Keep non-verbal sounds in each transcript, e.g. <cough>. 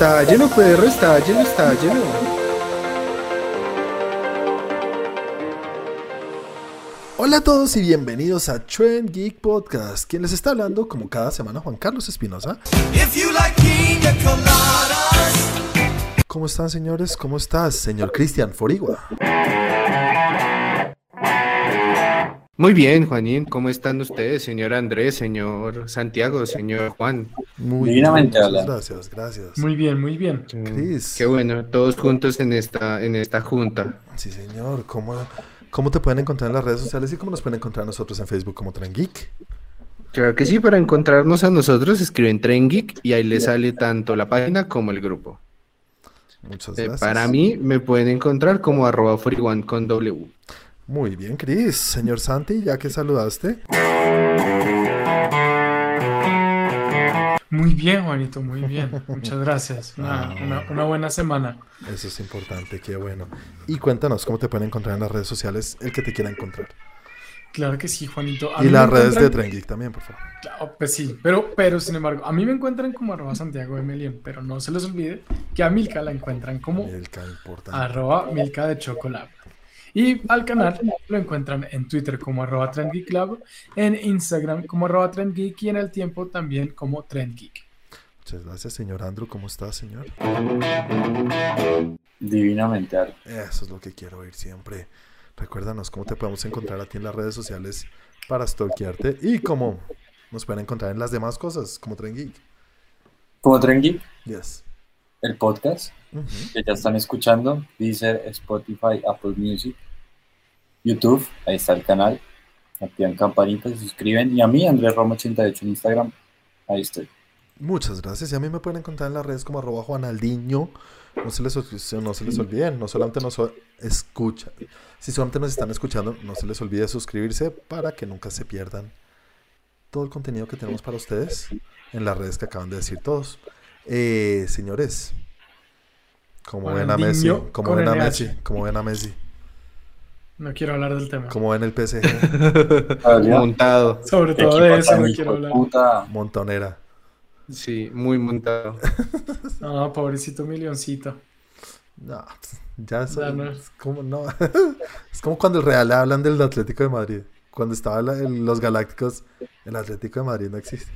Está lleno, perro, está lleno, está lleno. Hola a todos y bienvenidos a Trend Geek Podcast. Quien les está hablando, como cada semana, Juan Carlos Espinosa. ¿Cómo están, señores? ¿Cómo estás, señor Cristian Forigua? Muy bien, Juanín. ¿Cómo están ustedes, señor Andrés, señor Santiago, señor Juan? Muy Divinamente bien, habla. muchas Gracias, gracias. Muy bien, muy bien. Cris. Qué bueno, todos juntos en esta, en esta junta. Sí, señor. ¿Cómo, ¿Cómo te pueden encontrar en las redes sociales y cómo nos pueden encontrar nosotros en Facebook como Trend Geek? Claro que sí, para encontrarnos a nosotros escriben Tren Geek y ahí les sale tanto la página como el grupo. Muchas Eh, gracias. para mí me pueden encontrar como arroba 41 con W. Muy bien, Cris. Señor Santi, ya que saludaste. Muy bien, Juanito, muy bien. Muchas gracias. Una, una- una buena semana. Eso es importante, qué bueno. Y cuéntanos cómo te pueden encontrar en las redes sociales el que te quiera encontrar. Claro que sí, Juanito. A Y las redes de encuentran- Trend Geek también, por favor. Claro, pues sí, pero, pero sin embargo, a mí me encuentran como arroba Santiago de Melión, pero no se les olvide que a Milka la encuentran como que importante. arroba Milka de Chocolate. Y al canal lo encuentran en Twitter como arroba TrendGeekLab, en Instagram como arroba TrendGeek y en el tiempo también como TrendGeek. Muchas gracias, señor Andrew. ¿Cómo está, señor? Divinamente. Eso es lo que quiero oír siempre. Recuérdanos cómo te podemos encontrar a ti en las redes sociales para stalkearte y cómo nos pueden encontrar en las demás cosas, como Trend Geek. Como Tren Geek, Yes. el podcast Que ya están escuchando, Deezer, Spotify, Apple Music, YouTube, ahí está el canal. Activan campanita, se suscriben. Y a mí, Andrés Roma 88 en Instagram, ahí estoy. Muchas gracias. Y a mí me pueden encontrar en las redes como arroba Juanaldiño. No se les, no se les olviden, no solamente nos escuchan. Si solamente nos están escuchando, no se les olvide suscribirse para que nunca se pierdan todo el contenido que tenemos para ustedes en las redes que acaban de decir todos. Eh, señores, como ven a Messi, como ven a. Messi, como ven a Messi, No quiero hablar del tema. como ven el PSG. <laughs> Montado, Sobre todo de eso no quiero hablar. puta. montonera. sí, muy montado. <laughs> No, pobrecito milloncito. No, ya eso, Ya no. es como no. <laughs> es como cuando el Real hablan del Atlético de Madrid. Cuando estaban los Galácticos, el Atlético de Madrid no existe.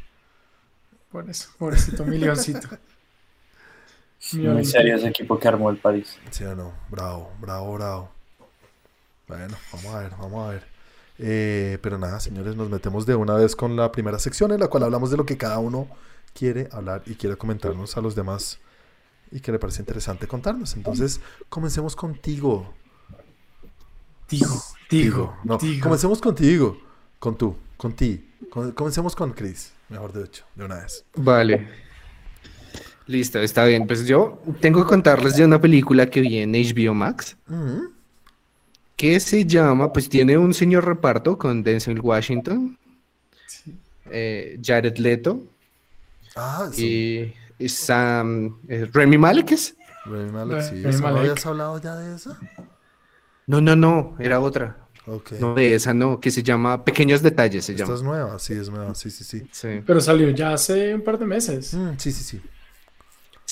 Por eso, pobrecito milloncito. Muy serio ese equipo que armó el París. ¿Sí o no? Bravo, bravo, bravo. Bueno, vamos a ver, vamos a ver. Eh, pero nada, señores, nos metemos de una vez con la primera sección en la cual hablamos de lo que cada uno quiere hablar y quiere comentarnos a los demás y que le parece interesante contarnos. Entonces, comencemos contigo. Digo, digo, No, digo. comencemos contigo. Con tú, con ti. Comencemos con Chris, mejor de hecho, de una vez. Vale. Listo, está bien. Pues yo tengo que contarles de una película que vi en HBO Max Ujú. que se llama, pues tiene un señor reparto con Denzel Washington, Sí. eh, Jared Leto Ah, sí. y, y Sam eh, Remy Malek es? Rami Malek, sí. Rami ¿eso ¿No Malek. habías hablado ya de eso? No, no, no, era otra. Ok. No, de esa no, que se llama Pequeños Detalles, se Esta llama. es nueva, sí, es nueva, sí, sí, sí. Sí. Pero salió ya hace un par de meses. Mm, sí, sí, sí.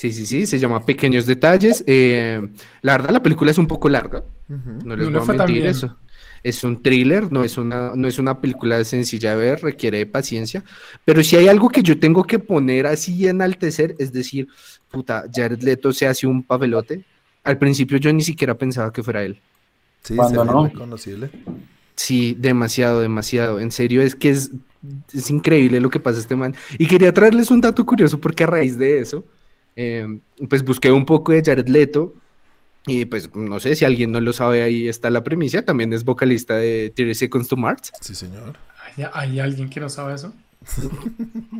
Sí, sí, sí, se llama Pequeños Detalles. Eh, la verdad, la película es un poco larga, no les voy a mentir eso. Es un thriller, no es una, no es una película sencilla de ver, requiere de paciencia. Pero si hay algo que yo tengo que poner así y enaltecer, es decir, puta, Jared Leto se hace un papelote. Al principio yo ni siquiera pensaba que fuera él. Sí, ¿Cuándo se ve no? reconocible. Sí, demasiado, demasiado. En serio, es que es, es increíble lo que pasa a este man. Y quería traerles un dato curioso porque a raíz de eso, eh, pues busqué un poco de Jared Leto y pues no sé si alguien no lo sabe, ahí está la premisa. También es vocalista de 30 Seconds to Mars. Sí, señor. ¿Hay, hay alguien que no sabe eso? <laughs>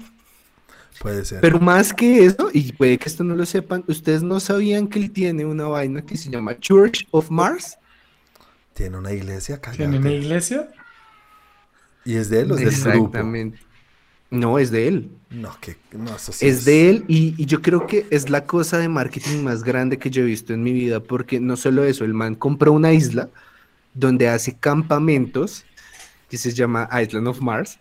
Puede ser. Pero más que eso, y puede que esto no lo sepan, ustedes no sabían que él tiene una vaina que se llama Church of Mars. Tiene una iglesia, ¿Tiene una iglesia? Y es de él o es del grupo. Exactamente. No, es de él. No, que no, eso sí Es de él y, y yo creo que es la cosa de marketing más grande que yo he visto en mi vida, porque no solo eso, el man compró una isla donde hace campamentos que se llama Island of Mars,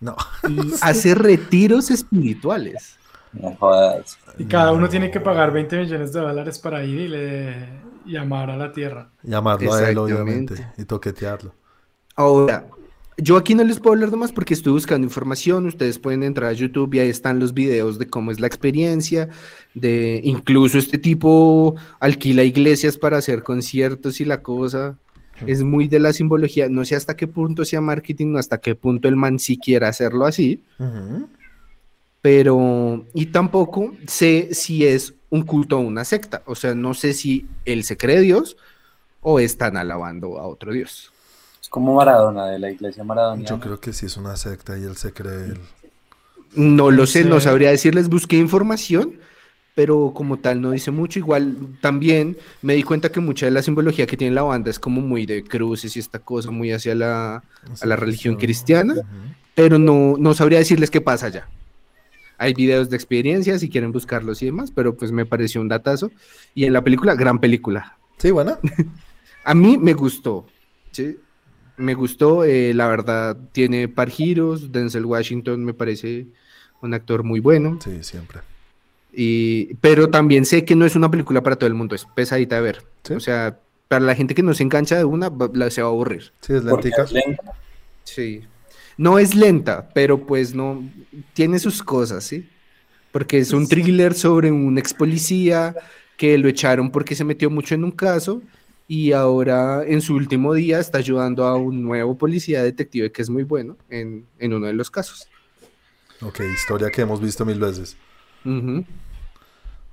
No. Y- <laughs> hace retiros espirituales. No jodas. Y cada uno No. tiene que pagar 20 millones de dólares para ir y, le, y amar a la tierra. Llamarlo a él, obviamente, y toquetearlo. Ahora, yo aquí no les puedo hablar de más porque estoy buscando información. Ustedes pueden entrar a YouTube y ahí están los videos de cómo es la experiencia. De incluso este tipo alquila iglesias para hacer conciertos y la cosa. Es muy de la simbología. No sé hasta qué punto sea marketing, no hasta qué punto el man sí quiera hacerlo así. Pero, y tampoco sé si es un culto o una secta. O sea, no sé si él se cree Dios o están alabando a otro Dios. Es como Maradona, de la iglesia maradoniana. Yo creo que sí es una secta y él se cree el... No lo sé, no sabría decirles, busqué información, pero como tal no dice mucho. Igual también me di cuenta que mucha de la simbología que tiene la banda es como muy de cruces y esta cosa, muy hacia la, a la religión cristiana, pero no, no sabría decirles qué pasa allá. Hay videos de experiencia si quieren buscarlos y demás, pero pues me pareció un datazo. Y en la película, gran película. Sí, bueno. <laughs> A mí me gustó, ¿sí? Me gustó, eh, la verdad, tiene par giros, Denzel Washington me parece un actor muy bueno. Sí, siempre. Y, pero también sé que no es una película para todo el mundo, es pesadita de ver. Sí. O sea, para la gente que no se engancha de una, va- la, se va a aburrir. Sí, es lentica. es lenta. Sí. No es lenta, pero pues no, tiene sus cosas, ¿sí? Porque es un thriller sobre un ex policía que lo echaron porque se metió mucho en un caso y ahora en su último día está ayudando a un nuevo policía detective que es muy bueno en, en uno de los casos. Ok, historia que hemos visto mil veces.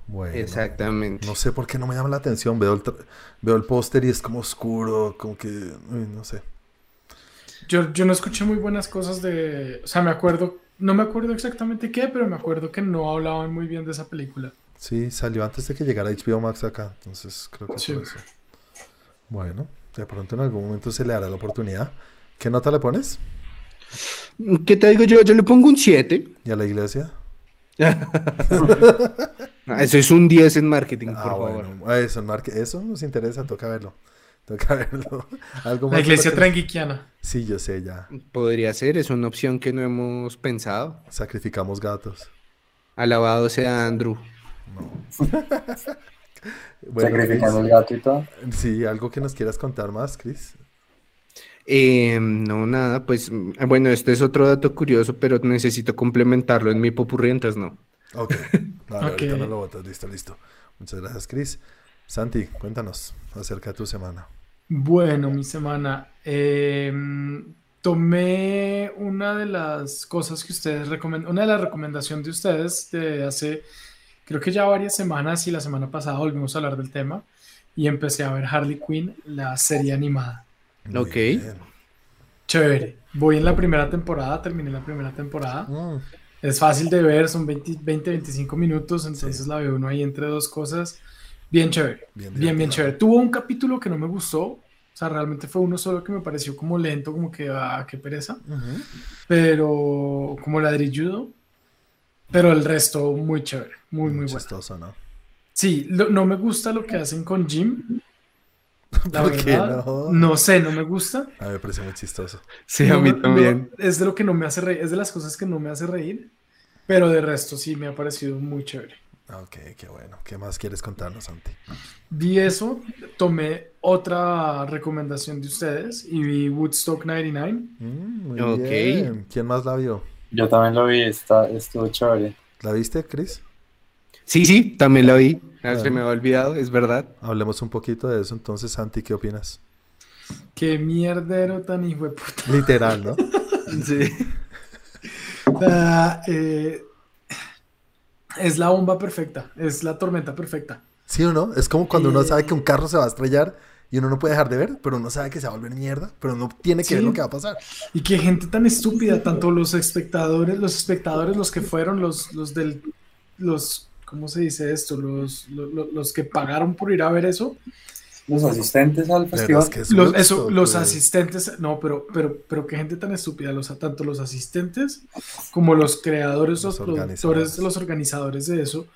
Bueno. Exactamente. No sé por qué no me llama la atención. Veo el, tra- veo el póster y es como oscuro, como que... uy, no sé. Yo, yo no escuché muy buenas cosas de... O sea, me acuerdo... No me acuerdo exactamente qué, pero me acuerdo que no hablaban muy bien de esa película. Sí, salió antes de que llegara HBO Max acá. Entonces creo que Sí. por eso. Bueno, de pronto en algún momento se le dará la oportunidad. ¿Qué nota le pones? ¿Qué te digo yo? Yo le pongo un 7. ¿Y a la iglesia? <laughs> Eso es un 10 en marketing, Ah, bueno. Eso, eso nos interesa, toca verlo. Toca verlo. <laughs> ¿Algo La iglesia que- tranguiquiana. Sí, yo sé, ya. Podría ser, es una opción que no hemos pensado. Sacrificamos gatos. Alabado sea Andrew. <laughs> Bueno, Sacrificando el Chris, gato y todo. Sí, algo que nos quieras contar más, Chris. Eh, no, nada, pues mm, bueno, este es otro dato curioso, pero necesito complementarlo en mi popurrí, entonces no. Ok. <laughs> Vale, Ok. ahorita no lo botas. Listo, listo. Muchas gracias, Chris. Santi, cuéntanos acerca de tu semana. Bueno, mi semana. eh, tomé una de las cosas que ustedes recomendan, una de las recomendaciones de ustedes de hace, creo que ya varias semanas y la semana pasada volvimos a hablar del tema y empecé a ver Harley Quinn, la serie animada. Muy Ok. bien. Chévere. Voy en la primera temporada, terminé la primera temporada. Mm, Es fácil de ver, son 20, 20 25 minutos, entonces la veo uno ahí entre dos cosas. Bien chévere, Bien bien, bien, chévere. Tuvo un capítulo que no me gustó, o sea, realmente fue uno solo que me pareció como lento, como que, ah, qué pereza, ujú. pero como ladrilludo, pero el resto muy chévere, muy, muy bueno. Chistoso, ¿no? Sí, lo- no me gusta lo que hacen con Jim, <laughs> la ¿Por qué verdad, no? no sé, no me gusta. A mí me parece muy chistoso. Sí, No a mí no- también. es de lo que no me hace reír, es de las cosas que no me hace reír, pero de resto sí me ha parecido muy chévere. Ah, Ok, qué bueno. ¿Qué más quieres contarnos, Santi? Vi eso, tomé otra recomendación de ustedes y vi Woodstock 99. Mm, muy Ok. bien. ¿Quién más la vio? Yo también lo vi, está, estuvo chévere. ¿La viste, Chris? Sí, sí, también la vi. Ah, Se me había olvidado, es verdad. Hablemos un poquito de eso. Entonces, Santi, ¿qué opinas? Qué mierdero tan hijo de puta. Literal, ¿no? <laughs> Sí. Ah, eh, es la bomba perfecta, es la tormenta perfecta. ¿Sí o no? Es como cuando uno Eh. sabe que un carro se va a estrellar y uno no puede dejar de ver, pero uno sabe que se va a volver mierda, pero no tiene que Sí. ver lo que va a pasar. Y qué gente tan estúpida, tanto los espectadores, los espectadores, los que fueron, los, los del, los, ¿cómo se dice esto? Los, lo- lo- los, que pagaron por ir a ver eso, Los asistentes al festival. es que es los, Woodstock, eso, los güey. asistentes, no, pero, pero, pero qué gente tan estúpida, los, tanto los asistentes como los creadores, los, Los productores, los organizadores de eso.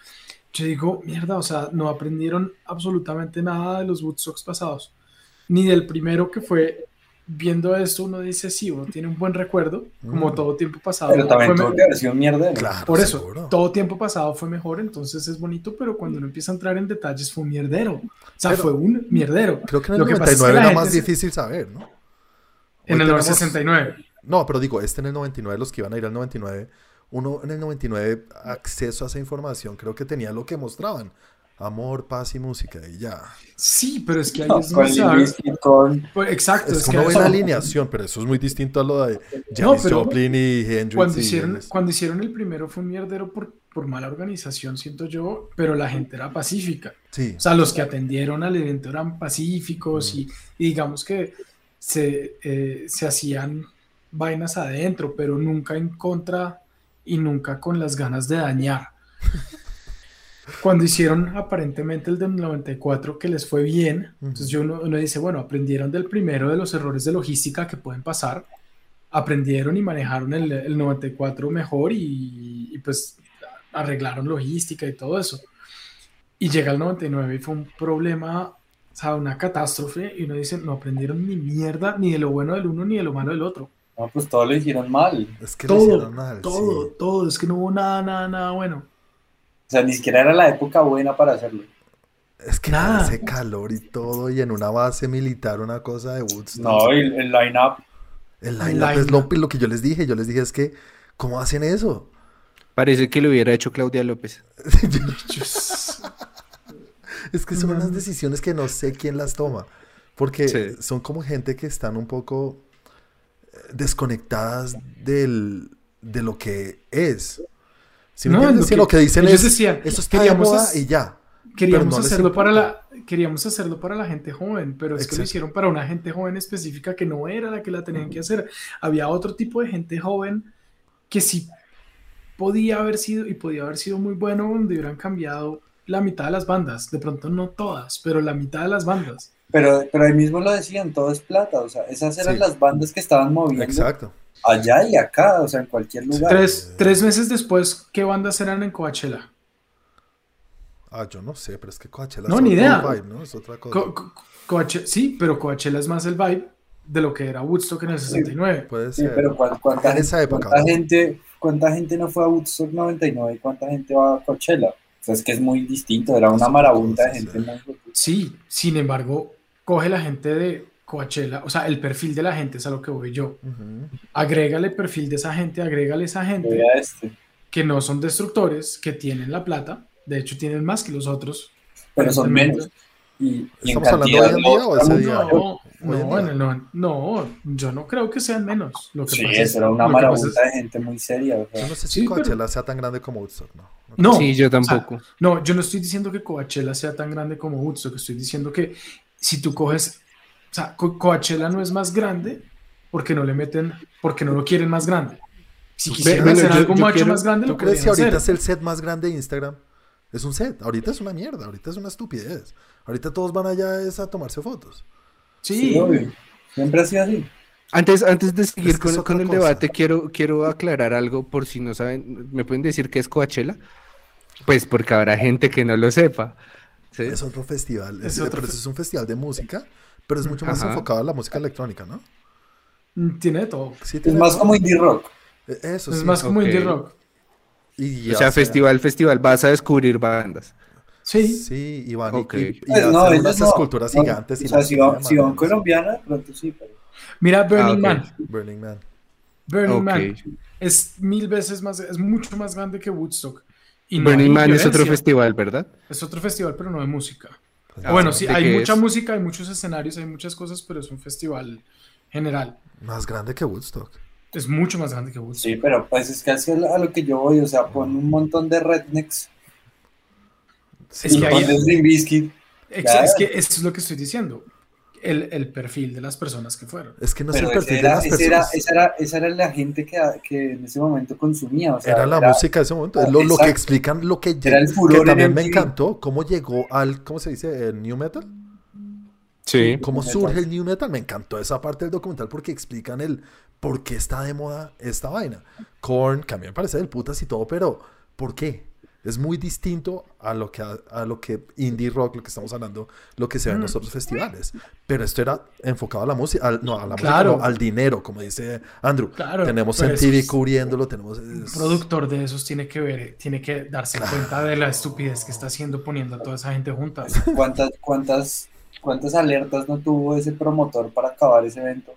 Yo digo, mierda, o sea, no aprendieron absolutamente nada de los Woodstocks pasados, ni del primero que fue viendo esto uno dice, sí, uno tiene un buen recuerdo, como Mm. todo tiempo pasado. Pero también fue tuvo que haber sido un mierdero. Claro, Por eso, seguro. todo tiempo pasado fue mejor, entonces es bonito, pero cuando uno empieza a entrar en detalles fue un mierdero. O sea, Pero- fue un mierdero. Creo que en el Lo que pasa es que 99 la era más se- difícil saber, ¿no? En Hoy el tenemos- 69. No, pero digo, este en el 99, los que iban a ir al 99, uno en el 99, acceso a esa información, creo que tenía lo que mostraban. Amor, paz y música, y ya. Sí, pero es que ahí No, es con pues, Exacto, Es es que eso- la alineación, pero eso es muy distinto a lo de Janis Joplin y Hendrix. cuando y hicieron, cuando hicieron el primero fue un mierdero por, por mala organización, siento yo, pero la gente era pacífica. Sí, O sea, los que atendieron al evento eran pacíficos y, y digamos que se, eh, se hacían vainas adentro, pero nunca en contra y nunca con las ganas de dañar. Cuando hicieron aparentemente el del 94 que les fue bien, entonces yo uno, uno dice, bueno, aprendieron del primero de los errores de logística que pueden pasar, aprendieron y manejaron el, el 94 mejor y, y pues arreglaron logística y todo eso. Y llega el 99 y fue un problema, o sea, una catástrofe. Y uno dice, no aprendieron ni mierda, ni de lo bueno del uno ni de lo malo del otro. No, pues todo lo hicieron mal. es que lo Todo, hicieron mal. todo, sí. todo. Es que no hubo nada, nada, nada bueno. O sea, ni siquiera era la época buena para hacerlo. Es que Nada. hace calor y todo, y en una base militar, una cosa de Woodstock. No, y el, el line-up. El line-up es lo, lo que yo les dije. Yo les dije es que, ¿cómo hacen eso? Parece que lo hubiera hecho Claudia López. <laughs> Es que son unas decisiones que no sé quién las toma. Porque Sí. son como gente que están un poco desconectadas del, de lo que es. Si me No, entiendes? lo que- lo que dicen ellos es, decían, eso está de queríamos moda y ya. Queríamos no hacerlo para la, queríamos hacerlo para la gente joven, pero es que Exacto. lo hicieron para una gente joven específica que no era la que la tenían que hacer. Había otro tipo de gente joven que sí podía haber sido y podía haber sido muy bueno donde hubieran cambiado la mitad de las bandas. De pronto no todas, pero la mitad de las bandas. Pero, pero ahí mismo lo decían, todo es plata. O sea, esas eran Sí. las bandas que estaban moviendo Exacto. allá y acá, o sea, en cualquier lugar. Tres, tres meses después, ¿qué bandas eran en Coachella? Ah, yo no sé, pero es que Coachella No, es ni idea. vibe, ¿no? Es otra cosa. Co- co- Coache- sí, pero Coachella es más el vibe de lo que era Woodstock en el 69. Puede Sí, ser. pero ¿cuán- ¿cuánta, En gente, esa época, cuánta ¿no? gente, ¿cuánta gente no fue a Woodstock 99 y cuánta gente va a Coachella? O sea, es que es muy distinto, era una marabunta de gente. sí. Sí, sin embargo, coge la gente de Coachella, o sea, el perfil de la gente es a lo que voy yo. Ujú. Agrégale el perfil de esa gente, agrégale esa gente este. que no son destructores, que tienen la plata, de hecho tienen más que los otros. Pero son menos. Y, y en ¿Estamos hablando hoy en día no, o ese día? No, no, día. no, no, yo no creo que sean menos. Lo que Sí, pasa es- era una marabunta de gente muy seria. o sea. Yo no sé Sí, si pero- Coachella sea tan grande como Woodstock, ¿no? No, sí, yo o sea, tampoco. No, yo no estoy diciendo que Coachella sea tan grande como Woodstock, estoy diciendo que si tú coges, o sea, Co- Coachella no es más grande porque no le meten, porque no lo quieren más grande. Si quisieran bueno, hacer yo- algo yo quiero- más grande, ¿Tú lo crees que ahorita hacer. es el set más grande de Instagram? Es un set. Ahorita es una mierda. Ahorita es una estupidez. Ahorita todos van allá es a tomarse fotos. Sí, Sí, obvio. Siempre ha sido así. Antes, antes de seguir Es que con, el cosa. debate, quiero, quiero aclarar algo por si no saben. ¿Me pueden decir qué es Coachella? Pues porque habrá gente que no lo sepa. ¿Sí? Es otro festival. Es Es, otro pero fe- es un festival de música, pero es mucho más Ajá. enfocado a la música electrónica, ¿no? Mm, tiene todo. Sí, Es tiene más todo. como indie rock. Eso es sí. más como indie rock. Y O sea, festival, festival, vas a descubrir bandas. Sí, Sí, y van y- y, y Pues no, unas no. esculturas No, gigantes. O sea, si van, si van colombiana, pronto sí, pero. mira Burning ok. Man. Burning Man. Burning. Man es mil veces más, es mucho más grande que Woodstock. Y no Burning hay Man es otro festival, ¿verdad? Es otro festival, pero no de música. Ah, bueno, sí, ¿de hay mucha es? música, hay muchos escenarios, hay muchas cosas, pero es un festival general. Más grande que Woodstock. Es mucho más grande que Woodstock. Sí, pero pues es que es a lo que yo voy, o sea, pon un montón de rednecks Es y que, Bizkit. ex- Claro. es que eso es lo que estoy diciendo. El, el perfil de las personas que fueron. Es que no es el perfil de las era, personas. esa, era, esa era la gente que, que en ese momento consumía. O sea, Era la música de ese momento. Es lo, lo que explican, lo que, Era el que furor también me encantó, cómo llegó al, ¿cómo se dice? El New Metal. Sí. ¿Cómo New surge Metal. el New Metal? Me encantó esa parte del documental porque explican el por qué está de moda esta vaina. Korn, que a mí me parece del putas y todo, pero ¿por qué? Es muy distinto a lo que, a, lo que indie rock, lo que estamos hablando, lo que se ve en los otros festivales. Pero esto era enfocado a la música, al- no, a la música, Claro. no, al dinero, como dice Andrew. Claro, tenemos eso es- cubriéndolo, tenemos... Un es- productor de esos tiene que ver, tiene que darse cuenta de la estupidez que está haciendo poniendo a toda esa gente junta. <laughs> ¿Cuántas, cuántas, ¿Cuántas alertas no tuvo ese promotor para acabar ese evento?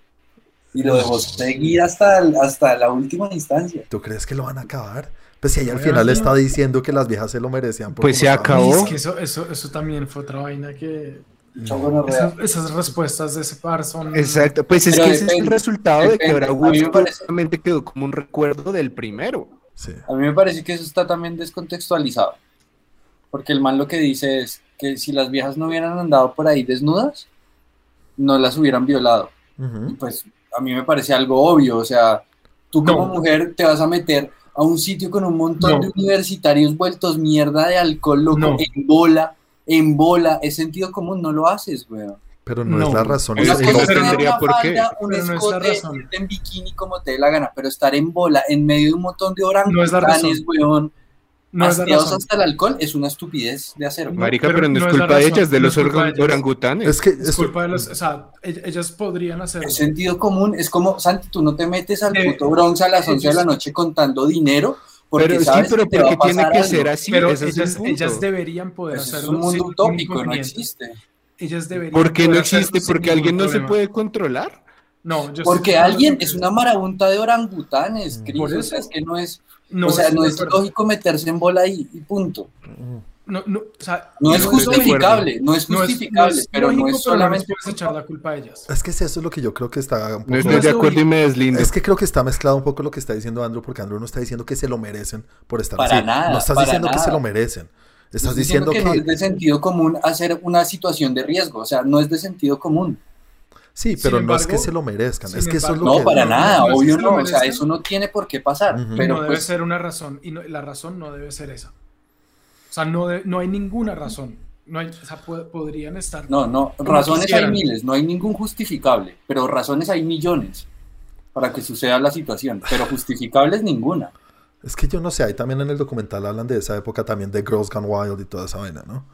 Y lo dejó seguir hasta, hasta la última instancia. ¿Tú crees que lo van a acabar? Pues si ahí al final no. está diciendo que las viejas se lo merecían. por Pues se acabó. Y es que eso, eso, eso también fue otra vaina que... Gonorrea. Esas, esas respuestas de ese par son... Exacto, pues es Pero que ese es el depende, resultado de que depende. ahora A mí me Woodstock parece- quedó como un recuerdo del primero. Sí. A mí me parece que eso está también descontextualizado. Porque el man lo que dice es que si las viejas no hubieran andado por ahí desnudas, no las hubieran violado. Y pues a mí me parece algo obvio. O sea, tú como No. mujer te vas a meter a un sitio con un montón No. de universitarios vueltos mierda de alcohol loco No. en bola, en bola. Es sentido común, no lo haces, weón. Pero no, No. es la razón. Una cosa es tener una por qué. falda, un Pero no es la escote, razón. irte en bikini como te dé la gana, pero estar en bola en medio de un montón de No es la razón. weón, No hastiados hasta el alcohol, es una estupidez de hacer. weón. Marica, pero pero, no es no es la culpa de ellas, de no los orangutanes. Es que Es eso- culpa de los... O sea, ell- ellas podrían hacerlo. Es sentido común, es como, Santi, tú no te metes al Eh, puto Bronx a las 11 de la noche contando dinero, porque pero sí, sabes pero que porque tiene que algo. ser así. Pero el ellas, deberían poder Eso es hacerlo. un mundo utópico, no existe. Ellas deberían ¿Por qué no hacerlo existe? Porque alguien no se puede controlar. No, yo Porque alguien es una marabunta de orangutanes, Mm. Cris, Por o eso. sea, es que no es, No, o sea, no es lógico meterse en bola y, y punto. No, no, o sea, No es justificable, no es no es- justificable, no es pero no lógico, es pero no solamente puedes echar la culpa a ellas. Es que eso es lo que yo creo que está un No poco... estoy es de acuerdo y me deslindo. Es que creo que está mezclado un poco lo que está diciendo Andrew, porque Andrew no está diciendo que se lo merecen por estar Para así. nada, no estás para diciendo que se lo merecen. Estás diciendo que, que... no es de sentido común hacer una situación de riesgo, o sea, no es de sentido común. Sí, pero no es que se lo merezcan. Es que eso es lo No, que... para no, nada, no es que obvio no, o sea, eso no tiene por qué pasar, pero no debe pues ser una razón y no- la razón no debe ser esa. O sea, no, de- no hay ninguna razón. No hay, o sea, po- podrían estar. no, no, razones hay miles, no hay ningún justificable, pero razones hay millones para que suceda la situación, pero justificables ninguna. Es que yo no sé, ahí también en el documental hablan de esa época también de Girls Gone Wild y toda esa vaina, ¿no?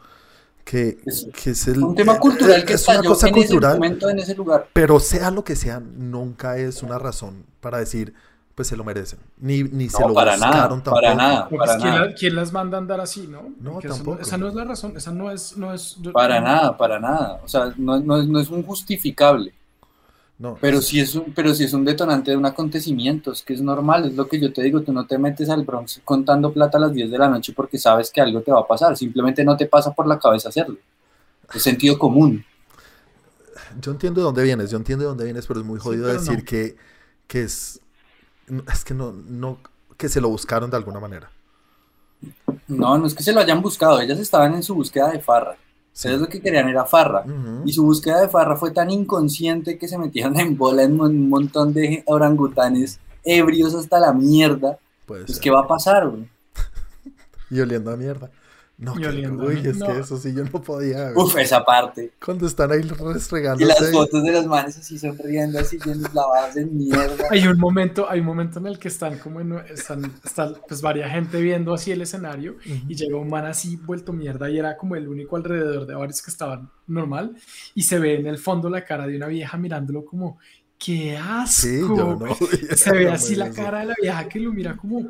Que, Es que es el... Un tema cultural que es una cosa en ese cultural, momento, en ese lugar. pero sea lo que sea, nunca es una razón para decir, pues se lo merecen. Ni, ni se No, lo para buscaron nada, tampoco. para nada, para ¿quién, nada. la- quién las manda a andar así, no? No, Porque eso tampoco. esa no es la razón. Esa no es. No es yo- Para nada, para nada. O sea, no, no es- no es un justificable, No, pero sí, es un, pero sí es un detonante de un acontecimiento, es que es normal, es lo que yo te digo, tú no te metes al Bronx contando plata a las 10 de la noche porque sabes que algo te va a pasar, simplemente no te pasa por la cabeza hacerlo. Es sentido común. Yo entiendo de dónde vienes, yo entiendo de dónde vienes, pero es muy jodido decir no. que, que es... Es que no, no... Que se lo buscaron de alguna manera. No, no es que se lo hayan buscado, ellas estaban en su búsqueda de farra. Ellas lo que querían era farra. Y su búsqueda de farra fue tan inconsciente que se metieron en bola en un montón de orangutanes ebrios hasta la mierda. Pues. ¿qué va a pasar, güey? <laughs> Y oliendo a mierda. No, Y que- oliendo a uy, es que No. eso sí yo no podía. güey. Uf, esa parte. Cuando están ahí Y las fotos de los manes así sonriendo, así llenos lavadas en mierda. Hay un momento, hay un momento en el que están como en, están, está pues varia gente viendo así el escenario y llega un man así vuelto mierda y era como el único alrededor de varios que estaban normal y se ve en el fondo la cara de una vieja mirándolo como qué asco. Sí, yo no. <laughs> Se ve no así la cara de la vieja que lo mira como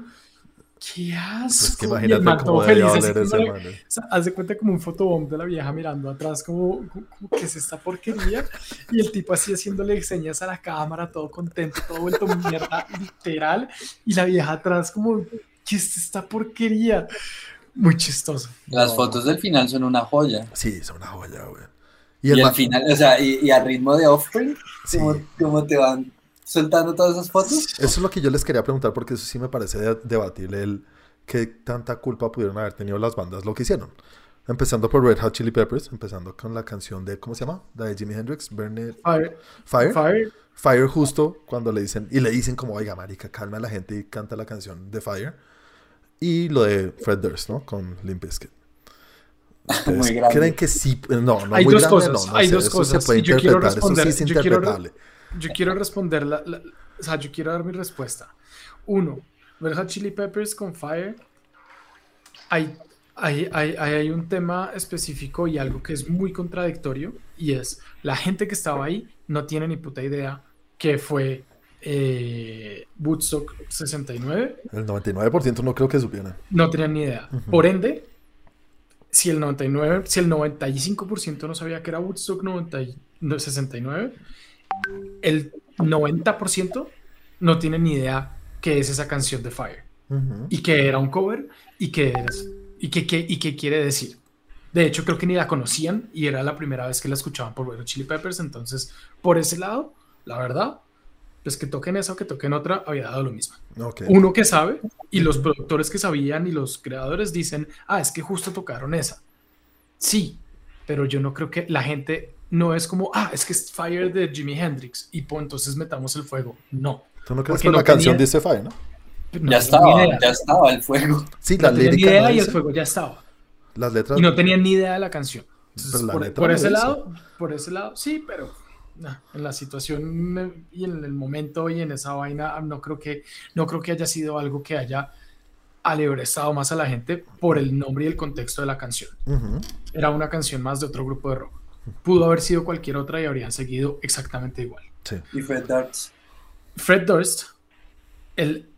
qué asco. Pues que y el imagínate man cómo feliz, como ese eh. o sea, haz de cuenta como un fotobomb de la vieja mirando atrás, como, como, como, ¿qué es esta porquería? Y el tipo así haciéndole señas a la cámara, todo contento, todo vuelto mierda, <laughs> literal. Y la vieja atrás, como, ¿qué es esta porquería? Muy chistoso. Las No. fotos del final son una joya. Sí, son una joya, güey. Y, Y el al final, o sea, y, y al ritmo de Offspring, Sí. ¿cómo, cómo te van soltando todas esas fotos? Eso es lo que yo les quería preguntar porque eso sí me parece de- debatible el qué tanta culpa pudieron haber tenido las bandas lo que hicieron. Empezando por Red Hot Chili Peppers, empezando con la canción de, ¿cómo se llama? La de Jimi Hendrix, Burn It- Fire, Fire. Fire, Fire justo cuando le dicen, y le dicen como, oiga, marica, calma a la gente y canta la canción de Fire. Y lo de Fred Durst, ¿no? Con Limp Bizkit. <laughs> ¿Ustedes Muy grande. ¿Creen que sí? No, no, hay muy dos grande, cosas, no, no hay sé, dos eso cosas. se puede yo quiero interpretar, responder, eso sí es yo quiero, interpretable. Yo quiero responder, la, la- o sea, yo quiero dar mi respuesta. Uno, Red Hot Chili Peppers con Fire hay, hay, hay, hay un tema específico y algo que es muy contradictorio y es la gente que estaba ahí no tiene ni puta idea que fue eh, Woodstock 69. El 99% no creo que supieran. No tenían ni idea. Por ende, si el 99, si el 95% no sabía que era Woodstock 90, 69, el 90% no tiene ni idea qué es esa canción de Fire y que era un cover y que, y que, y que quiere decir. De hecho, creo que ni la conocían y era la primera vez que la escuchaban por Red Chili Peppers. Entonces, por ese lado, la verdad, pues que toquen esa o que toquen otra, había dado lo mismo. Uno que sabe y los productores que sabían y los creadores dicen, ah, es que justo tocaron esa. Sí, pero yo no creo que la gente no es como, ah, es que es Fire de Jimi Hendrix y pues entonces metamos el fuego. No. ¿Tú no crees que la canción dice Fire, no? ya estaba, ya estaba el fuego. Sí, la no idea y el fuego ya estaba. Las letras. Y no tenían ni idea de la canción. por, ese lado, por ese lado, sí, pero en la situación y en el momento y en esa vaina, no creo que, no creo que haya sido algo que haya alebrestado más a la gente por el nombre y el contexto de la canción. Era una canción más de otro grupo de rock. Pudo haber sido cualquier otra y habrían seguido exactamente igual. Y Fred Durst. Fred Durst, el,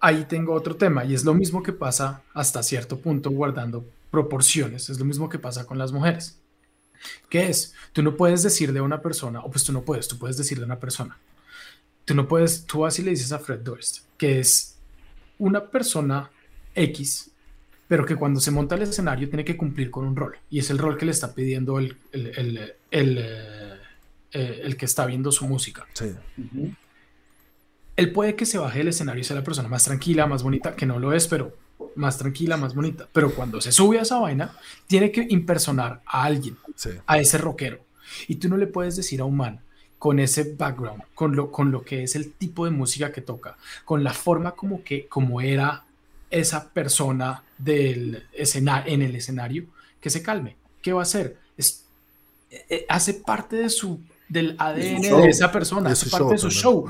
ahí tengo otro tema y es lo mismo que pasa hasta cierto punto guardando proporciones, es lo mismo que pasa con las mujeres. ¿Qué es? Tú no puedes decirle a una persona, o pues tú no puedes, tú puedes decirle a una persona. Tú no puedes, tú así le dices a Fred Durst, que es una persona X, pero que cuando se monta el escenario tiene que cumplir con un rol. Y es el rol que le está pidiendo el, el, el, eh, que está viendo su música. Sí. Él puede que se baje del escenario y sea la persona más tranquila, más bonita, que no lo es, pero más tranquila, más bonita. Pero cuando se sube a esa vaina, tiene que impersonar a alguien, a ese rockero. Y tú no le puedes decir a un man con ese background, con lo, con lo que es el tipo de música que toca, con la forma como que como era esa persona del escenario, en el escenario, que se calme. ¿Qué va a hacer? Es, eh, eh, hace parte de su del ADN de esa persona, es parte de su show.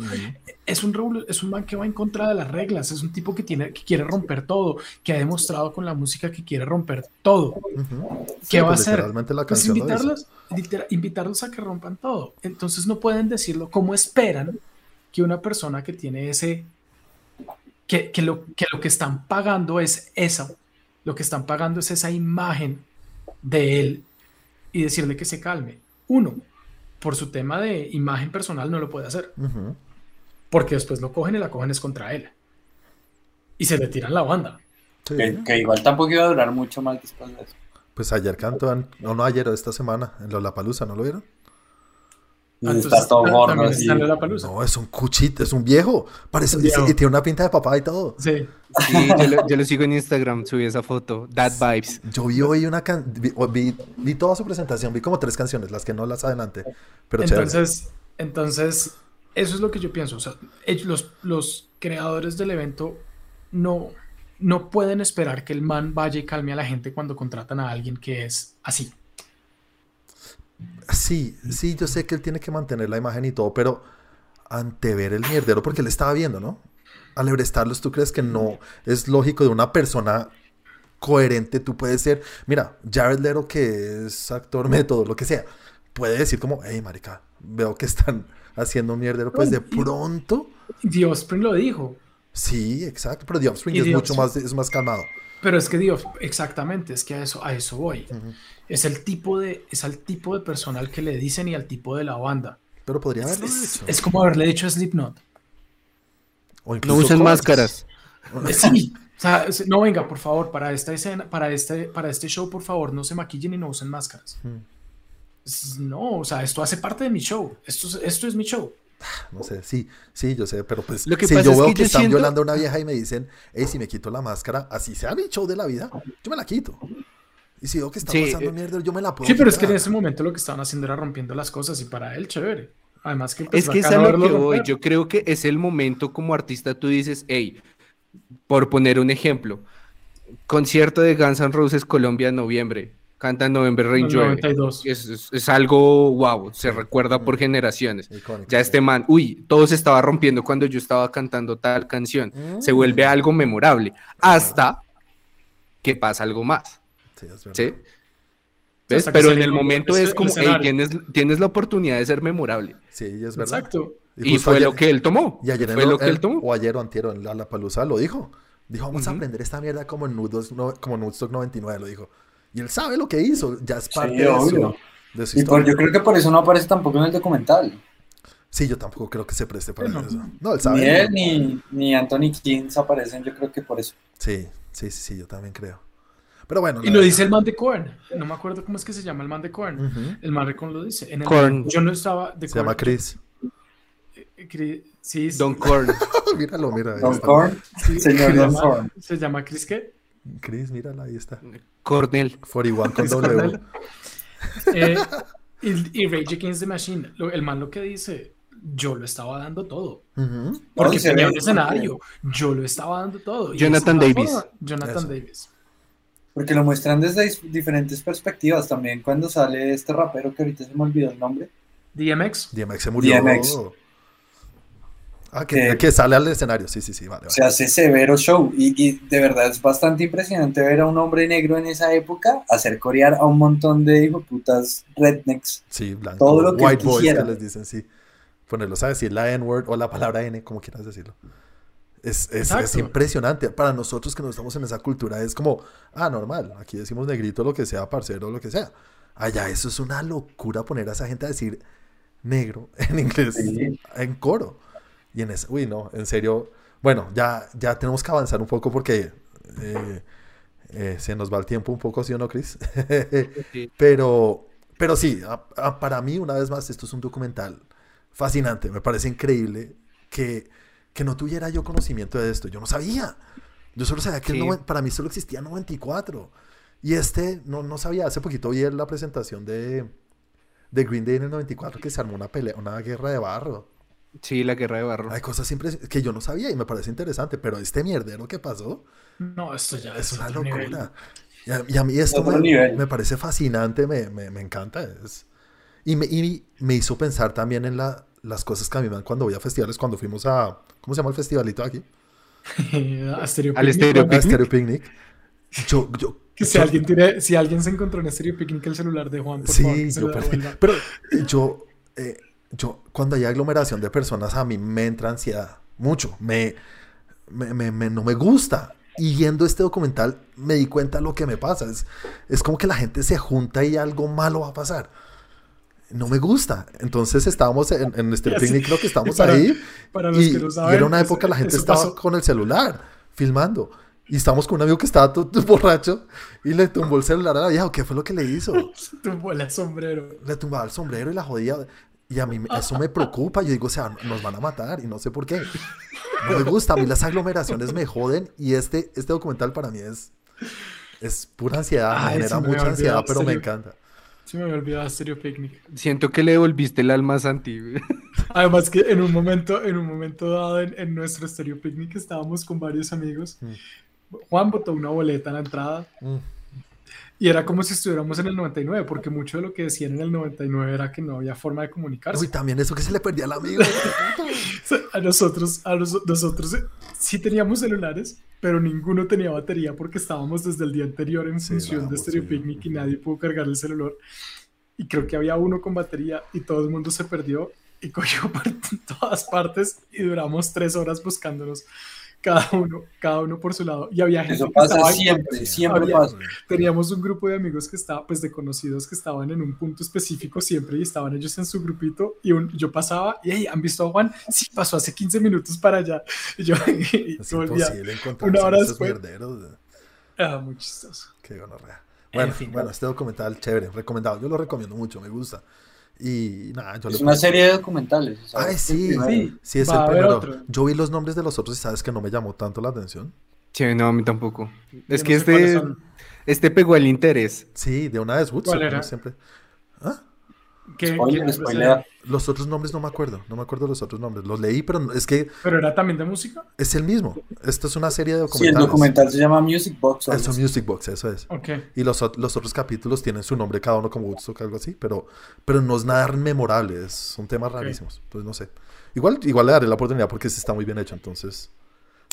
Es un, es un man que va en contra de las reglas, es un tipo que, tiene, que quiere romper todo, que ha demostrado con la música que quiere romper todo. ¿Qué va a pues, hacer? Pues invitarlos, invitarlos a que rompan todo. Entonces no pueden decirlo como esperan que una persona que tiene ese, que, que, lo, que lo que están pagando es eso, lo que están pagando es esa imagen de él y decirle que se calme. Uno, por su tema de imagen personal no lo puede hacer. Porque después lo cogen y la cogen es contra él. Y se le tiran la banda. Que, igual tampoco iba a durar mucho más después de eso. Pues ayer cantó, no, no ayer, esta semana, en Lollapalooza, ¿no lo vieron? Ah, está todo gordo. No, es un cuchito, es un viejo. Parece, y, tiene una pinta de papá y todo. Sí. yo, lo, sigo en Instagram, subí esa foto. That Vibes. Yo vi hoy una vi, vi, toda su presentación, vi como tres canciones, las que no las adelante. Pero entonces, entonces, eso es lo que yo pienso. O sea, los, los creadores del evento no, no pueden esperar que el man vaya y calme a la gente cuando contratan a alguien que es así. Sí, sí, yo sé que él tiene que mantener la imagen y todo, pero ante ver el mierdero, porque él estaba viendo, ¿no? Al ebrestarlos, ¿tú crees que no es lógico de una persona coherente? Tú puedes ser, mira, Jared Leto, que es actor <laughs> método, lo que sea, puede decir como, hey, marica, veo que están haciendo un mierdero, pues de pronto... Dios lo dijo. Sí, exacto, pero The Offspring es mucho más, es más calmado. Pero es que Dios, exactamente, es que a eso, a eso voy. Es el tipo de, es al tipo de personal que le dicen y al tipo de la banda. Pero podría haberlo es, Es como haberle dicho a Slipknot. no usen máscaras. <laughs> Sí. O sea, no venga, por favor, para esta escena, para este, para este show, por favor, no se maquillen y no usen máscaras. No, o sea, esto hace parte de mi show. Esto, esto es mi show. No sé, sí, sí, yo sé, pero pues Lo que si yo veo que, están violando a una vieja y me dicen, hey, si me quito la máscara, así sea mi show de la vida, yo me la quito. Y si veo que está pasando eh, mierda, yo me la puedo. Sí, pero es que en ese momento lo que estaban haciendo era rompiendo las cosas y para él, chévere. Además que pues, es que es a lo que voy. Yo creo que es el momento como artista tú dices, hey, por poner un ejemplo, concierto de Guns N' Roses Colombia en noviembre canta November Rain Es, es, algo wow, se recuerda por generaciones. ya este man, uy, todo se estaba rompiendo cuando yo estaba cantando tal canción. Se mm. vuelve algo memorable. Hasta que pasa algo más. Sí, es verdad. ¿Sí? ¿Ves? Pero en el momento es como, hey, tienes, tienes la oportunidad de ser memorable. Sí, es verdad. Exacto. Y, fue ayer- lo que él tomó. Y ayer en fue lo- lo que él- él tomó. O ayer o antier en la, la Palusa lo dijo. Dijo, vamos a aprender esta mierda como en Nudos, no- como en Woodstock 99, lo dijo. Y él sabe lo que hizo, ya es parte de, su, de su Y por, historia. yo creo que por eso no aparece tampoco en el documental. Sí, yo tampoco creo que se preste para No. eso. No, él sabe. Ni él ni, ni Anthony Kings aparecen, yo creo que por eso. Sí, sí, sí, sí, yo también creo. Pero bueno. Y lo verdad- dice el man de Korn. No me acuerdo cómo es que se llama el man de Korn. Ujú. El man de Korn lo dice. En el Korn. Yo no estaba de Se llama. Chris. Eh, Cri- Sí, sí. Don Korn. <laughs> míralo, mira. Don está. Korn, Sí, <laughs> señor se Don llama- Korn. ¿Se llama Chris qué? Chris, mírala, ahí está. Cornell. 41 con Chris W. <laughs> Eh, y, y Rage Against the Machine. Lo- el man lo que dice, yo lo estaba dando todo. Ujú. Porque No, se tenía ve, un escenario. Yo lo estaba dando todo. Jonathan Davis. Jonathan Eso. Davis. Porque lo muestran desde diferentes perspectivas también. Cuando sale este rapero que ahorita se me olvidó el nombre. DMX. DMX se murió. DMX. Ah, que, sale al escenario. Sí, sí, sí, vale. vale. Se hace severo show. Y, y de verdad es bastante impresionante ver a un hombre negro en esa época hacer corear a un montón de putas rednecks. Sí, blanco. todo lo que White boys que les dicen, sí. Ponerlos a decir la N-word o la palabra N, como quieras decirlo. Es, es, es impresionante. Para nosotros que no estamos en esa cultura es como, ah, normal. Aquí decimos negrito, lo que sea, parcero, lo que sea. Allá eso es una locura poner a esa gente a decir negro <laughs> en inglés Sí. en coro. Y en ese, uy, no, en serio. Bueno, ya, ya tenemos que avanzar un poco porque eh, eh, se nos va el tiempo un poco, ¿sí o no, Chris? <laughs> Sí. Pero, pero sí, a- a- para mí, una vez más, esto es un documental fascinante. Me parece increíble que, que no tuviera yo conocimiento de esto. Yo no sabía. Yo solo sabía que el Sí. noven- para mí solo existía 94. Y este, no, no sabía. Hace poquito vi la presentación de, de Green Day en el 94 que se armó una pelea, una guerra de barro. Sí, la guerra de barro. Hay cosas siempre que yo no sabía y me parece interesante. Pero este mierdero que pasó No, esto ya es es una nivel. locura. Y a, y a mí esto me, me parece fascinante, me, me, me encanta. Es, y, me, y me hizo pensar también en la, las cosas que a mí me dan cuando voy a festivales, cuando fuimos a, ¿cómo se llama el festivalito de aquí? <laughs> A Stereo Al Picnic, Stereo ¿no? A Stereo Picnic. Yo, yo, si yo- alguien tiene, si alguien se encontró en Stereo Picnic el celular de Juan, por sí, yo perdí. Pero eh, yo, eh, yo, cuando hay aglomeración de personas, a mí me entra ansiedad. Mucho. Me, me, me- me- no me gusta. Y viendo este documental me di cuenta de lo que me pasa. Es, es como que la gente se junta y algo malo va a pasar. No me gusta. Entonces estábamos en, en este Y así- picnic, creo que <laughs> estábamos y para- ahí. para los y, que no y saben, era una eso- época la gente estaba pasó. con el celular filmando. Y estábamos con un amigo que estaba todo, todo borracho y le tumbó el celular a la vieja. ¿Qué fue lo que le hizo? <laughs> Tumbó el sombrero. le tumbaba el sombrero y la jodía. Y a mí me- eso me preocupa. Yo digo, o sea, nos van a matar y no sé por qué. No me gusta. A mí las aglomeraciones me joden y este, este documental para mí es, es pura ansiedad. Ay, genera mucha ansiedad, pero me encanta. Se me había olvidado Stereo Picnic. Siento que le devolviste el alma a Santi. <laughs> Además que en un momento, en un momento dado en, en nuestro Stereo Picnic estábamos con varios amigos. Juan botó una boleta en la entrada Mm. Y era como si estuviéramos en el 99, porque mucho de lo que decían en el 99 era que no había forma de comunicarse. Uy, también eso que se le perdía al amigo. <laughs> A nosotros, a los- nosotros sí teníamos celulares, pero ninguno tenía batería porque estábamos desde el día anterior en Sí, función de vamos, Stereo sí. Picnic y nadie pudo cargar el celular. Y creo que había uno con batería y todo el mundo se perdió y cogió <laughs> por todas partes y duramos tres horas buscándonos cada uno, cada uno por su lado. Y había gente Eso que pasa estaba- siempre, siempre había- pasa. teníamos un grupo de amigos que estaba, pues de conocidos que estaban en un punto específico siempre y estaban ellos en su grupito y un- yo pasaba y hey, ¿han visto a Juan? Sí, pasó hace 15 minutos para allá. <laughs> Y yo <laughs> y Es volvía. una hora después. Ah, muy chistoso. Qué gonorrea. En Bueno, fin. bueno, este documental chévere, recomendado. Yo lo recomiendo mucho, me gusta. Y nada, yo Es le una serie de documentales. Ay, sí. Sí. sí, es Va el primero. otro. Yo vi los nombres de los otros y sabes que no me llamó tanto la atención. Sí, no, a mí tampoco. Es Yo que no sé cuáles este, este pegó el interés. Sí, de una vez Woodstock, ¿Cuál era? siempre. ¿Ah? ¿Qué- Spoiler, qué- spoiler. Los otros nombres no me acuerdo, no me acuerdo los otros nombres. Los leí, pero no- es que Pero era también de música. es el mismo. Esto es una serie de Sí, el documentales. documental se llama Music Box. Eso. Music Box, eso es. Ok. Y los, ot- los otros capítulos tienen su nombre cada uno como Woodstock, algo así, pero, pero no es nada memorable, es- son temas rarísimos. Entonces no sé. Igual, igual le daré la oportunidad porque se está muy bien hecho, entonces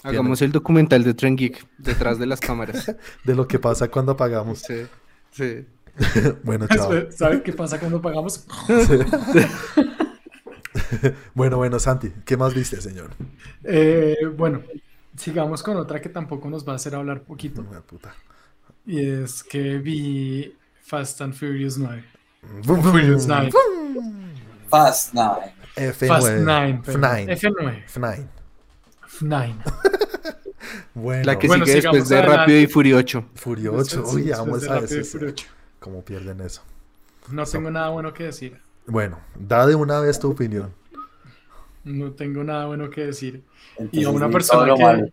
Hagamos el documental de Tren Geek detrás de las cámaras. <laughs> De lo que pasa cuando apagamos. Sí, sí. <laughs> bueno, chao. ¿Saben qué pasa cuando pagamos? <laughs> bueno, bueno, Santi, ¿qué más viste, señor? Eh, bueno, sigamos con otra que tampoco nos va a hacer hablar poquito. Una puta. Y es que vi Fast and Furious 9. Vum, vum, Furious 9. Fast Nine. F9. Fast 9. perdón. F9. F9. F9. F9. Bueno, La que Bueno, sigue después sigamos de. Rápido y Furioso. Furioso. Después- Uy, después amo ¿Cómo pierden eso? No tengo nada bueno que decir. Bueno, da de una vez tu opinión. No tengo nada bueno que decir. Entonces, Y a una persona que- malo.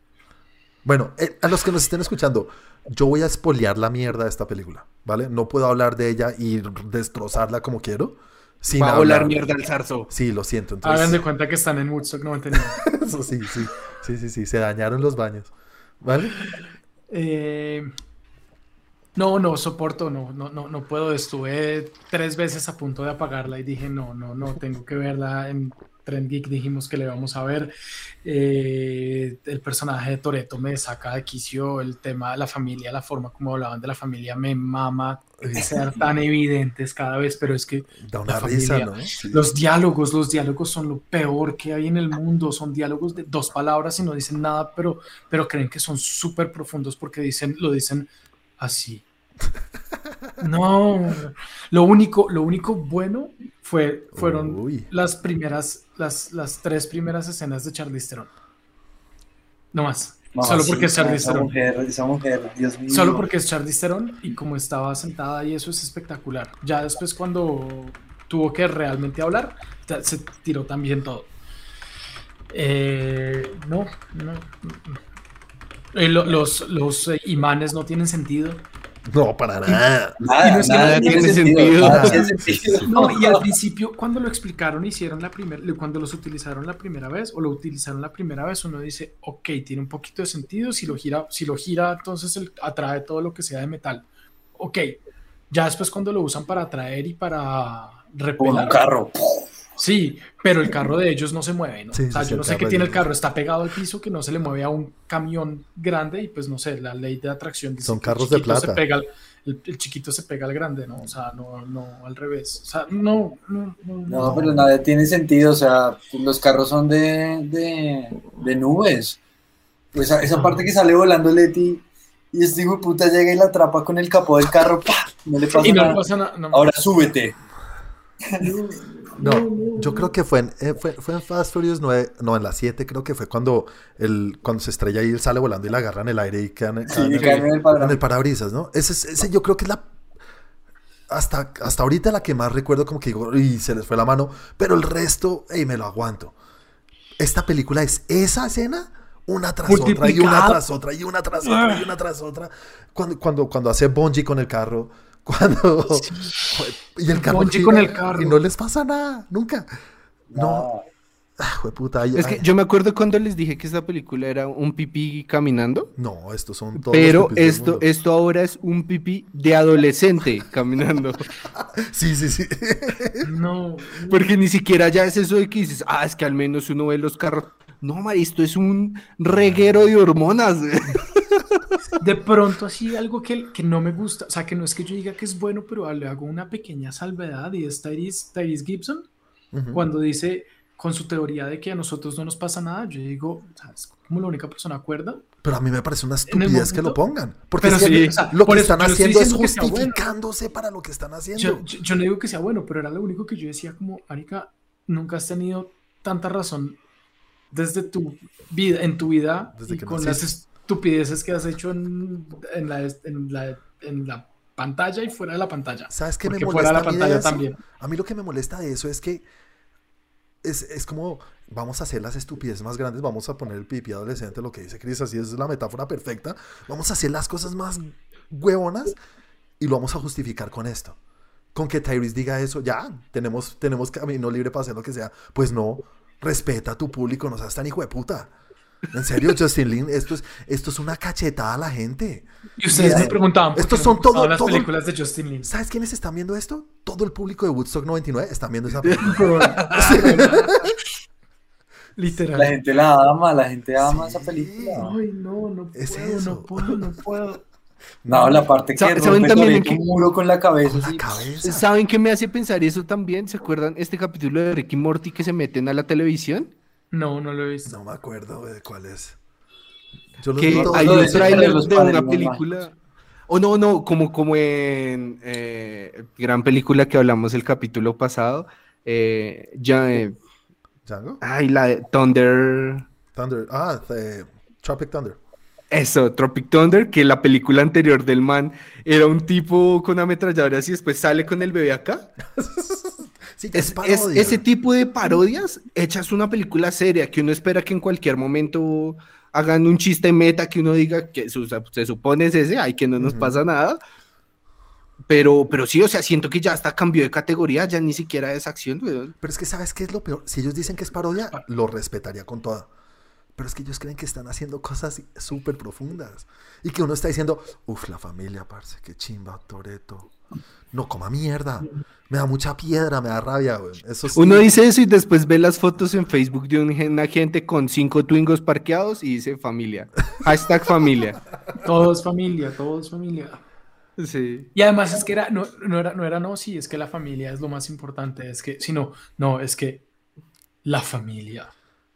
Bueno, eh, a los que nos estén escuchando, yo voy a espolear la mierda de esta película, ¿vale? No puedo hablar de ella y destrozarla como quiero. Sin Va a volar hablar. mierda el zarzo. Sí, lo siento. Hagan de Entonces, cuenta que están en Woodstock 99. <laughs> eso sí, sí, sí, sí, sí, se dañaron los baños, ¿vale? Eh, no, no soporto, no, no, no, no puedo. Estuve tres veces a punto de apagarla y dije, no, no, no, tengo que verla. En Trend Geek dijimos que le vamos a ver. Eh, el personaje de Toreto me saca de quicio el tema de la familia, la forma como hablaban de la familia me mama ser tan evidentes cada vez, pero es que Da una risa, familia. ¿no? Sí. los diálogos, los diálogos son lo peor que hay en el mundo. Son diálogos de dos palabras y no dicen nada, pero, pero creen que son súper profundos porque dicen, lo dicen así. <laughs> No, lo único, lo único bueno fue, fueron Uy. las primeras, las, las tres primeras escenas de Charlize Theron. No más. Solo porque es Charlize esa Theron. mujer, esa mujer, Dios mío. Solo porque es Charlize Theron y como estaba sentada y eso es espectacular. Ya después cuando tuvo que realmente hablar, se tiró también todo. Eh, no, no. no. Eh, lo- los, los eh, imanes no tienen sentido. No, para nada. Nada, Y no es que nada no tiene tiene sentido. sentido. nada tiene sentido. No, y al principio cuando lo explicaron, hicieron la primera, cuando los utilizaron la primera vez o lo utilizaron la primera vez, uno dice, ok, tiene un poquito de sentido, si lo gira, si lo gira, entonces él atrae todo lo que sea de metal. Ok, ya después cuando lo usan para atraer y para Como repelar, un carro. Sí, pero el carro de ellos no se mueve, ¿no? Sí, o sea, sí, yo no sé qué tiene el carro, está pegado al piso que no se le mueve a un camión grande y pues no sé, la ley de atracción dice Son que carros de chiquito se plata. pega al- el, el chiquito se pega al grande, ¿no? O sea, no, no, al revés. O sea, no, no, no, No, pero nada tiene sentido. O sea, los carros son de, de, de nubes. Esa, esa parte que sale volando Leti y este hijo de puta llega y la atrapa con el capó del carro. ¡pah! No le pasa y no nada. le pasa nada. no. Ahora súbete. <laughs> No, yo creo que fue en, eh, fue, fue en Fast Furious 9, no, en la 7 creo que fue cuando, el, cuando se estrella y él sale volando y la agarra en el aire y queda en, Sí, el, caen en el en padrastro. el parabrisas, ¿no? Ese, es- ese yo creo que es la... Hasta, hasta ahorita la que más recuerdo como que digo, y se les fue la mano, pero el resto, ey, me lo aguanto. Esta película es esa escena, una tras otra, y una tras otra, y una tras otra, y una tras otra. Cuando, cuando, cuando hace bungee con el carro, <laughs> cuando... Y el carro gira con el carro. Y no les pasa nada, nunca. No, No. ah, ay, Es que yo me acuerdo cuando les dije que esta película era un pipí caminando. No, estos son todos los Pero esto, mundo. esto ahora es un pipí de adolescente <laughs> caminando. <laughs> Sí, sí, sí. No. Porque ni siquiera ya es eso de que dices, ah, es que al menos uno ve los carros. No, ma, esto es un reguero de hormonas. De pronto así algo que, que no me gusta, o sea, que no es que yo diga que es bueno, pero le hago una pequeña salvedad y es Tyrese, Tyrese Gibson, cuando dice con su teoría de que a nosotros no nos pasa nada, yo digo, es como la única persona cuerda. Pero a mí me parece una estupidez que lo pongan. Porque sí, o sea, lo por que eso están haciendo es sea bueno. justificándose para lo que están haciendo. Yo, yo- yo no digo que sea bueno, pero era lo único que yo decía como, Arica, nunca has tenido tanta razón desde tu vida, en tu vida, Desde y que con las naciste. Estupideces que has hecho en, en la, en, la, en la pantalla y fuera de la pantalla. ¿Sabes qué me Porque fuera molesta de la a mí de pantalla también. A mí lo que me molesta de eso es que es, es como vamos a hacer las estupideces más grandes, vamos a poner el pipi adolescente, lo que dice Chris, así es la metáfora perfecta. Vamos a hacer las cosas más huevonas y lo vamos a justificar con esto. Con que Tyrese diga eso, ya, tenemos, tenemos camino libre para hacer lo que sea. Pues no, respeta a tu público, no seas tan hijo de puta. En serio, Justin Lin, esto es, esto es una cachetada a la gente. Y ustedes Mira, me preguntaban por estos qué son todo- las todo- películas de Justin Lin. ¿Sabes quiénes están viendo esto? Todo el público de Woodstock 99 están viendo esa <laughs> película. <laughs> Literal. La gente la ama, la gente ama esa película. Ay, no, no Es puedo, eso. no puedo, no puedo. No, la parte que ¿saben también un muro con la cabeza. Con la sí. cabeza. ¿Saben qué me hace pensar eso también? ¿Se acuerdan este capítulo de Ricky Morty que se meten a la televisión? No, no lo he visto. No me acuerdo de cuál es. Yo los que hay un tráiler de una película. O no, no, como, como en eh, gran película que hablamos el capítulo pasado. eh, ya, eh, ¿Django? ay, la de Thunder. Thunder. Ah, eh, Tropic Thunder. Eso, Tropic Thunder, que la película anterior del man era un tipo con ametralladoras y después sale con el bebé acá. <laughs> Sí, Es, es ese tipo de parodias hechas una película seria que uno espera que en cualquier momento hagan un chiste meta que uno diga que su- se supone es ese, ay, que no nos pasa nada. Pero, pero sí, o sea, siento que ya hasta cambió de categoría, ya ni siquiera es acción, weón. Pero es que, ¿sabes qué es lo peor? Si ellos dicen que es parodia, lo respetaría con toda. Pero es que ellos creen que están haciendo cosas súper profundas. Y que uno está diciendo, uff, la familia, parce, qué chimba, Toreto. No coma mierda. Me da mucha piedra, me da rabia, güey. Eso sí. Uno dice eso y después ve las fotos en Facebook de un- una gente con cinco twingos parqueados y dice familia. Hashtag familia. <laughs> Todos familia, todos familia. Sí. Y además es que era, no, no era, no era, no, sí, es que la familia es lo más importante, es que, si no, no, es que la familia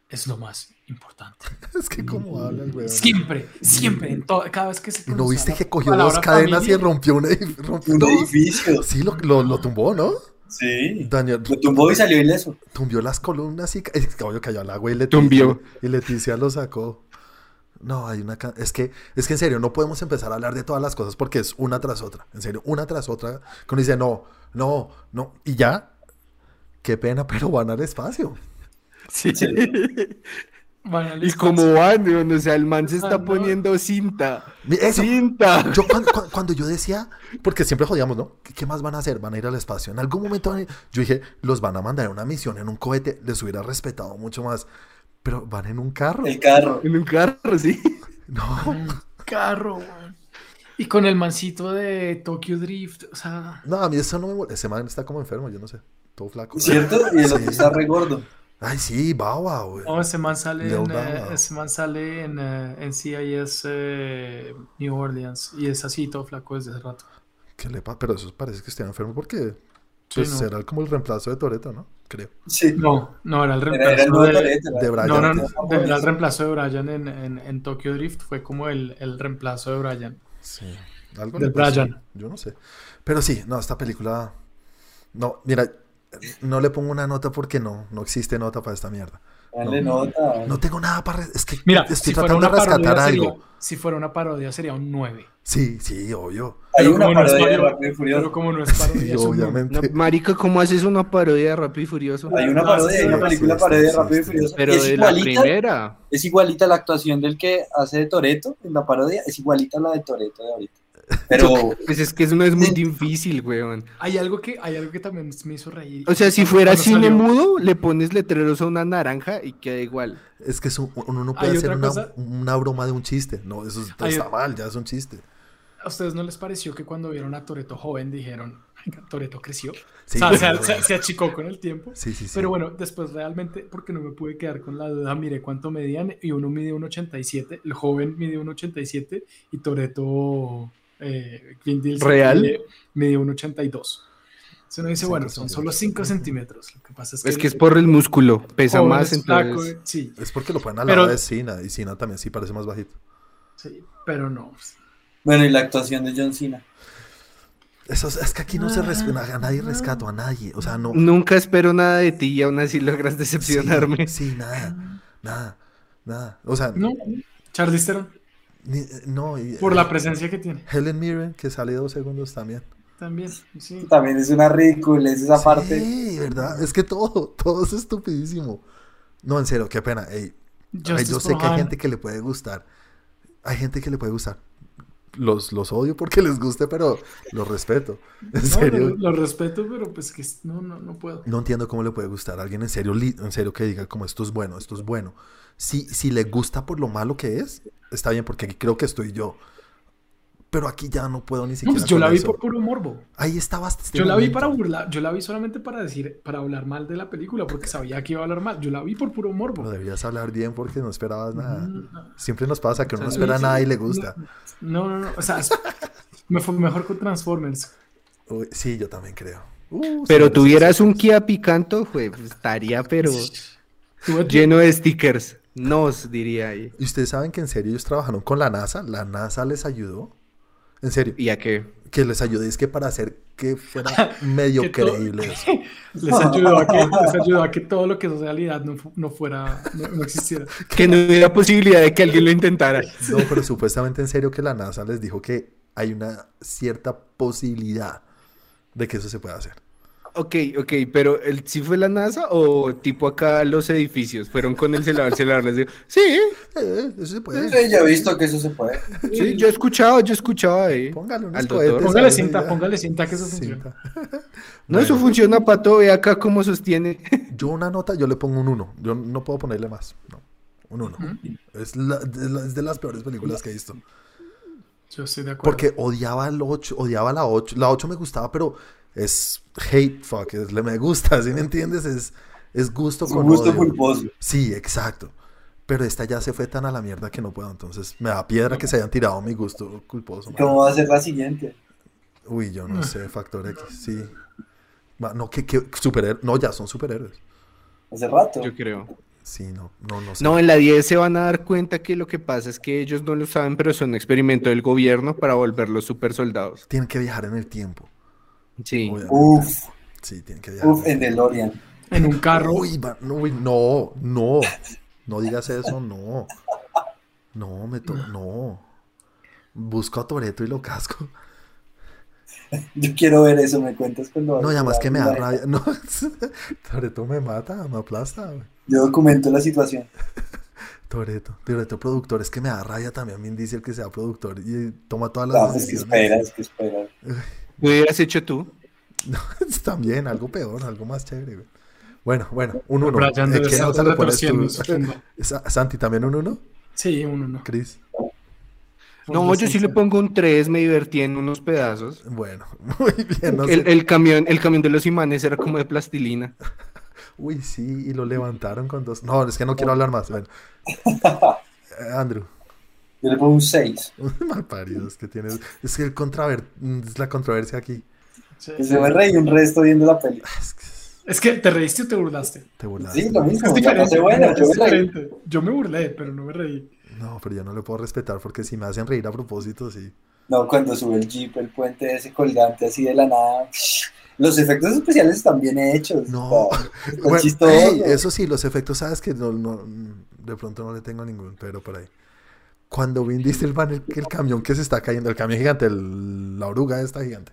es lo más importante. <laughs> Es que como hablan, güey. Siempre, siempre, en todo, cada vez que se ¿No viste que cogió dos cadenas y rompió un edificio? Rompió Un edificio. Sí, lo, lo, lo tumbó, ¿no? Sí. Daniel Lo tumbó y salió ileso. tumbió las columnas y ca- es que obvio cayó al agua y Leticia, Tumbió. y Leticia lo sacó. No, hay una es que es que en serio no podemos empezar a hablar de todas las cosas porque es una tras otra, en serio, una tras otra. Que uno dice, "No, no, no" y ya qué pena, pero van al espacio. Sí. Van Y como van, o sea, el man se Ah, está no. poniendo cinta. Eso, Cinta. Yo cuando, yo decía, porque siempre jodíamos, ¿no? ¿Qué, más van a hacer? Van a ir al espacio. En algún momento van a ir- yo dije, los van a mandar en una misión, en un cohete, les hubiera respetado mucho más. Pero van en un carro. El carro. En un carro, sí. <laughs> No. Un carro. Y con el mancito de Tokyo Drift, o sea, No, a mí eso no me molesta. Ese man está como enfermo, yo no sé. Todo flaco. ¿Cierto? Y el otro Sí. está re gordo. Ay, sí, baba, güey. no, ese man sale Lil en, eh, ese man sale en, eh, en CIS eh, New Orleans y es así, todo flaco desde hace rato. ¿Qué le pasa? Pero eso parece que está enfermo porque Sí, pues, no. será como el reemplazo de Toreto, ¿no? Creo. Sí. No, no, era el Era, era el reemplazo de, Toretto, de era- Brian. no, no, no, era el reemplazo de Brian en, en, en Tokyo Drift, fue como el, el reemplazo de Brian. Sí. Algo De Brian. Yo no sé. Pero sí, no, esta película. No, mira, no le pongo una nota porque no, no existe nota para esta mierda. Dale nota. No tengo nada para. Es que Mira, estoy si fuera tratando una de rescatar parodia algo. sería, si fuera una parodia sería un 9. Sí, sí, obvio. Hay Pero una como no es parodia de Rápido y Pero Furioso. como no es parodia, Sí, un obviamente. No, marica, ¿cómo haces una parodia de Rápido y Furioso? Hay una parodia, hay una sí, película sí, parodia de sí, Rápido y. Furioso. Pero es de la primera. es igualita la actuación del que hace de Toreto en la parodia, es igualita a la de Toreto de ahorita. Pero Pues es que eso no es muy difícil, weón. Hay algo que, hay algo que también me hizo reír. O sea, si fuera cine salió- mudo, le pones letreros a una naranja y queda igual. Es que es un- uno no puede hacer una, una broma de un chiste. No, eso está mal, ya es un chiste. ¿A ustedes no les pareció que cuando vieron a Toreto joven dijeron, Toreto creció? Sí, o sea, se, pero- se- se achicó con el tiempo. Sí, sí, sí. Pero bueno, después realmente, porque no me pude quedar con la duda, miré cuánto medían y uno mide 1,87, el joven mide 1,87 y Toreto eh, Vin Diesel ¿Real? mide, mide 1,82. Se uno dice, bueno, son solo centímetros. 5 centímetros. Lo que pasa es que, Es que es por el músculo, pesa más, entonces... eh, sí, Es porque lo ponen al Pero- lado de Cena. Y Cena también sí parece más bajito. sí, pero no. bueno, y la actuación de John Cena. Eso es, es que aquí no se Ah, respeta, a nadie rescato, a nadie. O sea, no. Nunca espero nada de ti y aún así logras decepcionarme. Sí, sí, nada, nada, nada. O sea, No, Charlize Theron, no. y- por la presencia que tiene, Helen Mirren, que sale dos segundos también. también, sí. También es una ridícula, es esa parte. Sí, ¿verdad? Es que todo, todo es estupidísimo. No, en serio, qué pena. Ey, ay, yo sé que hay gente que le puede gustar. Hay gente que le puede gustar. Los, los odio porque les guste, pero los respeto. <laughs> En No, serio. lo, lo respeto, pero pues que no, no, no puedo. No entiendo cómo le puede gustar a alguien en serio, en serio que diga como esto es bueno, esto es bueno. Si, si le gusta por lo malo que es, está bien porque creo que estoy yo. Pero aquí ya no puedo ni siquiera. No, pues yo la vi eso. por puro morbo. Ahí estaba. este Yo la vi para burlar, yo la vi solamente para decir, para hablar mal de la película, porque sabía que iba a hablar mal. Yo la vi por puro morbo. Pero deberías hablar bien porque no esperabas nada. Mm, Siempre nos pasa que uno no espera sí. nada y le gusta. No, no, no. O sea, es- me fue mejor con Transformers. Uy, sí, yo también creo. Uh, Pero tuvieras un. Kia Picanto, pues estaría pero lleno de stickers. Nos diría ahí. ¿Y ustedes saben que en serio ellos trabajaron con la NASA? ¿La NASA les ayudó? En serio, ¿Y a qué? que les ayudó es que para hacer que fuera <laughs> medio Que todo- creíble eso. <laughs> Les ayudó, a que, les ayudó a que <laughs> todo lo que es realidad no, no fuera, no, no existiera. Que no hubiera posibilidad de que alguien lo intentara. No, pero supuestamente en serio que la NASA les dijo que hay una cierta posibilidad de que eso se pueda hacer. Ok, ok, pero ¿el, ¿sí fue la NASA o tipo acá los edificios? Fueron con el celular, el celular les dijo, sí, <laughs> Eh, eso se puede. Sí, yo he visto que eso se puede. sí, yo he escuchado, yo he escuchado ahí. Póngale unos al cohetes doctor. Póngale cinta, ya. póngale cinta que eso funciona. Cinta. <laughs> No, eso funciona, Pato, ve acá cómo sostiene. <laughs> Yo una nota, yo le pongo un 1. Yo no puedo ponerle más. No, un 1. Es, la- de la- es de las peores películas que he visto. Yo estoy de acuerdo. Porque odiaba el 8, odiaba la 8. La 8 me gustaba, pero es hate fuck, es, le me gusta, <laughs> ¿sí me entiendes? Es, es gusto Es con un gusto odio. culposo. Sí, exacto. Pero esta ya se fue tan a la mierda que no puedo. Entonces me da piedra que se hayan tirado mi gusto culposo. ¿Cómo va a ser la siguiente? Uy, yo no sé, Factor X, sí. No, que, que superhéroes. No, ya son superhéroes. Hace rato. Yo creo. Sí, no, no, no sé. No, en la 10 se van a dar cuenta que lo que pasa es que ellos no lo saben, pero son un experimento del gobierno para volverlos super soldados. Tienen que viajar en el tiempo. Sí. obviamente. Uf, Sí, tienen que viajar. uf, en DeLorean. En un carro. Uy, no, uy, no, no. No digas eso, no. No, me to no. Busco a Toreto y lo casco. Yo quiero ver eso, me cuentas cuando... No, y además que me da Yo rabia. No, <laughs> Toreto me mata, me aplasta. güey. documento la situación. Toreto, Toreto productor, es que me da rabia también Vin Diesel que sea productor y toma todas las No, es que decisiones. espera, es que espera. ¿Lo hubieras hecho tú? <laughs> También, algo peor, algo más chévere. güey. Bueno, bueno, un uno. Brian Eh, debe ¿Qué nota le pones tú? <laughs> Santi, ¿también un uno? Sí, uno no. Cris. No, yo sí le pongo un 3, me divertí en unos pedazos. Bueno, <laughs> muy bien. no sé. El, el camión, el camión de los imanes era como de plastilina. Uy, sí, y lo levantaron con dos. No, es que no quiero hablar más. Bueno. Eh, Andrew, Yo le pongo un 6. <laughs> malparidos que tienes. Es que el controver... es la controversia aquí. Sí. Que se me reí un resto viendo la peli. Es que Es que te reíste o te burlaste. te burlaste. Sí, lo mismo. Es diferente. pasé buena, es yo diferente. Yo me burlé, pero no me reí. No, pero yo no le puedo respetar porque si me hacen reír a propósito, sí. No, cuando sube el jeep, el puente ese colgante así de la nada. Los efectos especiales están bien hechos. No. Está, <laughs> está Bueno, eso sí, los efectos, sabes que no, no- de pronto no le tengo ningún, pero por ahí. Cuando Vin Diesel va en el, el camión que se está cayendo, el camión gigante, el- la oruga esta gigante,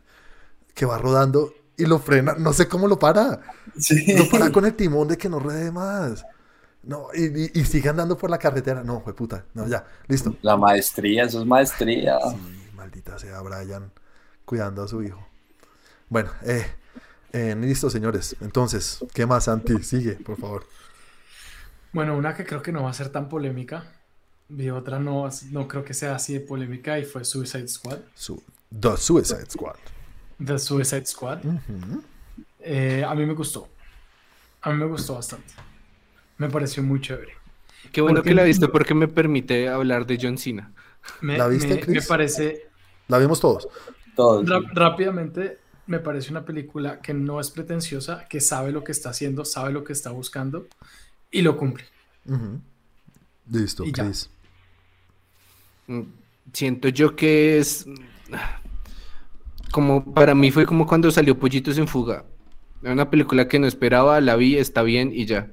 que va rodando y lo frena, no sé cómo lo para. Sí. Lo para con el timón de que no ruede más. No, y, y, y sigue andando por la carretera. No, fue puta. No, ya, listo. La maestría, eso es maestría. Sí, maldita sea Brian cuidando a su hijo. Bueno, eh, eh, listo, señores. Entonces, ¿qué más, Santi? Sigue, por favor. Bueno, una que creo que no va a ser tan polémica. Y otra no, no creo que sea así de polémica y fue Suicide Squad. Su, The Suicide Squad. The Suicide Squad. Eh, a mí me gustó. A mí me gustó bastante. Me pareció muy chévere. Qué bueno Porque- que la viste porque me permite hablar de John Cena. Me, ¿La viste, me- Chris? me parece, La vimos todos. Todos. Ra- rápidamente, me parece una película que no es pretenciosa, que sabe lo que está haciendo, sabe lo que está buscando y lo cumple. Listo, Y. Chris. Siento yo que es como para mí fue como cuando salió Pollitos en Fuga. Era una película que no esperaba, la vi, está bien y ya.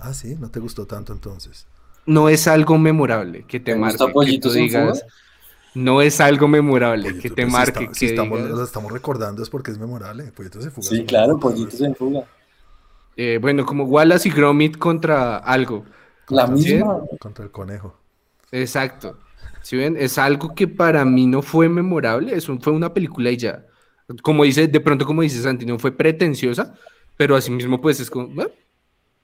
Ah, sí, no te gustó tanto entonces. No es algo memorable que te ¿Te marque, que en. Fuga? No es algo memorable que te pues, si marque, si estamos, digas- lo estamos recordando es porque es memorable. Pollitos en fuga. Sí, claro, pollitos en fuga. Eh, bueno, como Wallace y Gromit contra algo. La Contra- misma. Contra el conejo. Exacto. Si ven, es algo que para mí no fue memorable, es un- fue una película y ya. Como dice, de pronto como dice Santi, no fue pretenciosa, pero asimismo pues es como, "Ah,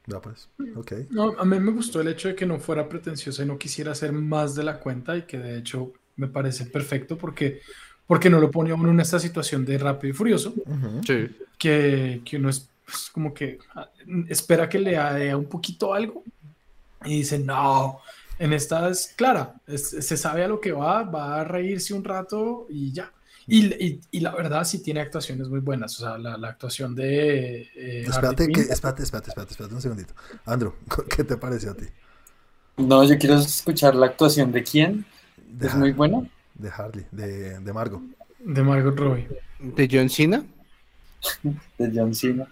Ya pues, ok. No, a mí me gustó el hecho de que no fuera pretenciosa y no quisiera hacer más de la cuenta y que de hecho me parece perfecto porque, porque no lo pone uno en esta situación de rápido y furioso, Ujú. Sí. que, que uno es pues, como que ah, espera que le dé un poquito algo y dice, no, en esta es clara, es- se sabe a lo que va, va a reírse un rato y ya. Y, y- y la verdad sí tiene actuaciones muy buenas, o sea, la, la actuación de... eh, Espérate, que, espérate, espérate, espérate, espérate un segundito. Andrew, <laughs> ¿qué te pareció a ti? No, yo quiero escuchar la actuación de quién. De, Es Har- muy buena. de Harley, de, de Margo. de Margot Robbie. De John Cena. <laughs> de John Cena.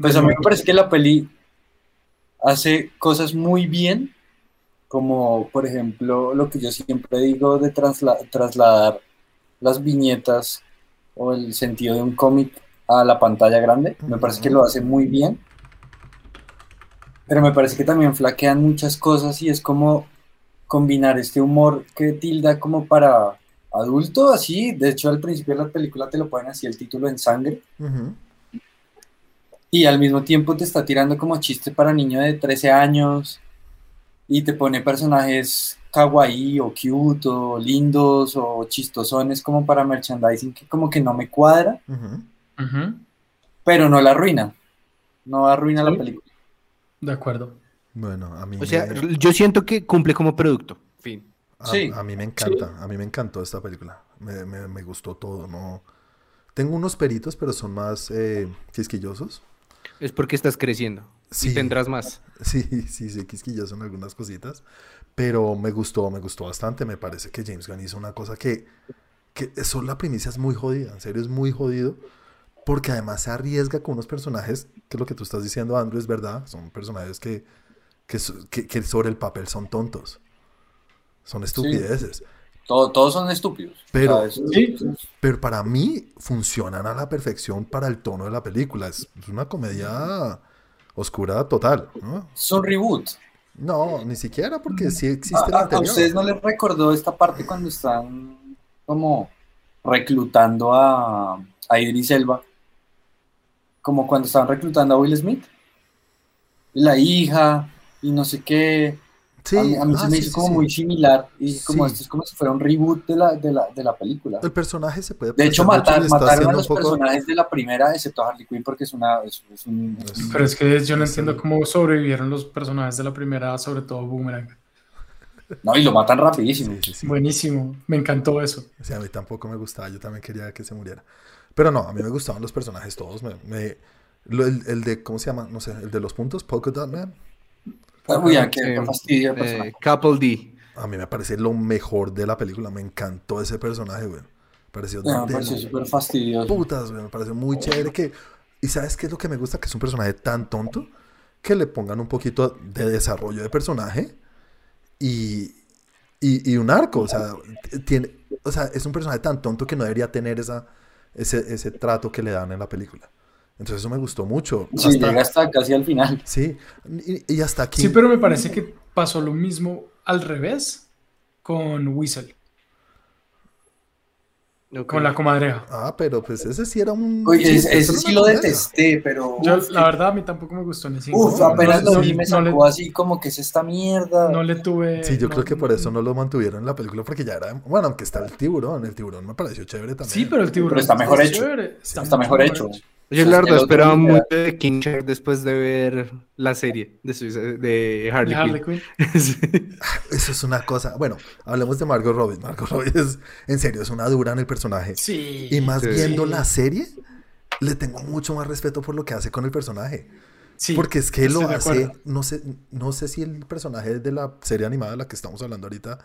Pues a mí me parece que la peli hace cosas muy bien, como por ejemplo lo que yo siempre digo de trasla- trasladar las viñetas o el sentido de un cómic a la pantalla grande. Me parece que lo hace muy bien. Pero me parece que también flaquean muchas cosas y es como combinar este humor que tilda como para adulto, así. De hecho, al principio de la película te lo ponen así el título en sangre. Y al mismo tiempo te está tirando como chiste para niño de 13 años y te pone personajes kawaii o cute o lindos o chistosones como para merchandising que como que no me cuadra, pero no la arruina. No arruina la película. De acuerdo. Bueno, a mí, O sea, me, yo siento que cumple como producto. Fin. a, sí. a mí me encanta, a mí me encantó esta película. Me, me- me gustó todo, ¿no? Tengo unos peritos, pero son más eh, quisquillosos. Es porque estás creciendo. Sí. Y tendrás más. Sí, sí, sí, quisquilloso en algunas cositas. Pero me gustó, me gustó bastante. Me parece que James Gunn hizo una cosa que, que eso la primicia es muy jodida. En serio, es muy jodido. Porque además se arriesga con unos personajes, que lo que tú estás diciendo, Andrew, es verdad. Son personajes que, que, que- que sobre el papel son tontos. Son estupideces. Todo- todos son estúpidos. Pero- O sea, es- Sí. Pero para mí funcionan a la perfección para el tono de la película. Es, es una comedia oscura total. ¿no? es un reboot. No, ni siquiera porque sí ¿A, existe el a- a anterior. ustedes no les recordó esta parte cuando están como reclutando a, a Idris Elba? Como cuando estaban reclutando a Will Smith. La hija y no sé qué. Sí, a mí, a mí ah, se me sí, hizo sí, como sí. muy similar. Y como Sí. esto es como si fuera un reboot de la, de la, de la película. El personaje se puede De hecho, matar, mataron a los poco- personajes de la primera, excepto a Harley Quinn, porque es una. Es, es un, es un- Pero es que yo no Sí. entiendo cómo sobrevivieron los personajes de la primera, sobre todo Boomerang. no, y lo matan rapidísimo. Sí, sí, sí. Buenísimo, me encantó eso. O sea, a mí tampoco me gustaba, yo también quería que se muriera. Pero no, a mí me gustaban los personajes todos. Me, me- el, el de, ¿cómo se llama? No sé, el de los puntos, Polka Dot Man. Uy, qué, qué fastidio Eh. Couple D. A mí me parece lo mejor de la película. Me encantó ese personaje, güey. Me pareció No, me de pareció súper fastidioso. putas, güey. Me pareció muy chévere que... ¿Y sabes qué es lo que me gusta? Que es un personaje tan tonto que le pongan un poquito de desarrollo de personaje y, y, y un arco. O sea, tiene, o sea, es un personaje tan tonto que no debería tener esa, ese, ese trato que le dan en la película. Entonces eso me gustó mucho. Sí, Hasta- llega hasta casi al final. sí, y, y hasta aquí... Sí, pero me parece que pasó lo mismo al revés con Whistle, Ok. con la comadreja. Ah, pero pues ese sí era un... Oye, ese, ese sí lo detesté, pero. Yo, uf, la verdad, a mí tampoco me gustó ni cinco. uf, No- apenas no- lo vi, me no le- sacó así como que es esta mierda. No le tuve. Sí, yo no- creo que por eso no lo mantuvieron en la película, porque ya era... Bueno, aunque está el tiburón, el tiburón me pareció chévere también. Sí, pero el tiburón Pero está mejor hecho. chévere, Está mejor hecho. Yo la verdad esperaba era- mucho de King Shark después de ver la serie de, Harley, Quinn. Quinn. <laughs> Sí. Eso es una cosa. Bueno, hablemos de Margot Robbie. Margot Robbie es, en serio, es una dura en el personaje. Sí. Y más Sí. viendo la serie, le tengo mucho más respeto por lo que hace con el personaje. Sí, Porque es que lo hace, no sé, no sé si el personaje de la serie animada de la que estamos hablando ahorita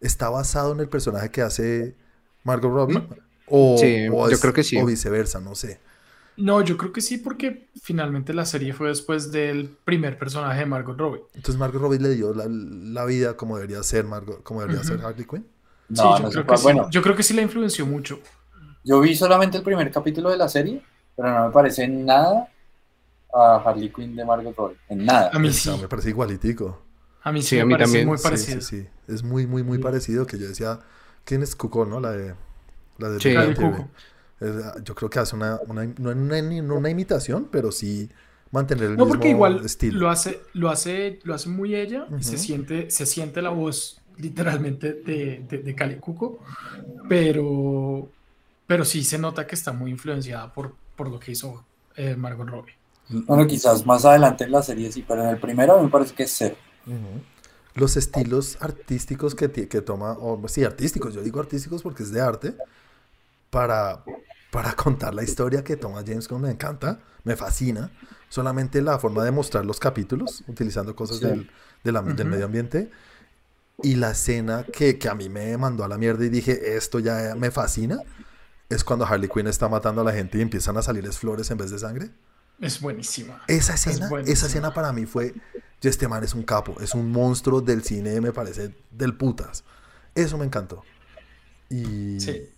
está basado en el personaje que hace Margot Robbie. O, Sí, o yo creo que sí. O viceversa, no sé. No, yo creo que sí, porque finalmente la serie fue después del primer personaje de Margot Robbie. Entonces Margot Robbie le dio la, la vida como debería ser Margot, como debería ser Harley Quinn. Sí, No, yo, no creo que sí. Bueno, yo creo que sí la influenció mucho. yo vi solamente el primer capítulo de la serie, pero no me parece en nada a Harley Quinn de Margot Robbie. En nada. A mí sí. sea, me parece igualitico. A mí sí, Sí, me a mí parece también. muy Sí, parecido. Sí, sí, sí. Es muy, muy, muy Sí. parecido que yo decía, ¿quién es Cuco, no? La de... La de Sí. La de. Cuco. Ah, yo creo que hace una, una, no, una, no una imitación, pero sí mantener el No, mismo porque igual estilo. lo hace, lo hace, lo hace muy ella y se siente, se siente la voz literalmente de, de, de Cali Cuco, pero, pero sí se nota que está muy influenciada por, por lo que hizo eh, Margot Robbie. Bueno, quizás más adelante en la serie sí, pero en el primero me parece que es cero. Ujú. Los estilos artísticos que, que toma, o sí, artísticos, yo digo artísticos porque es de arte, para, para contar la historia que toma James Gunn me encanta, me fascina. Solamente la forma de mostrar los capítulos, utilizando cosas Sí. del, de la- del medio ambiente. Y la escena que, que a mí me mandó a la mierda y dije, esto ya me fascina, es cuando Harley Quinn está matando a la gente y empiezan a salir flores en vez de sangre. Es buenísima. Esa escena, buenísima. esa escena para mí fue, "Yo, este man es un capo, es un monstruo del cine, me parece del putas. Eso me encantó. Y, Sí.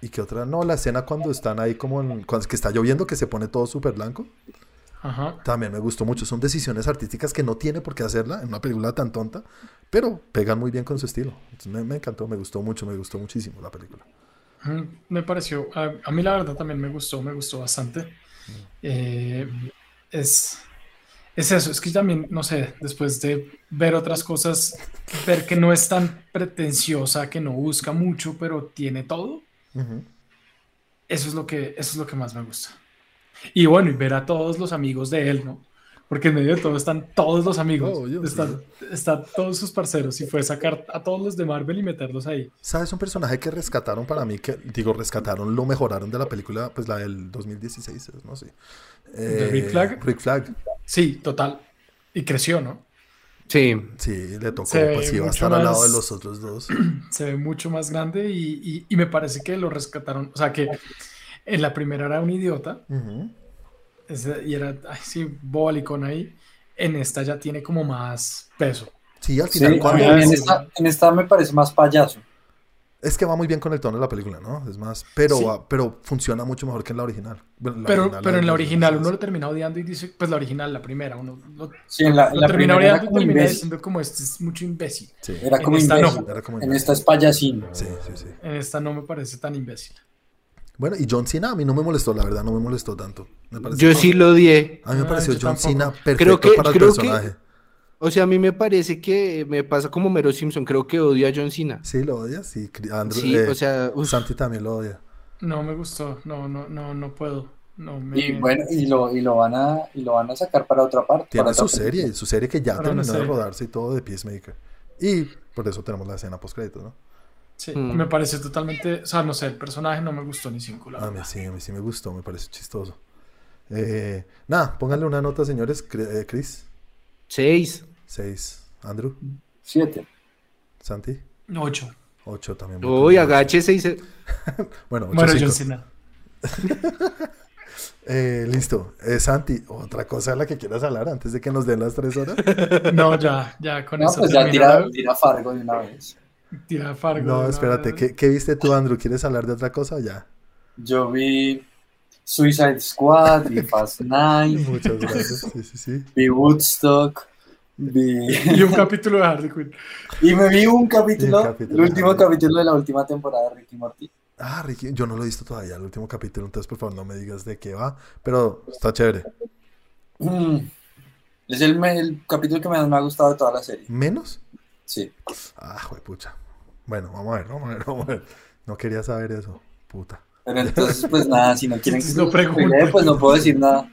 Y qué otra, no, la escena cuando están ahí como en, cuando es que está lloviendo, que se pone todo súper blanco, Ajá. también me gustó mucho. Son decisiones artísticas que no tiene por qué hacerla en una película tan tonta, pero pegan muy bien con su estilo. Entonces, me, me encantó, me gustó mucho, me gustó muchísimo la película. Mm, Me pareció, a, a mí la verdad también me gustó, me gustó bastante. Mm. Eh, es, es eso, es que también, no sé, después de ver otras cosas, ver que no es tan pretenciosa, que no busca mucho, pero tiene todo, Ujú. eso es lo que, eso es lo que más me gusta. Y bueno, y ver a todos los amigos de él, ¿no? Porque en medio de todo están todos los amigos, Oh, yo están, están todos sus parceros, y fue sacar a todos los de Marvel y meterlos ahí. ¿Sabes un personaje que rescataron para mí? Que digo, rescataron, lo mejoraron de la película, pues la del 2016, no sé. ¿De Rick Flag? Rick Flag. Sí, total. Y creció, ¿no? Sí, Sí, le tocó, pues iba a estar al lado de los otros dos. <clears throat> se ve mucho más grande y, y- y me parece que lo rescataron. O sea, que en la primera era un idiota ese- y era, ay, sí, bobalicón ahí. En esta ya tiene como más peso. Sí, al Sí, final, cuando- en, sí. esta, en esta me parece más payaso. Es que va muy bien con el tono de la película, ¿no? Es más, pero, Sí. va- pero funciona mucho mejor que en la original. Bueno, la Pero, original, pero en la original 2016. uno lo termina odiando y dice, pues la original, la primera, uno lo, Sí, en la, lo la termina primera era odiando y como termina imbécil. diciendo como este es mucho imbécil. Sí, Era como En esta no. imbécil. era como En esta es payasín. Sí, sí, sí. En esta no me parece tan imbécil. Bueno, y John Cena a mí no me molestó, la verdad, no me molestó tanto. Me yo sí lo odié. A mí me Ah, pareció John tampoco. Cena perfecto Creo que- para el que- personaje. O sea, a mí me parece que me pasa como Mero Simpson. Creo que odio a John Cena. Sí, lo odias. Sí, Andrew- Sí, eh, o sea, uf. Santi también lo odia. No me gustó, no, no, no, no puedo. No me... Y bueno, y lo, y lo van a, y lo van a sacar para otra parte. Tiene para su película. serie, su serie que ya Para terminó de rodarse y todo de Peacemaker. Y por eso tenemos la escena post créditos, ¿no? Sí, Mm. me parece totalmente, o sea, no sé, el personaje no me gustó ni cinco, la A mí verdad. sí, a mí sí me gustó, me parece chistoso. Eh, nada, pónganle una nota, señores. Eh, Chris, seis. 6. Andrew, Siete. Santi, Ocho. 8 también. Uy, agáchese y se... <laughs> Bueno, 8 Bueno, John Cena. <laughs> Eh, listo. Eh, Santi, otra cosa de la que quieras hablar antes de que nos den las 3 horas. <laughs> No, ya, ya con No, eso pues ya tira, tira Fargo de una vez. tira Fargo. No, espérate, ¿qué, qué viste tú, Andrew? ¿Quieres hablar de otra cosa o ya? Yo vi Suicide Squad, vi Fast Nine, Muchas gracias. Sí, sí, sí. vi Woodstock, vi... <laughs> Y un capítulo de Harley Quinn. Y me vi un capítulo, Y un capítulo. el último capítulo de la última temporada de Ricky Morty. Ah, Ricky, yo no lo he visto todavía, el último capítulo, entonces por favor no me digas de qué va, pero está chévere. Mm. Es el, capítulo que más me ha gustado de toda la serie. ¿Menos? Sí. Ah, pucha. Bueno, vamos a ver, vamos a ver, vamos a ver. No quería saber eso, puta. Pero entonces, pues nada, si no quieren <laughs> que no spoilee, pues no puedo decir nada.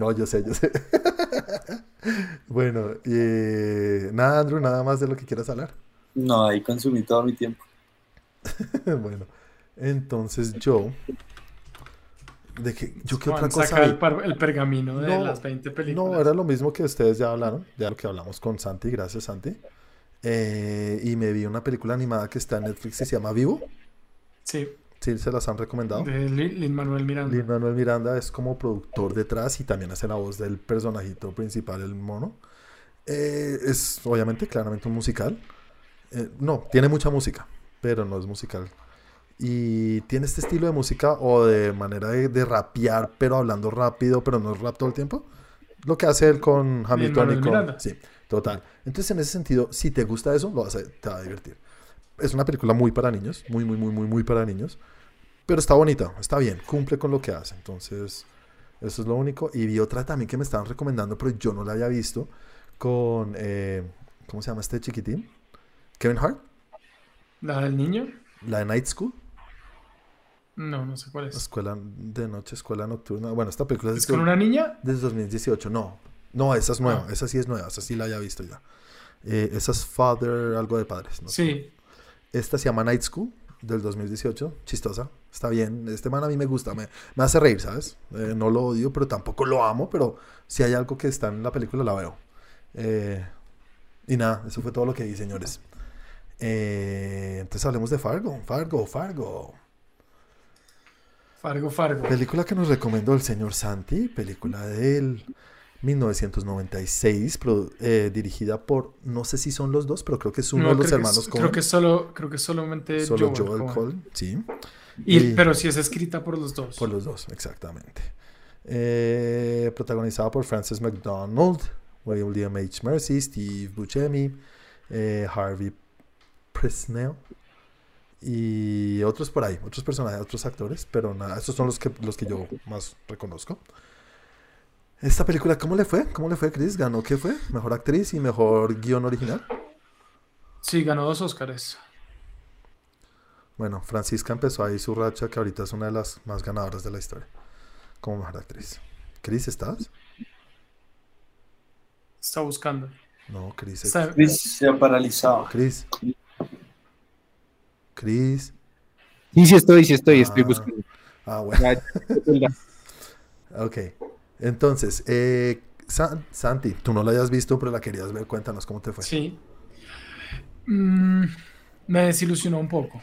No, yo sé, yo sé. <laughs> bueno, y nada, Andrew, nada más de lo que quieras hablar. No, ahí consumí todo mi tiempo. <laughs> bueno, entonces yo... ¿De qué? ¿Yo qué otra cosa saca el, par- el pergamino de No, las 20 películas. No, era lo mismo que ustedes ya hablaron, ya lo que hablamos con Santi, gracias Santi. Eh, y me vi una película animada que está en Netflix y se llama Vivo. Sí, Sí, se las han recomendado. de Lin Manuel Miranda. Lin Manuel Miranda es como productor detrás y también hace la voz del personajito principal, el mono. Eh, es obviamente claramente un musical. Eh, no, tiene mucha música, pero no es musical. Y tiene este estilo de música o de manera de, de rapear, pero hablando rápido, pero no es rap todo el tiempo. Lo que hace él con Hamilton y con... Miranda. Sí, total. Entonces, en ese sentido, si te gusta eso, lo vas a, te va a divertir. Es una película muy para niños, muy, muy, muy, muy, muy para niños. Pero está bonita, está bien, cumple con lo que hace. Entonces, eso es lo único. Y vi otra también que me estaban recomendando, pero yo no la había visto, con, eh, ¿cómo se llama este chiquitín? Kevin Hart, ¿La del niño? la de Night School, No, no sé cuál es. escuela de noche, escuela nocturna. Bueno, esta película es, ¿Es con una niña? desde 2018. No, no, esa es nueva. Ah. Esa sí es nueva. Esa sí la había visto ya. Eh, esa es Father, algo de padres. no sé. Esta se llama Night School del 2018. Chistosa. Está bien. Este man a mí me gusta. Me, me hace reír, ¿sabes? Eh, no lo odio, pero tampoco lo amo. Pero si hay algo que está en la película, la veo. Eh, y nada, eso fue todo lo que vi, señores. Eh, entonces hablemos de Fargo. Fargo, Fargo. Fargo, Fargo. Película que nos recomendó el señor Santi. Película del 1996. produ- eh, dirigida por, no sé si son los dos, pero creo que es uno No, de los hermanos Coen. Creo que solo, creo que solamente Solo Joel Joel sí. Y- Y- pero sí es escrita por los dos. Por los dos, exactamente. Eh, protagonizada por Frances McDonald, William H. Mercy, Steve Buscemi, eh, Harvey Presnell y otros por ahí, otros personajes, otros actores, pero nada, estos son los que, los que yo más reconozco. Esta película, ¿cómo le fue? ¿Cómo le fue, Chris? ¿Ganó qué fue? ¿Mejor actriz y mejor guion original? Sí, ganó dos Óscares. Bueno, Francisca empezó ahí su racha, que ahorita es una de las más ganadoras de la historia, como mejor actriz. Chris, ¿estás? Está buscando. No, Chris. Está- Chris se ha paralizado. Chris. Chris. Sí, sí estoy, sí estoy, estoy Ah. buscando. Ah, bueno. <laughs> Ok. Entonces, eh, San- Santi, tú no la hayas visto, pero la querías ver. Cuéntanos cómo te fue. Sí. Mm, me desilusionó un poco.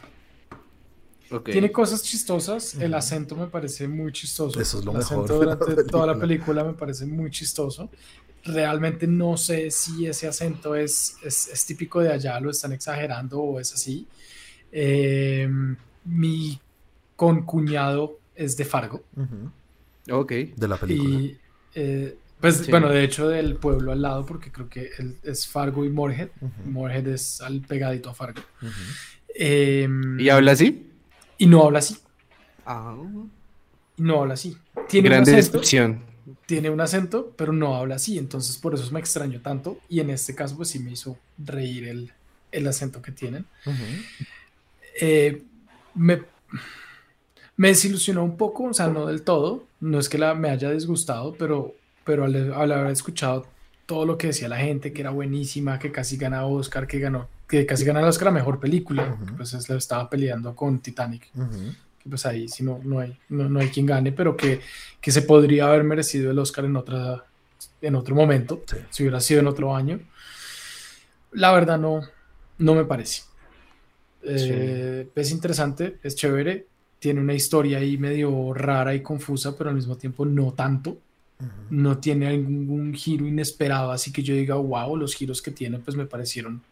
ok. Tiene cosas chistosas. El acento me parece muy chistoso. Eso es lo el mejor acento la durante toda la película. me parece muy chistoso. Realmente no sé si ese acento es, es, es típico de allá, lo están exagerando o es así. Eh, mi concuñado es de Fargo. Ok. De la película. Y eh, pues Sí. bueno, de hecho del pueblo al lado, porque creo que él es Fargo y Morehead. Ujú, Morehead es al pegadito a Fargo. ujú. Eh, ¿Y habla así? y no habla así. Ah. No habla así. Tiene Grande un acento, descripción. tiene un acento, pero no habla así. Entonces por eso me extrañó tanto. Y en este caso, pues sí me hizo reír el, el acento que tienen. Eh, me, me desilusionó un poco, o sea, no del todo. No es que la, me haya disgustado, pero, pero al, al haber escuchado todo lo que decía la gente, que era buenísima, que casi gana Oscar, que ganó, que casi gana el Oscar a mejor película, pues es, estaba peleando con Titanic, que pues ahí sí no, no, hay, no, no hay quien gane, pero que, que se podría haber merecido el Oscar en, otra, en otro momento, Sí. si hubiera sido en otro año. La verdad no, no me parece. Eh, Es interesante, es chévere, tiene una historia ahí medio rara y confusa, pero al mismo tiempo no tanto. No tiene ningún giro inesperado, así que yo diga, wow, los giros que tiene pues me parecieron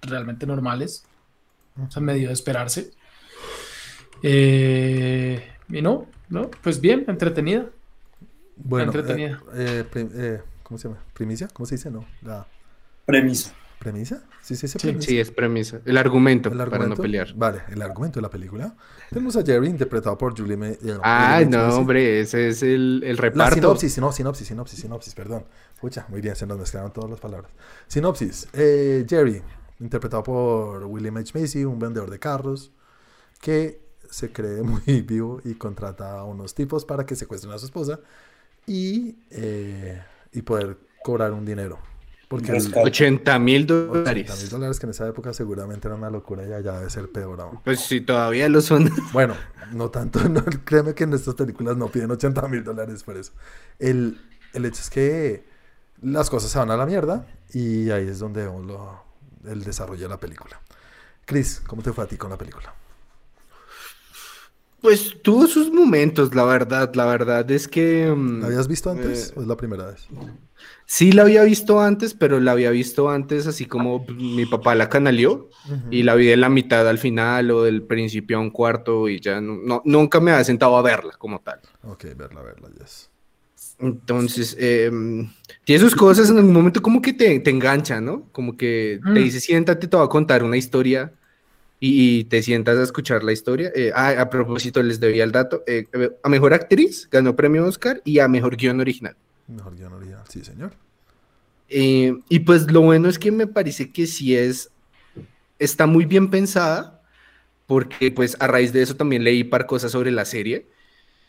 realmente normales, o sea, medio de esperarse. Eh, y no, no, pues bien, entretenida. Bueno, Entretenida. eh, eh, eh, ¿cómo se llama? ¿Primicia? ¿Cómo se dice? No. La Premisa. Premisa. ¿Sí dice Sí. premisa? Sí, es premisa. El argumento, El para no argumento. pelear. Vale, el argumento de la película. Tenemos a Jerry interpretado por Julie Me- eh, Ah, Julie no, hombre, ese es el, el La reparto. sinopsis, no, sinopsis, sinopsis, sinopsis, perdón. Pucha, muy bien, se nos mezclaron todas las palabras. Sinopsis. eh, Jerry, interpretado por William H. Macy, un vendedor de carros, que se cree <laughs> muy vivo y contrata a unos tipos para que secuestren a su esposa y, eh, y poder cobrar un dinero. Porque el- Rescate. 80 mil 80 mil dólares. dólares, que en esa época seguramente era una locura y allá debe ser peor aún. Pues sí, todavía lo son. <laughs> Bueno, no tanto, no, créeme que en estas películas no piden 80 mil dólares por eso. El, el hecho es que las cosas se van a la mierda y ahí es donde vemos lo- el desarrollo de la película. Chris, ¿cómo te fue a ti con la película? Pues tuvo sus momentos, la verdad. La verdad es que. mm, ¿La habías visto antes eh, o es la primera vez? Sí la había visto antes, pero la había visto antes así como mi papá la canaleó y la vi de la mitad al final o del principio a un cuarto y ya no, no- nunca me había sentado a verla como tal. Ok, verla, verla, yes. Entonces, eh, tiene sus cosas en algún momento como que te, te engancha, ¿no? Como que te Mm. dice, siéntate, te voy a contar una historia y, y te sientas a escuchar la historia. Eh, ah, a propósito, les debía el dato. eh, a Mejor Actriz ganó premio Oscar y a Mejor Guión Original. Mejor guion original, sí, señor. Eh, y pues lo bueno es que me parece que sí es está muy bien pensada, porque pues a raíz de eso también leí par cosas sobre la serie.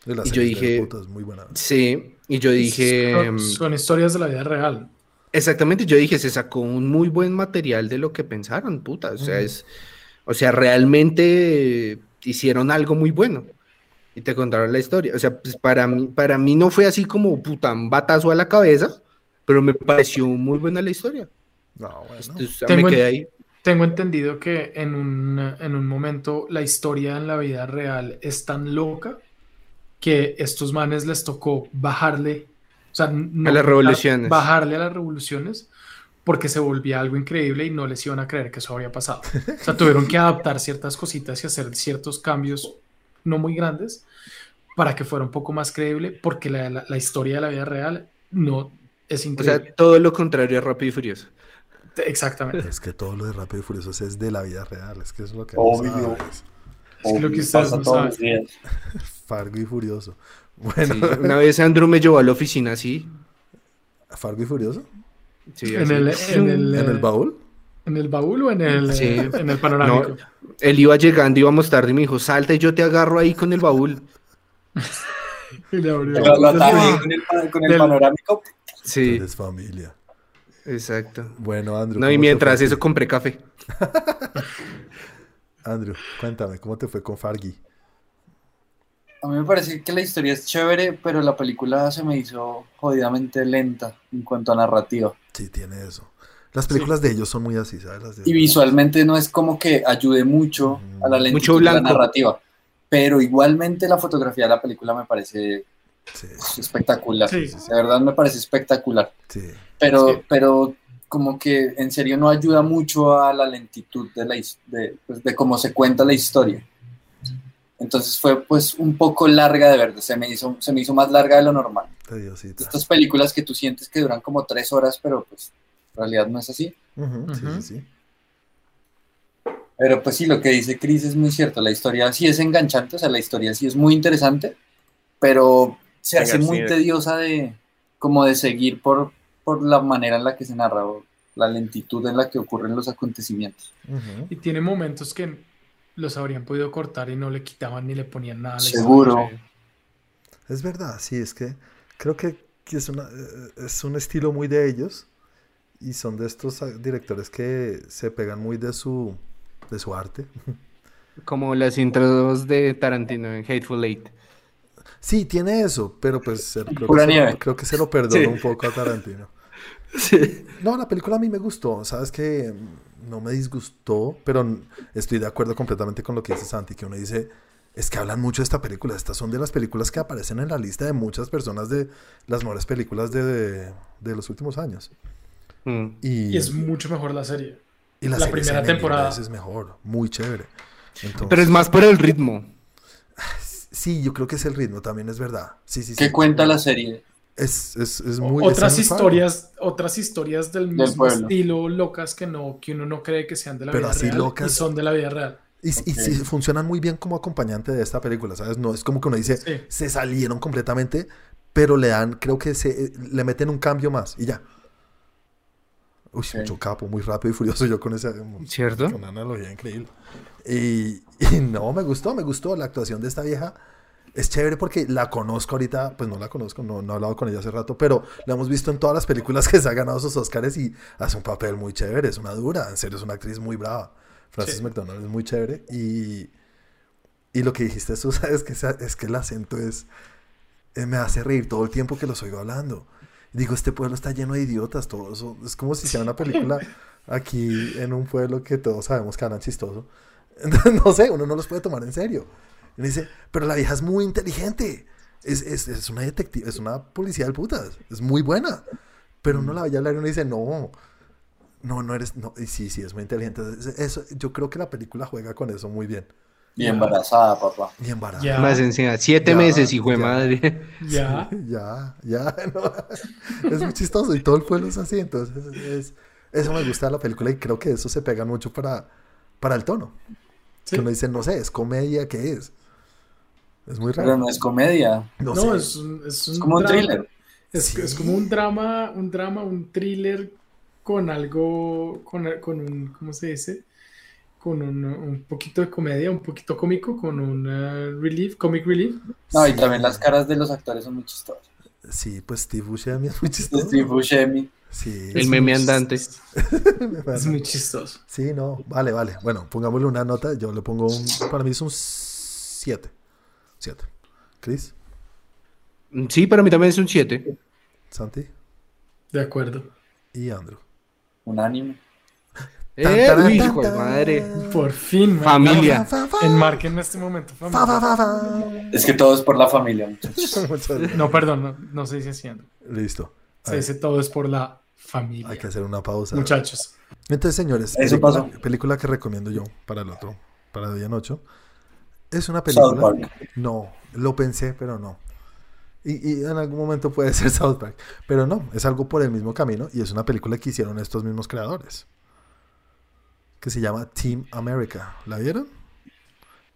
De la Y yo serie de dije- putas, muy buena. Sí, y yo dije... Son, son historias de la vida real. Exactamente, yo dije, se sacó un muy buen material de lo que pensaron, puta. O sea, es, o sea, realmente hicieron algo muy bueno y te contaron la historia. O sea, pues para mí, para mí no fue así como puta, un batazo a la cabeza, pero me pareció muy buena la historia. No, bueno. Entonces, Tengo me quedé ahí. Tengo entendido que en un, en un momento la historia en la vida real es tan loca que estos manes les tocó bajarle, o sea, no A las revoluciones. bajarle a las revoluciones porque se volvía algo increíble y no les iban a creer que eso habría pasado. O sea, tuvieron que adaptar ciertas cositas y hacer ciertos cambios no muy grandes para que fuera un poco más creíble porque la, la- la historia de la vida real no es O increíble. sea, todo lo contrario a Rápido y Furioso. Exactamente. Es que todo lo de Rápido y Furioso es de la vida real. Es que es lo que Obvio. no. Es que lo que Obvio, ustedes no todos saben. los días. <laughs> Fargo y Furioso. Bueno, Sí, una vez Andrew me llevó a la oficina así. Fargo y Furioso. sí, En el, en el, ¿En el eh, baúl? ¿En el baúl o en el, Sí. en el panorámico? No, él iba llegando, íbamos tarde y me dijo, salta y yo te agarro ahí con el baúl. <laughs> Y le abrió. Pero lo ataje con el, pa- con el Del- panorámico. Sí, Eres familia. exacto. Bueno, Andrew. No, ¿cómo y mientras eso compré café. <laughs> Andrew, cuéntame, ¿cómo te fue con Fargi? A mí me parece que la historia es chévere, pero la película se me hizo jodidamente lenta en cuanto a narrativa. Sí, tiene eso. Las películas de ellos son muy así, ¿sabes? Las de- Y visualmente no es como que ayude mucho a la lentitud de la narrativa. Pero igualmente la fotografía de la película me parece Sí, espectacular. Sí. De verdad me parece espectacular. sí. Pero, pero como que en serio no ayuda mucho a la lentitud de, la, de, pues, de cómo se cuenta la historia. Entonces fue pues un poco larga de ver, se me hizo, se me hizo más larga de lo normal. Estas películas que tú sientes que duran como tres horas, pero pues en realidad no es así. Sí, sí, sí. Pero pues sí, lo que dice Chris es muy cierto, la historia sí es enganchante, o sea, la historia sí es muy interesante, pero se hace muy sí. tediosa de como de seguir por, por la manera en la que se narra, o la lentitud en la que ocurren los acontecimientos. Y tiene momentos que los habrían podido cortar y no le quitaban ni le ponían nada. a la Seguro. Es verdad, sí, es que creo que, que es, una, eh, es un estilo muy de ellos y son de estos ah, directores que se pegan muy de su, de su arte. <laughs> Como las intros de Tarantino en Hateful Eight. Sí, tiene eso, pero pues se- creo, que se, nieve. creo que se lo perdono Sí. un poco a Tarantino. <laughs> Sí. No, la película a mí me gustó, sabes que no me disgustó, pero estoy de acuerdo completamente con lo que dice Santi, que uno dice, es que hablan mucho de esta película, estas son de las películas que aparecen en la lista de muchas personas de las mejores películas de, de- de los últimos años. Mm. Y, Y es mucho mejor la serie. y la serie primera temporada. veces mejor, muy chévere. Entonces, Pero es más por el ritmo. <sighs> Sí, yo creo que es el ritmo, también es verdad. Sí, sí, sí. ¿Qué cuenta la serie? Es, es, es muy... es otras padre. historias, otras historias del mismo estilo locas que no, que uno no cree que sean de la Pero vida así real locas. y son de la vida real. Y, y Ok. sí, funcionan muy bien como acompañante de esta película, ¿sabes? No es como que uno dice, Sí. se salieron completamente, pero le dan, creo que se, le meten un cambio más y ya. Uy, Ok. mucho capo, muy rápido y furioso yo con esa ¿Cierto? con una analogía increíble. Y, y no, me gustó, me gustó la actuación de esta vieja. Es chévere porque la conozco ahorita, pues no la conozco, no, no he hablado con ella hace rato, pero la hemos visto en todas las películas que se ha ganado sus Oscars y hace un papel muy chévere, es una dura, en serio, es una actriz muy brava. Frances Sí. McDonald es muy chévere y, y lo que dijiste tú, <laughs> sabes que es que el acento es, eh, me hace reír todo el tiempo que los oigo hablando. Digo, este pueblo está lleno de idiotas, todos son- es como si sea una película <laughs> aquí en un pueblo que todos sabemos que hablan chistoso. <laughs> Entonces, no sé, uno no los puede tomar en serio. Y dice, pero la vieja es muy inteligente. Es, es, es una detective, es una policía del putas. Es muy buena. Pero uno la ve hablar y uno dice, no, no, no eres, no. Y sí, sí, es muy inteligente. Es- Eso, yo creo que la película juega con eso muy bien. Y embarazada, papá. Y embarazada. Ya. Más encima, siete Ya, meses, hijo de madre. <laughs> Ya. <laughs> Ya, ya, no. es muy chistoso y todo el pueblo es así, entonces es- eso me gusta de la película y creo que eso se pega mucho para, para el tono. Sí. Que uno dice, no sé, es comedia, ¿qué es? Es muy Pero raro. no es comedia, No, No, sé. es un, es un es como un thriller. Es, Sí. es como un drama, un drama, un thriller con algo, con, con un, ¿cómo se dice? Con un, un poquito de comedia, un poquito cómico, con un eh, relief, comic relief. No, y Sí. también las caras de los actores son muy chistosas. Sí, pues Steve Buscemi es muy chistoso. Steve Buscemi. Sí, El meme andante. <laughs> Es muy chistoso. Sí, no, vale, vale. Bueno, pongámosle una nota. Yo le pongo un. Para mí es un 7. 7. Chris, Sí, para mí también es un 7. Santi De acuerdo. y Andrew. Unánime. Eh, uy, tan, hijo de madre. Por fin, man. Familia. Fa, fa, fa, Enmarquen en este momento, fa, familia. fa, fa, fa. Es que todo es por la familia, muchachos. <laughs> No, perdón, no, no se dice haciendo. Listo. Se dice todo es por la familia. hay que hacer una pausa. Muchachos. Entonces, señores, Eso película, pasó. película que recomiendo yo para el otro, para día en ocho. Es una South película. Park. No, lo pensé, pero no. Y, y en algún momento puede ser <laughs> South Park. Pero no, es algo por el mismo camino y es una película que hicieron estos mismos creadores. Que se llama Team America. ¿La vieron?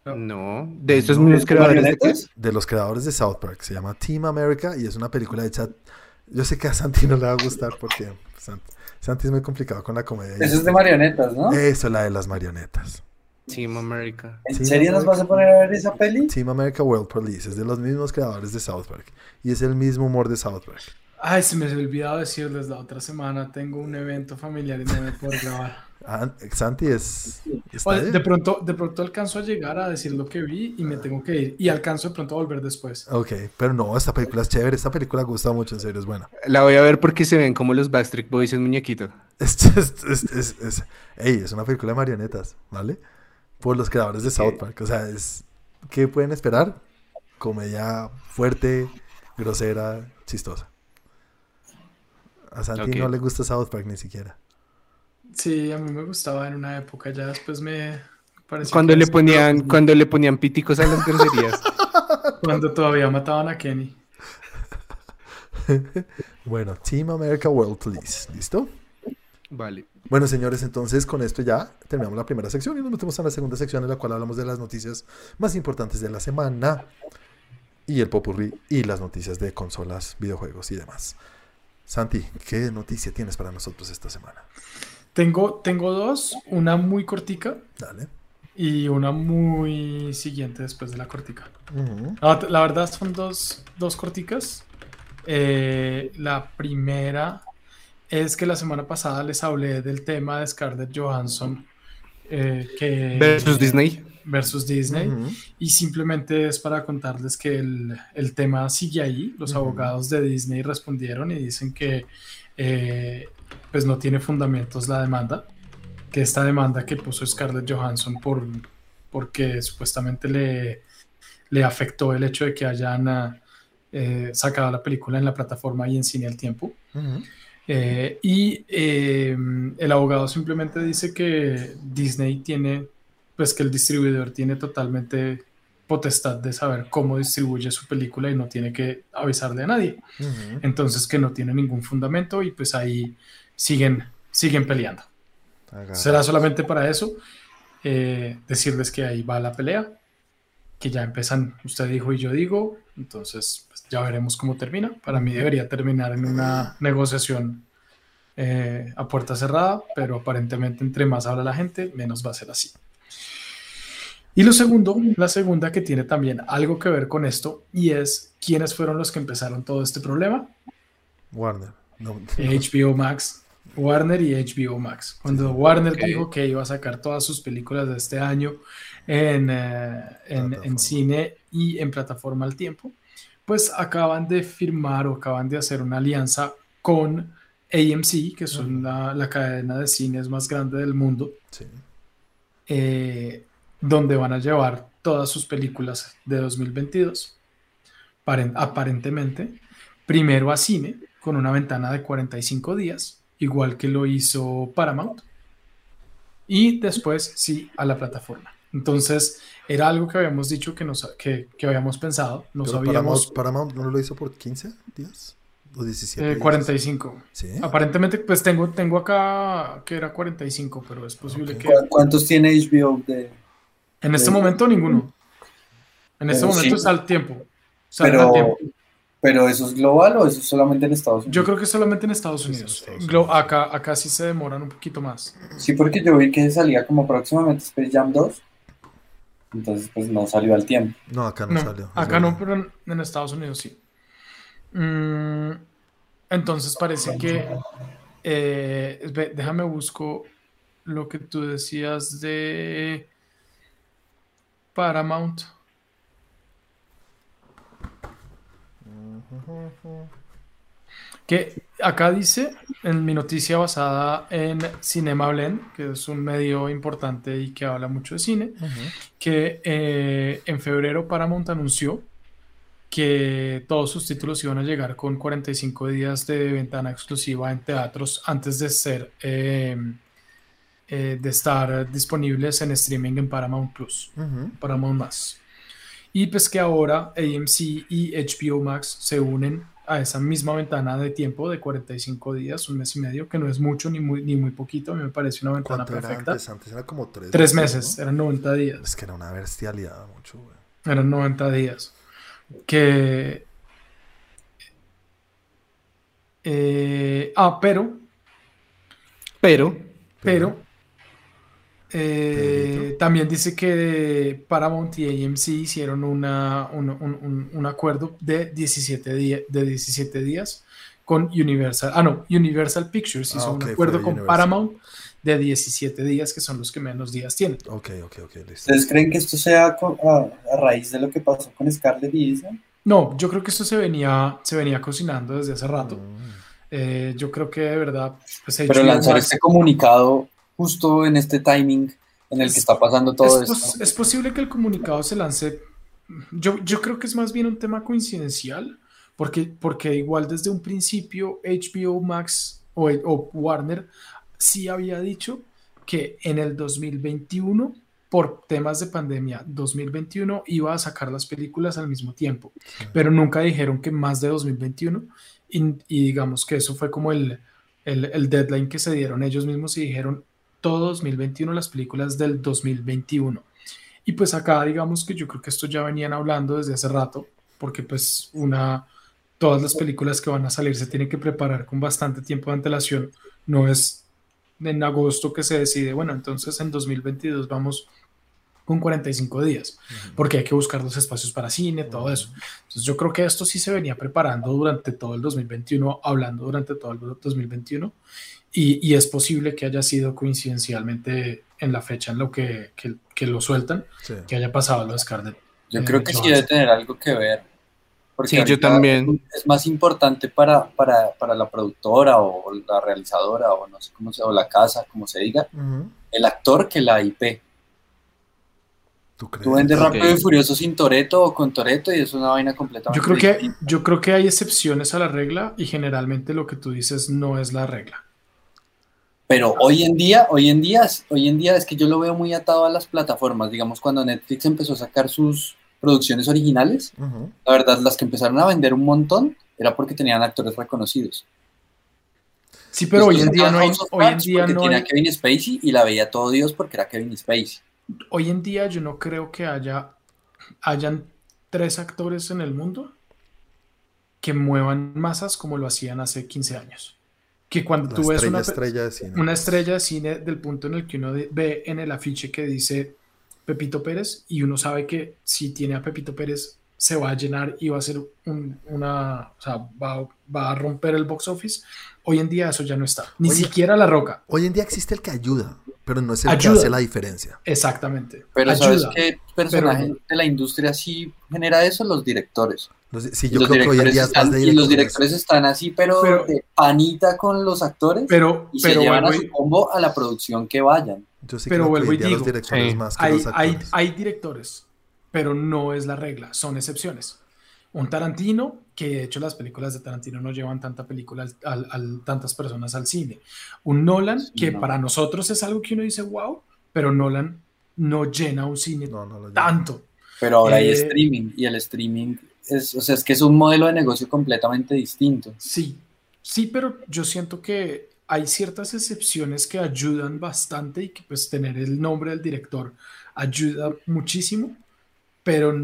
No, de estos mismos creadores de qué? De los creadores de South Park. Se llama Team America y es una película hecha. Yo sé que a Santi no le va a gustar porque Sant- Santi es muy complicado con la comedia. Eso es de marionetas, ¿no? Eso, la de las marionetas. Team America. ¿En serio no, nos vas a poner a ver esa peli? Team America World Police es de los mismos creadores de South Park y es el mismo humor de South Park. Ay, se me había olvidado decirles la otra semana. Tengo un evento familiar y no me puedo grabar. Ah, Santi es. de pronto, de pronto alcanzo a llegar a decir lo que vi y me tengo que ir. Y alcanzo de pronto a volver después. Ok, pero no, esta película es chévere. Esta película gusta mucho, en serio, es buena. La voy a ver porque se ven como los Backstreet Boys en muñequito. Es, <laughs> es, es, es, es- ey, es una película de marionetas, ¿vale? Por los creadores de South Park. O sea, es. ¿Qué pueden esperar? Comedia fuerte, grosera, chistosa. A Santi no le gusta South Park ni siquiera. Sí, a mí me gustaba en una época, ya después me pareció Cuando le ponían, cuando le ponían piticos a las groserías. <laughs> Cuando todavía mataban a Kenny. Bueno, Team America World Police. ¿Listo? Vale. Bueno, señores, entonces con esto ya terminamos la primera sección y nos metemos a la segunda sección en la cual hablamos de las noticias más importantes de la semana y el popurrí y las noticias de consolas, videojuegos y demás. Santi, ¿qué noticia tienes para nosotros esta semana? Tengo, tengo dos, una muy cortica Dale. y una muy siguiente después de la cortica. La, la verdad son dos, dos corticas. Eh, la primera es que la semana pasada les hablé del tema de Scarlett Johansson eh, que, Versus Disney. versus Disney. Y simplemente es para contarles que el, el tema sigue ahí. Los abogados de Disney respondieron y dicen que eh, pues no tiene fundamentos la demanda, que esta demanda que puso Scarlett Johansson por, porque supuestamente le, le afectó el hecho de que hayan eh, sacado la película en la plataforma y en cine al tiempo. Eh, y eh, el abogado simplemente dice que Disney tiene, pues que el distribuidor tiene totalmente potestad de saber cómo distribuye su película y no tiene que avisarle a nadie. Entonces que no tiene ningún fundamento y pues ahí siguen, siguen peleando. Será solamente para eso eh, decirles que ahí va la pelea, que ya empiezan, usted dijo y yo digo, entonces pues, ya veremos cómo termina. Para mí debería terminar en una negociación eh, a puerta cerrada, pero aparentemente entre más habla la gente, menos va a ser así. Y lo segundo, la segunda que tiene también algo que ver con esto, y es quiénes fueron los que empezaron todo este problema. Warner. No. HBO Max, Warner y HBO Max. Cuando Warner dijo que iba a sacar todas sus películas de este año en, eh, en- cine y en plataforma al tiempo, pues acaban de firmar o acaban de hacer una alianza con AMC, que son la, la cadena de cines más grande del mundo, Sí. eh, donde van a llevar todas sus películas de 2022, paren- aparentemente, primero a cine, con una ventana de 45 días, igual que lo hizo Paramount, y después sí a la plataforma. Entonces, era algo que habíamos dicho que, nos, que, que habíamos pensado, no sabíamos Paramount, Paramount no lo hizo por 15 días o 17 eh, días? 45. Sí. Aparentemente, pues tengo, tengo acá que era 45, pero es posible que... ¿Cu- ¿Cuántos tiene HBO de...? En este momento ninguno. En este Pero momento sí. está al tiempo. Pero, al tiempo. ¿Pero eso es global o eso es solamente en Estados Unidos? Yo creo que solamente en Estados Sí, en Unidos. Estados Glo- Unidos. acá, acá sí se demoran un poquito más. Sí, porque yo vi que salía como próximamente Space Jam 2. Entonces, pues no salió al tiempo. No, acá no, No, salió. acá no, pero en, en Estados Unidos sí. Mm, entonces parece que... eh, déjame busco lo que tú decías de Paramount. Que acá dice, en mi noticia basada en Cinema Blend, que es un medio importante y que habla mucho de cine, que eh, en febrero Paramount anunció que todos sus títulos iban a llegar con 45 días de ventana exclusiva en teatros antes de ser eh, eh, de estar disponibles en streaming en Paramount Plus. Paramount Más. Y pues que ahora AMC y HBO Max se unen a esa misma ventana de tiempo de 45 días, un mes y medio, que no es mucho ni muy, ni muy poquito, a mí me parece una ventana ¿Cuánto era perfecta. antes? Antes era como tres. Tres ¿no? meses, eran 90 días. Es que era una bestialidad mucho, güey. Eran 90 días. Que. eh, ah, pero, Pero, pero. Eh, también dice que Paramount y AMC hicieron una, un, un- un- un acuerdo de 17, día- de 17 días con Universal. Ah, no, Universal Pictures hizo Ah, un ok, fue acuerdo con Universal. Paramount de 17 días, que son los que menos días tienen. Ok, ok, ok, listo. ¿Ustedes creen que esto sea a, a raíz de lo que pasó con Scarlett y? No, yo creo que esto se venía, se venía cocinando desde hace rato. Mm. Eh, yo creo que de verdad, pues Pero lanzar este comunicado justo en este timing en el que está pasando todo es, esto. es posible que el comunicado se lance. Yo, yo creo que es más bien un tema coincidencial, porque, porque igual desde un principio HBO Max o, o Warner sí había dicho que en el 2021, por temas de pandemia, 2021 iba a sacar las películas al mismo tiempo, pero nunca dijeron que más de 2021 y, y digamos que eso fue como el, el, el deadline que se dieron ellos mismos y dijeron todo 2021 las películas del 2021. Y pues acá digamos que yo creo que esto ya venían hablando desde hace rato, porque pues una, todas las películas que van a salir se tienen que preparar con bastante tiempo de antelación, no es en agosto que se decide, bueno, entonces en 2022 vamos con 45 días, porque hay que buscar los espacios para cine, todo eso. Entonces yo creo que esto sí se venía preparando durante todo el 2021, hablando durante todo el 2021, y, y es posible que haya sido coincidencialmente en la fecha en lo que, que, que lo sueltan, Sí. que haya pasado lo de Scarlett. Yo eh, creo que sí debe tener algo que ver. Porque Sí, yo también. Es más importante para, para, para la productora o la realizadora o no sé cómo se o la casa, como se diga, el actor que la IP. ¿Tú crees? Tú vendes. Rápido y Furioso sin Toreto o con Toreto y es una vaina completamente Yo creo, que, distinta. yo creo que hay excepciones a la regla y generalmente lo que tú dices no es la regla. Pero hoy en día, hoy en día, hoy en día es que yo lo veo muy atado a las plataformas. Digamos, cuando Netflix empezó a sacar sus producciones originales, la verdad, las que empezaron a vender un montón era porque tenían actores reconocidos. Sí, pero hoy en día no hay, hoy en día porque no tenía hay- a Kevin Spacey y la veía todo Dios porque era Kevin Spacey. hoy en día yo no creo que haya hayan tres actores en el mundo que muevan masas como lo hacían hace 15 años. Que cuando La tú ves una, estrella de cine. una estrella de cine del punto en el que uno de- ve en el afiche que dice Pepito Pérez y uno sabe que si tiene a Pepito Pérez se va a llenar y va a ser un- una, o sea, va, va a romper el box office. Hoy en día eso ya no está. Ni siquiera La Roca. Hoy en día existe el que ayuda, pero no es el Ayuda. que hace la diferencia. Exactamente. Pero Ayuda. ¿sabes qué personaje pero- de la industria sí genera eso? Los directores. No sé, sí, yo los creo que hoy en directores día es están, de y los directores. están así, pero, Pero- de panita con los actores Pero, y se pero llevan a su combo a la producción que vayan. Yo sí pero creo que vuelvo hoy y día los digo, directores sí, más que hay, los hay, actores. hay directores, pero no es la regla, son excepciones. Un Tarantino, que de hecho las películas de Tarantino no llevan tanta película al- al- al- tantas personas al cine. Un Nolan, Sí, que no. para nosotros es algo que uno dice, wow, pero Nolan no llena un cine No, no tanto. Pero ahora hay Eh, streaming y el streaming es, o sea, es que es un modelo de negocio completamente distinto. Sí, sí, pero yo siento que hay ciertas excepciones que ayudan bastante y que pues tener el nombre del director ayuda muchísimo, pero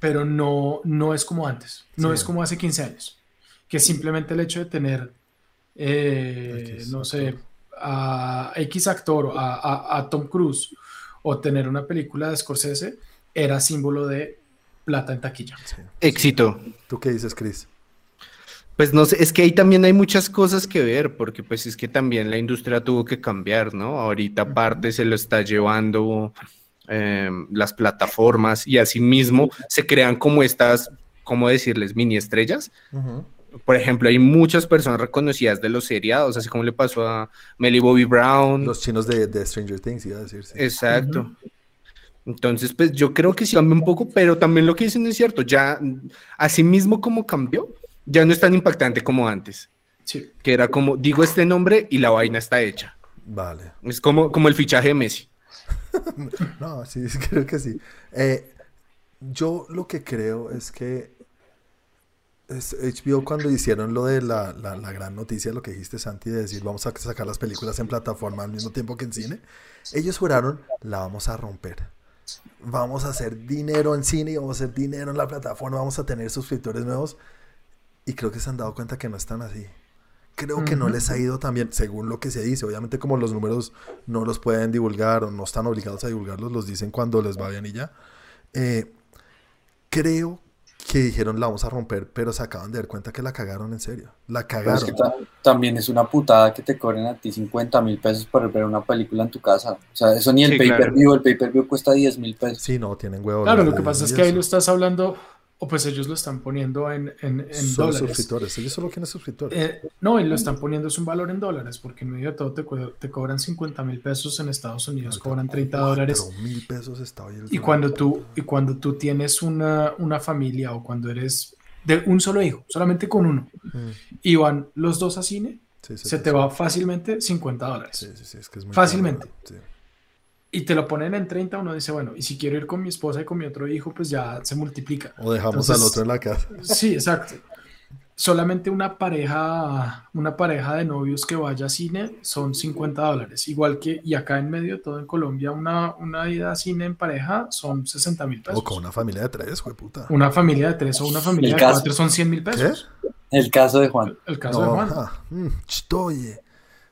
pero no, no es como antes, no Sí. es como hace 15 años, que simplemente el hecho de tener, eh, no sé, a X actor, o a, a- a Tom Cruise, o tener una película de Scorsese, era símbolo de plata en taquilla. Sí. Éxito. ¿Tú qué dices, Chris? Pues no sé, es que ahí también hay muchas cosas que ver, porque pues es que también la industria tuvo que cambiar, ¿no? Ahorita aparte se lo está llevando eh, las plataformas y asimismo se crean como estas, ¿cómo decirles? Mini estrellas. Por ejemplo, hay muchas personas reconocidas de los seriados, así como le pasó a Melly Bobby Brown. Los chinos de, de Stranger Things, iba a decir. sí. Exacto. Entonces, pues yo creo que sí cambia un poco, pero también lo que dicen es cierto, ya así mismo como cambió, ya no es tan impactante como antes, Sí. que era como, digo este nombre y la vaina está hecha. Vale. Es como, como el fichaje de Messi. <laughs> No, sí, <laughs> creo que sí. Eh, yo lo que creo es que es HBO cuando hicieron lo de la, la- la gran noticia, lo que dijiste Santi, de decir vamos a sacar las películas en plataforma al mismo tiempo que en cine, ellos juraron la vamos a romper. Vamos a hacer dinero en cine y vamos a hacer dinero en la plataforma, vamos a tener suscriptores nuevos. Y creo que se han dado cuenta que no están así. Creo que no les ha ido tan bien, según lo que se dice. Obviamente como los números no los pueden divulgar o no están obligados a divulgarlos, los dicen cuando les va bien y ya. Eh, creo que dijeron la vamos a romper, pero se acaban de dar cuenta que la cagaron en serio. La Pero es cagaron. que ta- también es una putada que te cobren a ti 50 mil pesos por ver una película en tu casa. O sea, eso ni el Sí, pay-per-view, el pay-per-view cuesta 10 mil pesos. Sí, no, tienen huevo. Claro, lo que pasa es que ahí lo estás hablando, o pues ellos lo están poniendo en, en, en Solo dólares. suscriptores. Ellos solo quieren suscriptores. Eh, no, y lo están poniendo es un valor en dólares, porque en medio de todo te, co- te cobran 50 mil pesos en Estados Unidos, cobran 30 dólares. Cuatro mil pesos está hoy el Y cuando tú, y cuando tú tienes una, una familia o cuando eres de un solo hijo, solamente con uno, Mm, y van los dos a cine, sí, sí, se sí, te va fácilmente 50 dólares. Sí, sí, sí, es que es muy Fácilmente. caro, sí. Y te lo ponen en 30, uno dice, bueno, y si quiero ir con mi esposa y con mi otro hijo, pues ya se multiplica. O dejamos Entonces- al otro en la casa. Sí, exacto. Solamente una pareja, una pareja de novios que vaya a cine son 50 dólares. Igual que, y acá en medio todo en Colombia, una, una ida a cine en pareja son 60 mil pesos. O con una familia de tres, güey, puta. Una familia de tres o una familia El de caso. cuatro son 100 mil pesos. El caso de Juan. El caso de Juan. Mm.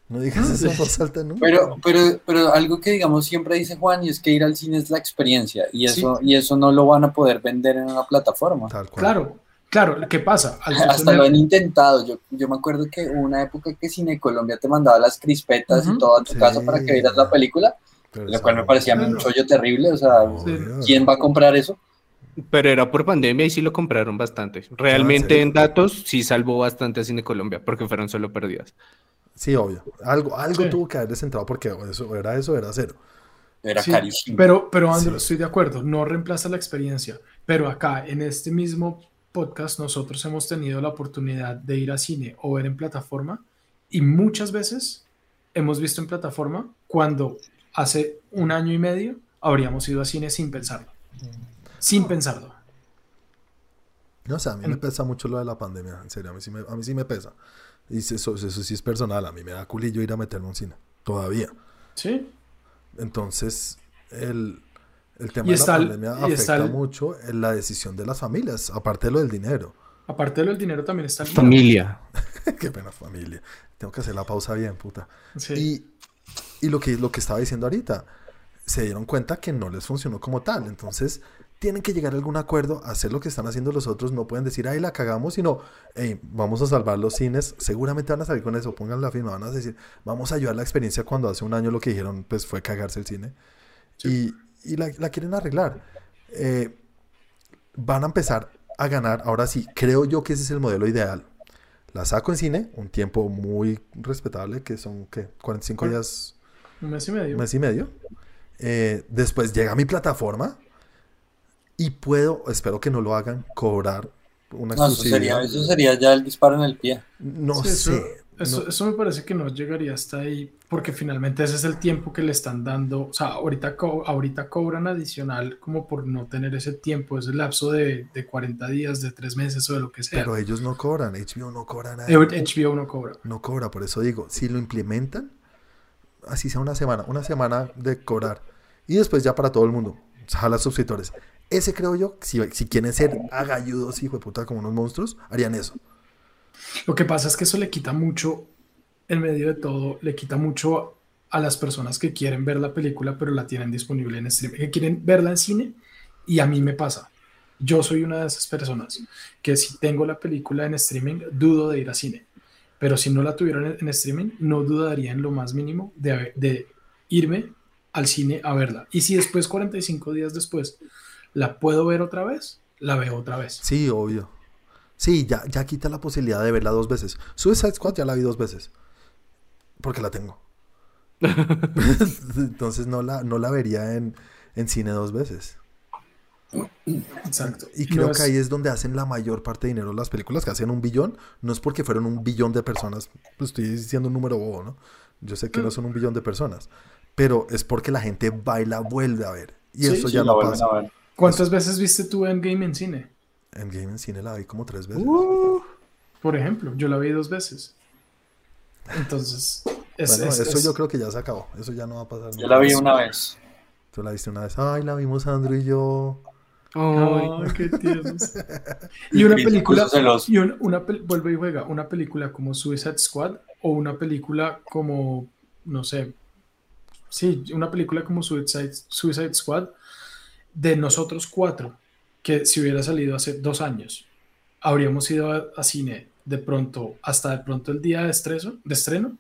No digas eso en voz alta nunca. Pero, pero, pero algo que digamos siempre dice Juan y es que ir al cine es la experiencia y eso, y eso no lo van a poder vender en una plataforma. Tal cual. Claro, claro. ¿Qué pasa? Al Hasta lo han intentado. Yo, yo me acuerdo que hubo una época que Cine Colombia te mandaba las crispetas y todo a tu Sí. casa para que vieras la película, Pero lo cual me parecía un chollo terrible. O sea. ¿quién va a comprar eso? Pero era por pandemia y sí lo compraron bastante. Realmente serio? en datos sí salvó bastante a Cine Colombia porque fueron solo pérdidas. Sí, obvio. Algo, algo Sí. tuvo que haber descentrado porque eso o era eso, o era cero. Era Sí, carísimo. Pero, pero Andro, Sí. estoy de acuerdo, no reemplaza la experiencia. Pero acá, en este mismo podcast, nosotros hemos tenido la oportunidad de ir a cine o ver en plataforma y muchas veces hemos visto en plataforma cuando hace un año y medio habríamos ido a cine sin pensarlo. Sin pensarlo. No sé, a mí me En- pesa mucho lo de la pandemia, en serio, a mí sí me, a mí sí me pesa. Y eso, eso sí es personal, a mí me da culillo ir a meterme a un cine, todavía. ¿Sí? Entonces, el, el tema Y de está la el- pandemia y está afecta el- mucho en la decisión de las familias, aparte de lo del dinero. Aparte de lo del dinero también está el. Familia. <laughs> Qué pena familia. Tengo que hacer la pausa bien, puta. Sí. Y, y lo, que, lo que estaba diciendo ahorita, se dieron cuenta que no les funcionó como tal. Entonces, tienen que llegar a algún acuerdo, hacer lo que están haciendo los otros. No pueden decir, ay, la cagamos, sino, hey, vamos a salvar los cines. Seguramente van a salir con eso, pongan la firma, van a decir, vamos a ayudar la experiencia cuando hace un año lo que dijeron, pues fue cagarse el cine. Y, y la, la quieren arreglar. Eh, van a empezar a ganar, ahora sí, creo yo que ese es el modelo ideal. La saco en cine, un tiempo muy respetable, que son, ¿qué? 45 Cuar- días, Un mes y medio. un mes y medio. Eh, después llega a mi plataforma y puedo, espero que no lo hagan, cobrar una No, eso, sería, exclusividad. eso sería ya el disparo en el pie. No Sí, eso- sé. Eso, no- eso me parece que no llegaría hasta ahí, porque finalmente ese es el tiempo que le están dando. O sea, ahorita, co- ahorita cobran adicional como por no tener ese tiempo, ese lapso de, de 40 días, de 3 meses o de lo que sea. pero ellos no cobran, HBO no cobra nada. Eh, HBO no cobra. no cobra, por eso digo, si lo implementan, así sea una semana, una semana de cobrar, y después ya para todo el mundo, jala suscriptores. Ese creo yo, si, si quieren ser agalludos, hijo de puta, como unos monstruos, harían eso. Lo que pasa es que eso le quita mucho, en medio de todo, le quita mucho a las personas que quieren ver la película, pero la tienen disponible en streaming, que quieren verla en cine, y a mí me pasa. Yo soy una de esas personas que si tengo la película en streaming, dudo de ir a cine. Pero si no la tuvieran en, en streaming, no dudaría en lo más mínimo de, de irme al cine a verla. Y si después, 45 días después, la puedo ver otra vez, la veo otra vez. Sí, obvio. Sí, ya, ya quita la posibilidad de verla dos veces. Suicide Squad ya la vi dos veces. Porque la tengo. <laughs> Entonces no la, no la vería en, en cine dos veces. Exacto. Y creo No que ahí es donde hacen la mayor parte de dinero las películas que hacen un billón. No es porque fueron un billón de personas. Pues estoy diciendo un número bobo, ¿no? Yo sé que no son un billón de personas. Pero es porque la gente va y la vuelve a ver. Y Sí, eso Sí, ya no pasa. ¿Cuántas veces viste tú Endgame en cine? En Game en cine la vi como tres veces. Uh, Por ejemplo, yo la vi dos veces. Entonces, es, bueno, es- eso es- yo creo que ya se acabó. Eso ya no va a pasar. Yo la vi más. una vez. Tú la viste una vez. Ay, la vimos Andrew y yo. Ay, Ay, qué tiernos. <laughs> Y una película, y una, una pel- vuelve y juega, una película como Suicide Squad o una película como, no sé, sí, una película como Suicide, Suicide Squad de nosotros cuatro, que si hubiera salido hace dos años, habríamos ido a, a cine de pronto, hasta de pronto el día de, estreso, de estreno.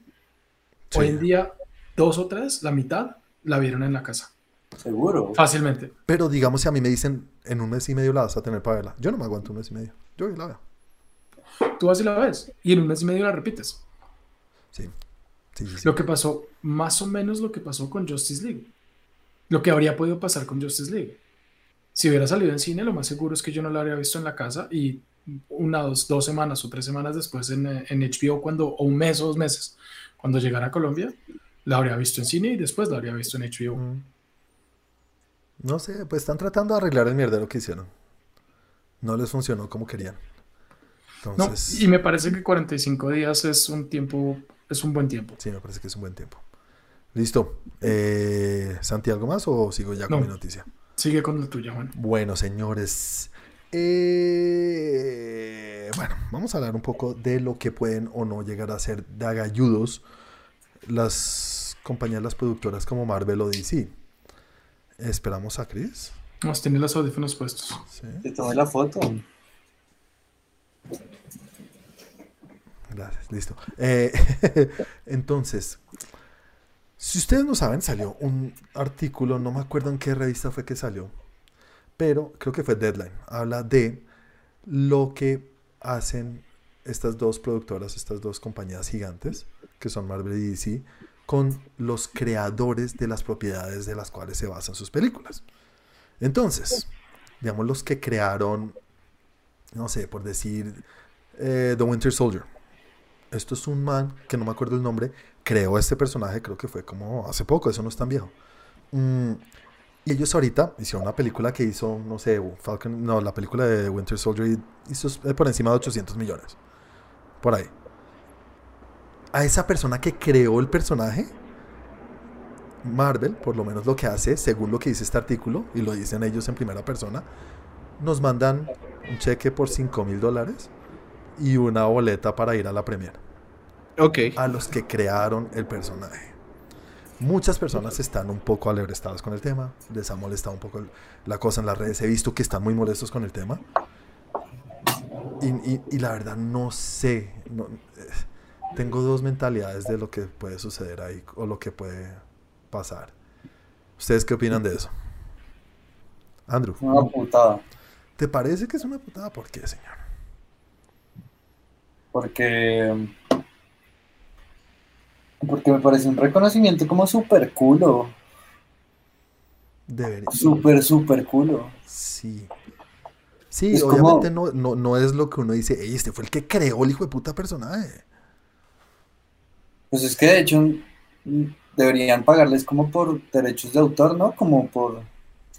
Sí. Hoy en día, dos o tres, la mitad, la vieron en la casa. Seguro. Fácilmente. Pero digamos, si a mí me dicen en un mes y medio la vas a tener para verla. Yo no me aguanto un mes y medio. Yo la veo. Tú vas y la ves y en un mes y medio la repites. Sí. Sí, sí, sí. Lo que pasó, más o menos lo que pasó con Justice League. Lo que habría podido pasar con Justice League. Si hubiera salido en cine, lo más seguro es que yo no la habría visto en la casa y una, dos, dos semanas o tres semanas después en, en HBO, cuando, o un mes o dos meses, cuando llegara a Colombia, la habría visto en cine y después la habría visto en HBO. Mm. No sé, pues están tratando de arreglar el mierdero que hicieron. No les funcionó como querían. No, Entonces, y me parece que 45 días es un tiempo, es un buen tiempo. sí, me parece que es un buen tiempo. Listo. Eh, ¿Santi, algo más o sigo ya con No. mi noticia? Sigue con la tuya, Juan. Bueno, señores. eh, bueno, vamos a hablar un poco de lo que pueden o no llegar a ser de agalludos las compañías, las productoras como Marvel o DC. Esperamos a Chris. Vamos, tiene los audífonos puestos. Sí, Te tomé la foto. gracias, listo. Eh, <laughs> entonces, si ustedes no saben, salió un artículo, no me acuerdo en qué revista fue que salió, pero creo que fue Deadline. Habla de lo que hacen estas dos productoras, estas dos compañías gigantes, que son Marvel y DC, con los creadores de las propiedades de las cuales se basan sus películas. Entonces, digamos los que crearon, no sé, por decir, eh, The Winter Soldier. Esto es un man, que no me acuerdo el nombre, creó este personaje, creo que fue como hace poco, eso no es tan viejo. Mm, y ellos ahorita hicieron una película que hizo, no sé, Falcon, no, la película de Winter Soldier hizo por encima de 800 millones. Por ahí. A esa persona que creó el personaje, Marvel, por lo menos lo que hace, según lo que dice este artículo, y lo dicen ellos en primera persona, nos mandan un cheque por 5 mil dólares y una boleta para ir a la premiere ok. a los que crearon el personaje. Muchas personas están un poco alebrestadas con el tema, les ha molestado un poco el- la cosa en las redes, he visto que están muy molestos con el tema. Y, y- y la verdad no sé, no- eh, tengo dos mentalidades de lo que puede suceder ahí o lo que puede pasar. ¿Ustedes qué opinan de eso? Andrew, Una putada. ¿te parece que es una putada? ¿Por qué, señor? Porque. Porque me parece un reconocimiento como súper culo. Debería. Súper, súper culo. Sí. Sí, Es como- obviamente no, no, no es lo que uno dice, "Ey, este fue el que creó el hijo de puta personaje. Pues es que de hecho deberían pagarles como por derechos de autor, ¿no? Como por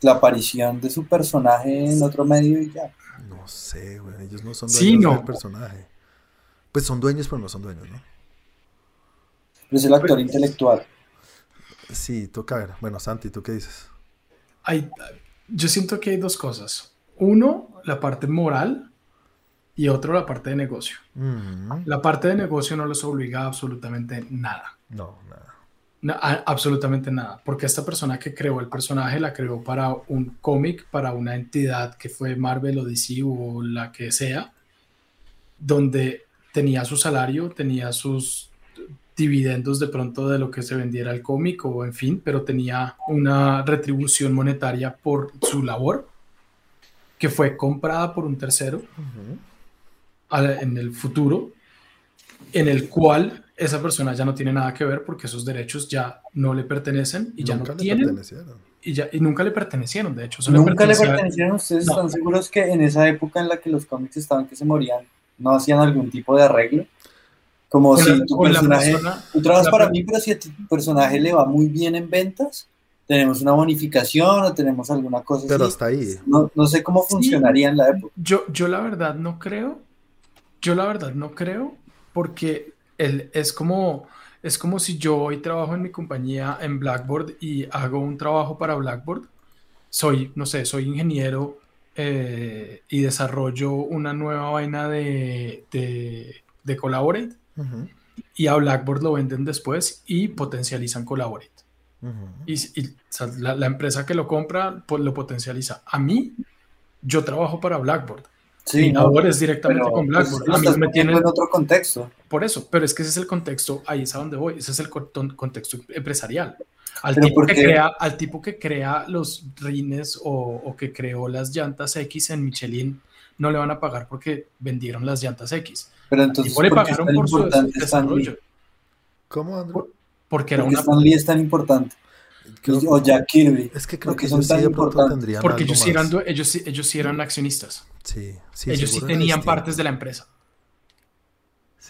la aparición de su personaje en otro medio y ya. No sé, güey, ellos no son Sí, dueños no. del personaje. Pues son dueños, pero no son dueños, ¿no? Pero es el actor intelectual. Sí, toca ver. Bueno, Santi, ¿tú qué dices? Hay, yo siento que hay dos cosas. Uno, la parte moral y otro, la parte de negocio. Ujú. La parte de negocio no les obliga a absolutamente nada. No, nada. Na- a- absolutamente nada, porque esta persona que creó el personaje la creó para un cómic, para una entidad que fue Marvel o DC o la que sea, donde tenía su salario, tenía sus dividendos de pronto de lo que se vendiera el cómic o en fin, pero tenía una retribución monetaria por su labor que fue comprada por un tercero en el futuro, en el cual esa persona ya no tiene nada que ver porque esos derechos ya no le pertenecen y ya Nunca no le tienen pertenecieron. y, ya, y nunca le pertenecieron, de hecho. Nunca le pertenecieron. ¿Ustedes No. están seguros que en esa época en la que los cómics estaban que se morían, no hacían algún tipo de arreglo? Como si la- tu personaje, persona- tú trabajas para mí, pero si a tu personaje le va muy bien en ventas, tenemos una bonificación o tenemos alguna cosa Pero así. hasta ahí. No, no sé cómo Sí. funcionaría en la época. Yo, yo la verdad no creo, yo la verdad no creo, porque él es como, es como si yo hoy trabajo en mi compañía en Blackboard y hago un trabajo para Blackboard. Soy, no sé, soy ingeniero eh, y desarrollo una nueva vaina de, de, de Collaborate y a Blackboard lo venden después y potencializan Collaborate. Y, y, o sea, la, la empresa que lo compra pues, lo potencializa. A mí, yo trabajo para Blackboard. Sí, no, es directamente pero, con pues, Blackboard. A mí me tienen en otro contexto. por eso, pero es que ese es el contexto, ahí es a donde voy, ese es el con- contexto empresarial. Al tipo, que crea, al tipo que crea los rines o, o que creó las llantas X en Michelin, no le van a pagar porque vendieron las llantas X. Pero entonces, le ¿por es pagaron tan por su desarrollo, ¿Cómo, Andrew? porque era ¿Por qué una... Stan Lee es tan importante? Creo- o Jack Kirby. es que creo que son sí tan de pronto importantes. tendrían Porque algo ellos sí, eran, ellos, sí, ellos sí eran accionistas. Sí, sí, ellos sí tenían partes de la empresa.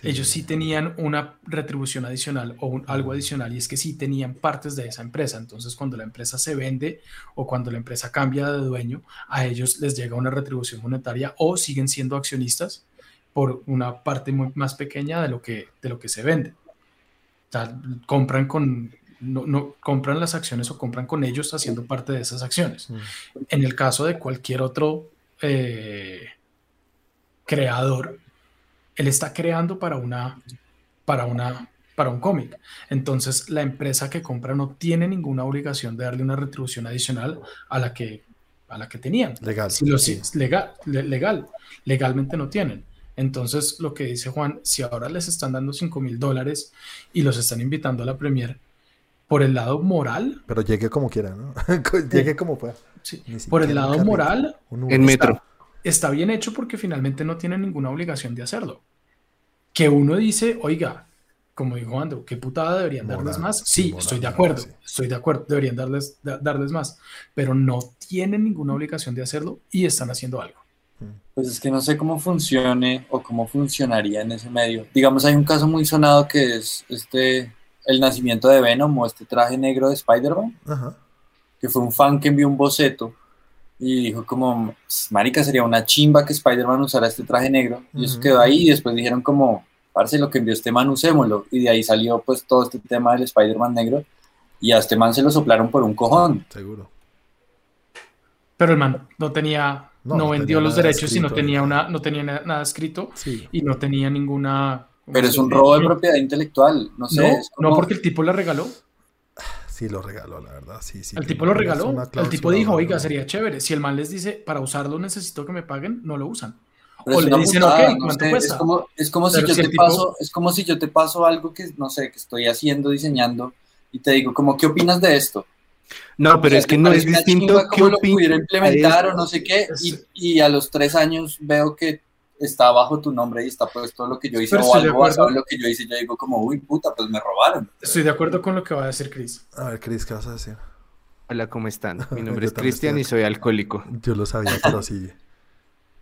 Ellos sí tenían una retribución adicional o un- algo adicional y es que sí tenían partes de esa empresa. Entonces, cuando la empresa se vende o cuando la empresa cambia de dueño, a ellos les llega una retribución monetaria o siguen siendo accionistas por una parte muy más pequeña de lo que, de lo que se vende. O sea, compran con no, no compran las acciones o compran con ellos haciendo parte de esas acciones. Mm. En el caso de cualquier otro eh, creador, él está creando para una, para una, para un cómic. Entonces, la empresa que compra no tiene ninguna obligación de darle una retribución adicional a la que, a la que tenían. Legal. Si lo, sí. si- legal, le- legal, legalmente no tienen. Entonces, lo que dice Juan, si ahora les están dando 5 mil dólares y los están invitando a la premier, por el lado moral, Pero llegue como quiera, ¿no? <laughs> llegue como pueda. sí, por el lado carrito, moral. En metro. está bien hecho porque finalmente no tienen ninguna obligación de hacerlo. Que uno dice, oiga, como dijo Andrew, ¿qué putada deberían Moral, darles más? sí, moral, estoy de moral, acuerdo, sí. estoy de acuerdo, deberían darles, da- darles más, pero no tienen ninguna obligación de hacerlo y están haciendo algo. Pues es que no sé cómo funcione o cómo funcionaría en ese medio. Digamos, hay un caso muy sonado que es este, el nacimiento de Venom o este traje negro de Spider-Man, que fue un fan que envió un boceto y dijo como, marica, sería una chimba que Spider-Man usara este traje negro. Y eso quedó ahí y después dijeron como, parce, lo que envió este man, usémoslo. Y de ahí salió pues todo este tema del Spider-Man negro y a este man se lo soplaron por un cojón. Seguro. Pero el man no tenía, No, vendió los derechos y no escrito, tenía, una, no tenía na- nada escrito Sí. y no tenía ninguna... Pero es un robo de propiedad intelectual, no sé. No, es como- no porque el tipo la regaló. Sí, lo regaló, la verdad. Sí, sí. El tipo lo regaló. El tipo dijo, oiga, sería chévere. Si el man les dice, para usarlo necesito que me paguen, no lo usan. Pero O es le dicen, putada, ok, no ¿cuánto sé, cuesta? Es como, es como si yo si te tipo- paso, es como si yo te paso algo que no sé, que estoy haciendo, diseñando, y te digo, como, ¿qué opinas de esto? No, pero O sea, es que ¿te no es distinto cómo lo pudiera implementar esto. o no sé qué, y, y a los tres años veo que está bajo tu nombre y está puesto lo que yo hice Pero o algo basado en lo que yo hice, yo digo como, uy, puta, pues me robaron. Estoy de acuerdo con lo que va a decir Chris. A ver, Cris, ¿qué vas a decir? Hola, ¿cómo están? <laughs> Mi nombre es Cristian estoy y soy alcohólico. Yo lo sabía, pero sigue. <laughs>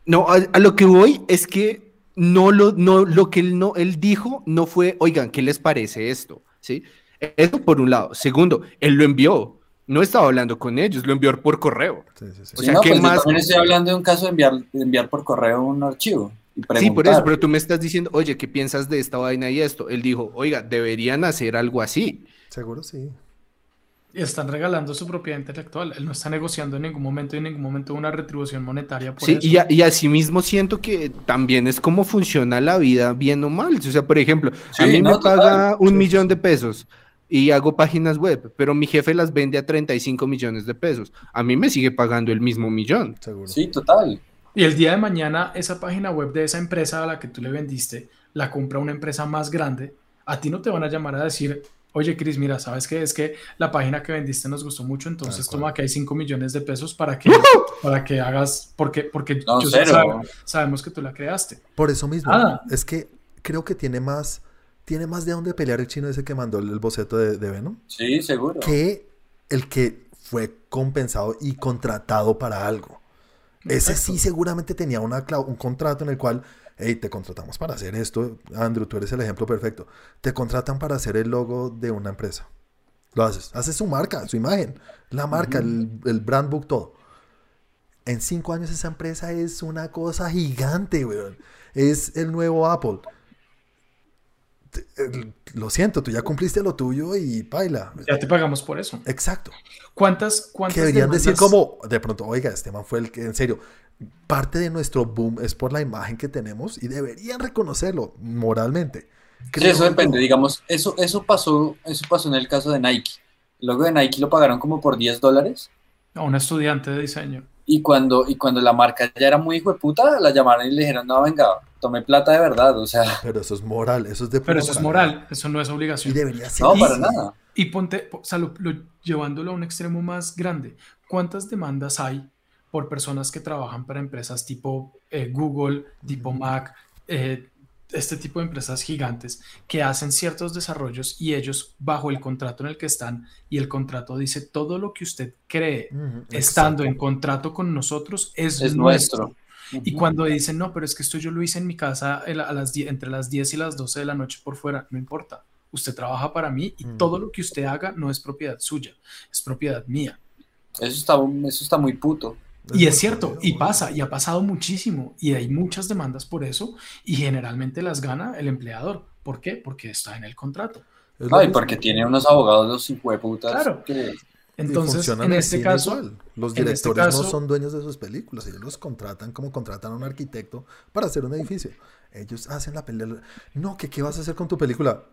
No, a, a lo que voy es que no lo, no, lo que él, no, él dijo no fue, oigan, ¿qué les parece esto? ¿Sí? Eso por un lado. Segundo, él lo envió. No estaba hablando con ellos, lo envió por correo. Sí, sí, sí. O Sí, sea, no, ¿qué pues yo más? también estoy hablando de un caso de enviar, de enviar por correo un archivo. Y Sí, por eso, pero tú me estás diciendo, oye, ¿qué piensas de esta vaina y esto? Él dijo, oiga, deberían hacer algo así. Seguro sí. Y están regalando su propiedad intelectual. Él no está negociando en ningún momento y en ningún momento una retribución monetaria por Sí, eso. y, a- y asimismo siento que también es como funciona la vida, bien o mal. O sea, por ejemplo, a mí no, me total. paga un Sí, millón de pesos y hago páginas web, pero mi jefe las vende a 35 millones de pesos. A mí me sigue pagando el mismo millón. Seguro. Sí, total. Y el día de mañana, esa página web de esa empresa a la que tú le vendiste, la compra una empresa más grande. A ti no te van a llamar a decir, oye, Chris, mira, ¿sabes qué? Es que la página que vendiste nos gustó mucho, entonces toma que hay 5 millones de pesos para que, para que hagas, porque, porque No, yo- sabe- sabemos que tú la creaste. Por eso mismo, Nada. es que creo que tiene más, tiene más de dónde pelear el chino ese que mandó el, el boceto de, de Venom Sí, seguro. que el que fue compensado y contratado para algo. Ese Exacto. sí seguramente tenía una, un contrato en el cual, hey, te contratamos para hacer esto. Andrew, tú eres el ejemplo perfecto. Te contratan para hacer el logo de una empresa. Lo haces. Haces su marca, su imagen, la marca, el, el brand book, todo. En cinco años esa empresa es una cosa gigante, weón. Es el nuevo Apple. Te- el- Lo siento, tú ya cumpliste lo tuyo y baila. Ya te pagamos por eso. Exacto. ¿Cuántas, cuántas Que deberían decir como, de pronto, oiga, este man fue el que, en serio, parte de nuestro boom es por la imagen que tenemos y deberían reconocerlo moralmente. Sí, eso depende, digamos, eso, eso pasó, eso pasó en el caso de Nike. El logo de Nike lo pagaron como por 10 dólares A un estudiante de diseño. Y cuando, y cuando la marca ya era muy hijo de puta, la llamaron y le dijeron, no, venga, tomé plata de verdad, o sea, Pero eso es moral, eso es de Pero eso es moral, eso no es obligación. Y debería ser no, para nada. Y ponte, po- o sea, lo- lo- llevándolo a un extremo más grande, ¿cuántas demandas hay por personas que trabajan para empresas tipo eh, Google, tipo Mac, eh, este tipo de empresas gigantes que hacen ciertos desarrollos y ellos bajo el contrato en el que están y el contrato dice todo lo que usted cree estando en contrato con nosotros es, Es nuestro. nuestro. Y cuando dicen, no, pero es que esto yo lo hice en mi casa el- a las 10 entre las 10 y las 12 de la noche por fuera, no importa. Usted trabaja para mí y Mm. todo lo que usted haga no es propiedad suya, es propiedad mía. Eso está, eso está muy puto. Y es cierto, y pasa, y ha pasado muchísimo, y hay muchas demandas por eso, y generalmente las gana el empleador. ¿Por qué? Porque está en el contrato. Ay, mismo. porque tiene unos abogados los hijueputas Claro. que Y Entonces, funcionan en este caso, igual. Los este directores caso- no son dueños de sus películas, ellos los contratan como contratan a un arquitecto para hacer un edificio. Ellos hacen la película. No, que qué vas a hacer con tu película?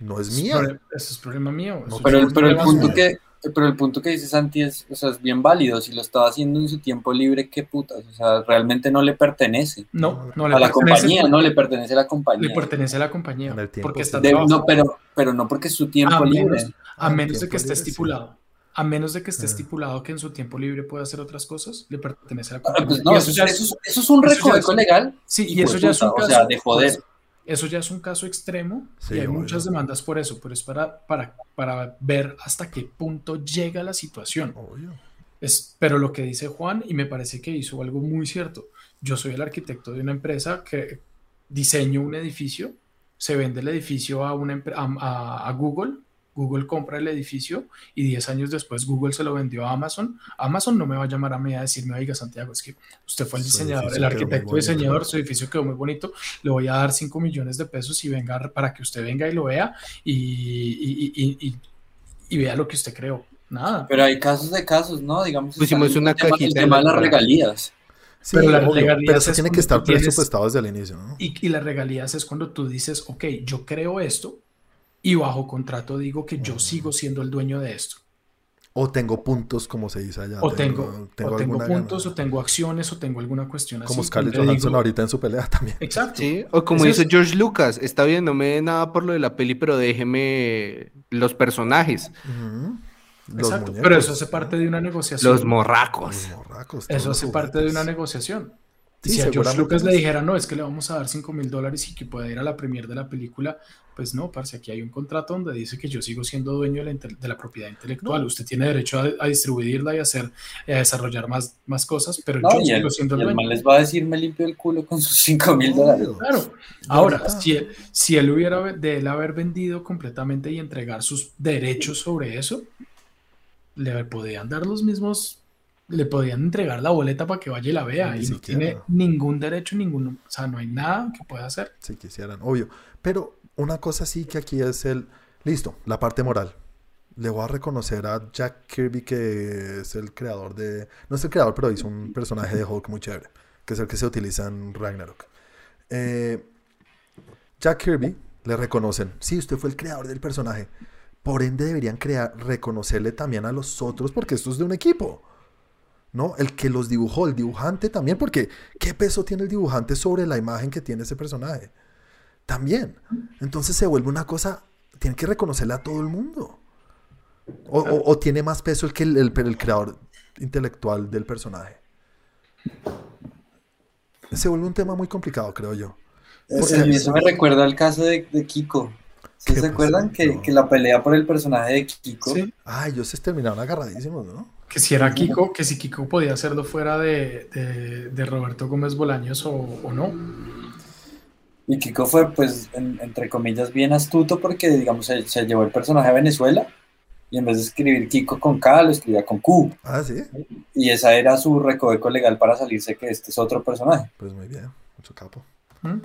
No es mía. eso es problema mío. No, Pero es el, pero el punto suyo. que, pero el punto que dice Santi es, o sea, es bien válido. Si lo estaba haciendo en su tiempo libre, qué putas. O sea, realmente no le pertenece. No, no le A la pertenece compañía, no le pertenece a la compañía. Le pertenece a la compañía. En el tiempo, porque está De- no, pero, pero no porque es su tiempo a libre. menos, a menos de que esté libre, sí. estipulado. A menos de que esté Ah. estipulado que en su tiempo libre puede hacer otras cosas, le pertenece a la Ah, compañía. pues no, Y eso, ya eso es- eso es un recoveco legal. Sí, y eso de ya es un puta, o caso. sea, de joder. Eso ya es un caso extremo Sí, y hay obvio. muchas demandas por eso, pero es para, para, para ver hasta qué punto llega la situación. Obvio. Es, pero lo que dice Juan, y me parece que hizo algo muy cierto. Yo soy el arquitecto de una empresa que diseño un edificio, se vende el edificio a, una, a Google, Google compra el edificio y 10 años después Google se lo vendió a Amazon. Amazon no me va a llamar a mí a decirme, oiga Santiago, es que usted fue el diseñador, el arquitecto bonito". diseñador, su edificio quedó muy bonito, le voy a dar 5 millones de pesos y venga para que usted venga y lo vea y, y- y- y- y vea lo que usted creó. Nada. Pero hay casos de casos, ¿no? Digamos, Pusimos una cajita de la las entrada. regalías. Sí, Pero las regalías pero eso es tiene que estar tienes- presupuestado desde el inicio, ¿no? Y, y las regalías es cuando tú dices, ok, yo creo esto y bajo contrato digo que yo sigo siendo el dueño de esto. O tengo puntos, como se dice allá. O tengo, o tengo puntos, gana- o tengo acciones, o tengo alguna cuestión así. Como Scarlett Johansson digo- ahorita en su pelea <laughs> también. Exacto. Sí, o como Es dice eso. George Lucas, está bien, no me dé nada por lo de la peli, pero déjeme los personajes. Los Exacto. muñecos, Pero eso hace ¿no? parte de una negociación. los morracos. Los morracos, Eso hace parte de una negociación. Sí, si a George Lucas le dijera, no, es que le vamos a dar 5 mil dólares y que pueda ir a la premier de la película, pues no, parce, aquí hay un contrato donde dice que yo sigo siendo dueño de la, de la propiedad intelectual. Usted tiene derecho a, a distribuirla y a hacer, a desarrollar más, más cosas, pero No, yo y sigo el, siendo el y el dueño. man les va a decir, me limpio el culo con sus 5 mil dólares. Claro. Ahora, si él, si él hubiera de él haber vendido completamente y entregar sus derechos sobre eso, le podían dar los mismos, le podían entregar la boleta para que vaya y la vea Ni y no tiene ningún derecho, ninguno, o sea, no hay nada que pueda hacer. Si quisieran, obvio. Pero una cosa sí que aquí es el. Listo, la parte moral. le voy a reconocer a Jack Kirby, que es el creador de. No es el creador, pero hizo un personaje de Hulk muy chévere, que es el que se utiliza en Ragnarok. Eh, Jack Kirby le reconocen. Sí, usted fue el creador del personaje. Por ende, deberían crear, reconocerle también a los otros, porque esto es de un equipo. ¿No? El que los dibujó, el dibujante también, porque ¿qué peso tiene el dibujante sobre la imagen que tiene ese personaje? También. Entonces se vuelve una cosa, tiene que reconocerle a todo el mundo. O, tiene más peso el que el, creador intelectual del personaje. Se vuelve un tema muy complicado, creo yo. eso me recuerda al caso de, Kiko. se acuerdan que, la pelea por el personaje de Kiko? Sí. Ah, ellos se terminaron agarradísimos, ¿no? Que si era Kiko, que si Kiko podía hacerlo fuera de, Roberto Gómez Bolaños o, no. Y Kiko fue, pues, entre comillas, bien astuto porque, digamos, se, se llevó el personaje a Venezuela y en vez de escribir Kiko con K, lo escribía con Q. Ah, sí. Y esa era su recoveco legal para salirse que este es otro personaje. Pues muy bien, mucho capo. ¿Mm?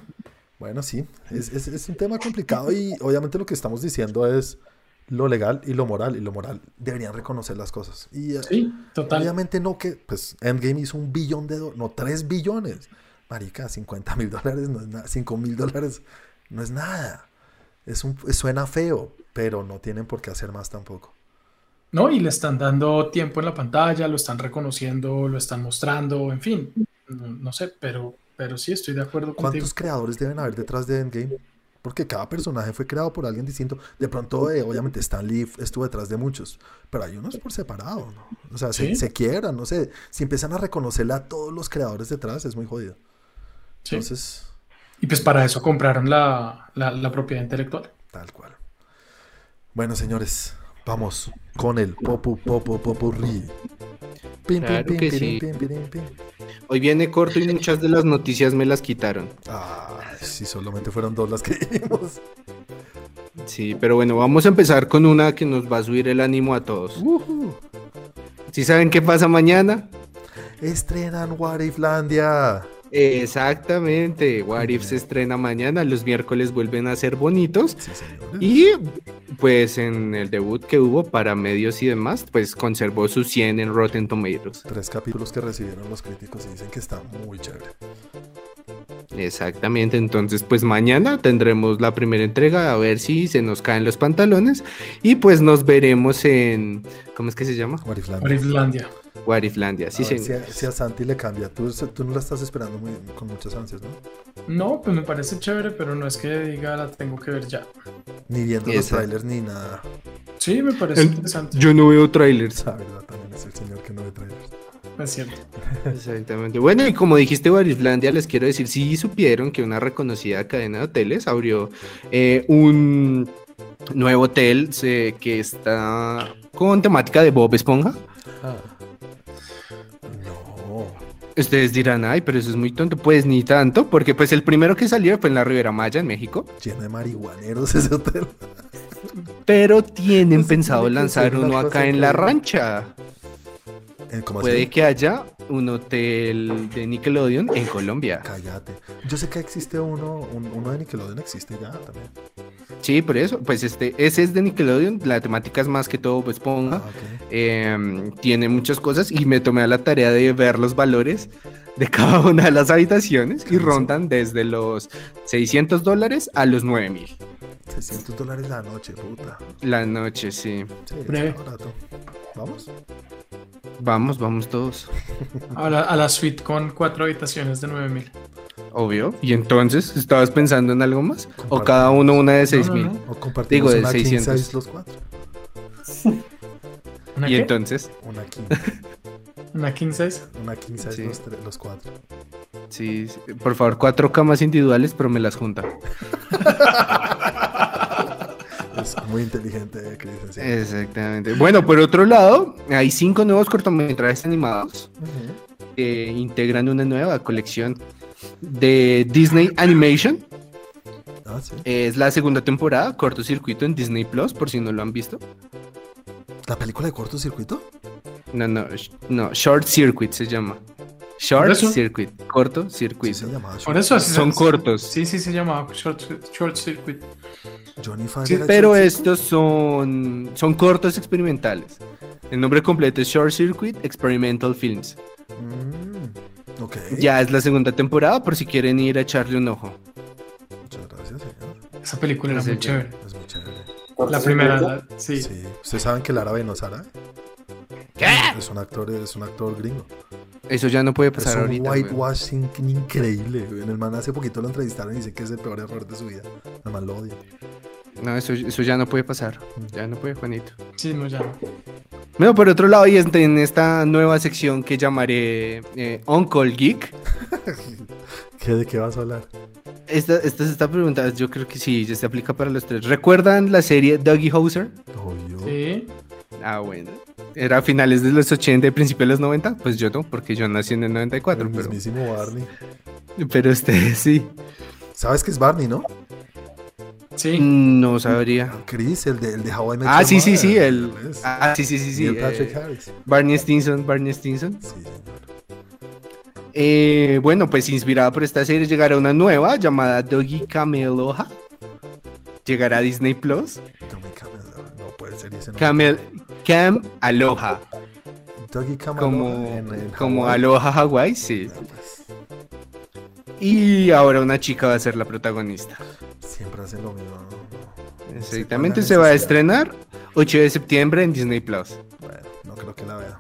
Bueno, sí, es, es, un tema complicado y obviamente lo que estamos diciendo es lo legal y lo moral. Y lo moral deberían reconocer las cosas. Y sí, total. Obviamente no que, pues Endgame hizo un billón de dólares, no, tres billones. Marica, 50 mil dólares no es nada, 5 mil dólares no es nada. Es un, suena feo, pero no tienen por qué hacer más tampoco. No, y le están dando tiempo en la pantalla, lo están reconociendo, lo están mostrando, en fin, no, sé, pero, pero sí estoy de acuerdo contigo. ¿Cuántos creadores deben haber detrás de Endgame? Porque cada personaje fue creado por alguien distinto. De pronto, eh, obviamente, Stan Lee estuvo detrás de muchos, pero hay unos por separado, ¿no? O sea, se, quieran, no sé. Si empiezan a reconocerle a todos los creadores detrás, es muy jodido. Entonces. Y pues para eso compraron la, la propiedad intelectual. Tal cual. Bueno, señores, vamos con el popu popu popurrí. Claro que sí. Hoy viene corto y muchas de las noticias me las quitaron. Ah, sí, solamente fueron dos las que vimos. Sí, pero bueno, vamos a empezar con una que nos va a subir el ánimo a todos. ¿Sí saben qué pasa mañana? Estrenan What Iflandia. Exactamente, What If se estrena mañana, los miércoles vuelven a ser bonitos. y pues en el debut que hubo para medios y demás, pues conservó su 100 en Rotten Tomatoes. Tres capítulos que recibieron los críticos y dicen que está muy chévere. Exactamente, entonces pues mañana tendremos la primera entrega a ver si se nos caen los pantalones y pues nos veremos en, ¿cómo es que se llama? Wariflandia. Wariflandia, sí, sí. Si, a Santi le cambia, tú, tú no la estás esperando muy, con muchas ansias, ¿no? No, pues me parece chévere, pero no es que diga la tengo que ver ya. Ni viendo los trailers ni nada. Sí, me parece interesante. Yo no veo trailers. La verdad, también es el señor que no ve trailers. Es cierto. Exactamente. Bueno, y como dijiste, Wariflandia, les quiero decir, sí supieron que una reconocida cadena de hoteles abrió eh, un nuevo hotel que está con temática de Bob Esponja. Ah. Ustedes dirán, ay, pero eso es muy tonto. Pues ni tanto, porque pues el primero que salió fue en la Ribera Maya, en México. Lleno de marihuaneros ese hotel. Pero tienen pensado lanzar uno acá en la rancha. Eh, Puede que haya un hotel de Nickelodeon en Colombia. Cállate. Yo sé que existe uno, uno de Nickelodeon existe ya también. Sí, por eso, pues este, ese es de Nickelodeon, la temática es más que todo pues ponga, ah, em, tiene muchas cosas y me tomé a la tarea de ver los valores de cada una de las habitaciones y rondan desde los 600 dólares a los 9000. 600 dólares la noche, puta. La noche, sí. Sí, barato. ¿Vamos? Vamos, vamos todos. <laughs> A la, a la suite con cuatro habitaciones de 9000. Obvio. ¿Y entonces estabas pensando en algo más? ¿O cada uno una de 6000? No, O compartimos Digo, de 600. los cuatro. <laughs> ¿Y entonces? Una king. <laughs> ¿Una king size? Una king size los, los, cuatro. Sí, por favor, cuatro camas individuales, pero me las junta. <laughs> es muy inteligente, Chris. Exactamente. Bueno, por otro lado, hay cinco nuevos cortometrajes animados que integran una nueva colección de Disney Animation. Ah, es la segunda temporada, cortocircuito en Disney Plus, por si no lo han visto. ¿La película de cortocircuito? No, no, no, Short Circuit se llama. Short Circuit, corto circuito. por eso son cortos. Sí, sí, se llama Short, short Circuit. Johnny Five Sí, pero estos son, son cortos experimentales. El nombre completo es Short Circuit Experimental Films. Mm, ok. Ya es la segunda temporada por si quieren ir a echarle un ojo. Muchas gracias, señor. Esa película era Sí, muy sí. chévere. Es. La primera, la- sí. Sí. ¿Ustedes saben que el árabe no es árabe? ¿Qué? Es un actor, es un actor gringo. Eso ya no puede Es pasar un ahorita. güey. whitewashing increíble. güey. En el man hace poquito lo entrevistaron y dice que es el peor error de su vida. El man lo odia. No, eso, eso ya no puede pasar. Ya no puede, Juanito. Sí, no, ya. no. Bueno, por otro lado, y en en esta nueva sección que llamaré eh, Uncle Geek, <laughs> ¿Qué, ¿De qué vas a hablar? esta, esta, esta pregunta yo creo que sí, ya se aplica para los tres. ¿Recuerdan la serie Dougie Hauser? Obvio. Sí. Ah, bueno. Era a finales de los 80 y principios de los 90. Pues yo no, porque yo nací en el El 94, pero, mismísimo Barney. pero ustedes <laughs> sí. ¿Sabes que es Barney, no? Sí. No sabría. Chris, el de, el de How I Met Ah, sí, sí, sí, el... Ah, sí, sí, sí, sí. Patrick eh, Harris. Barney Stinson, Barney Stinson. Sí, señor. Eh, bueno, pues inspirada por esta serie llegará una nueva llamada Doggy Cameloha. Llegará a Disney Plus. No puede ser ese. Camel, Cam Aloha. Dougie Camel Como, en- en como Hawái. Aloha Hawaii, sí. Ah, pues, Y ahora una chica va a ser la protagonista. siempre hacen lo mismo. Exactamente, se va a estrenar 8 de septiembre en Disney Plus. Bueno, no creo que la vea.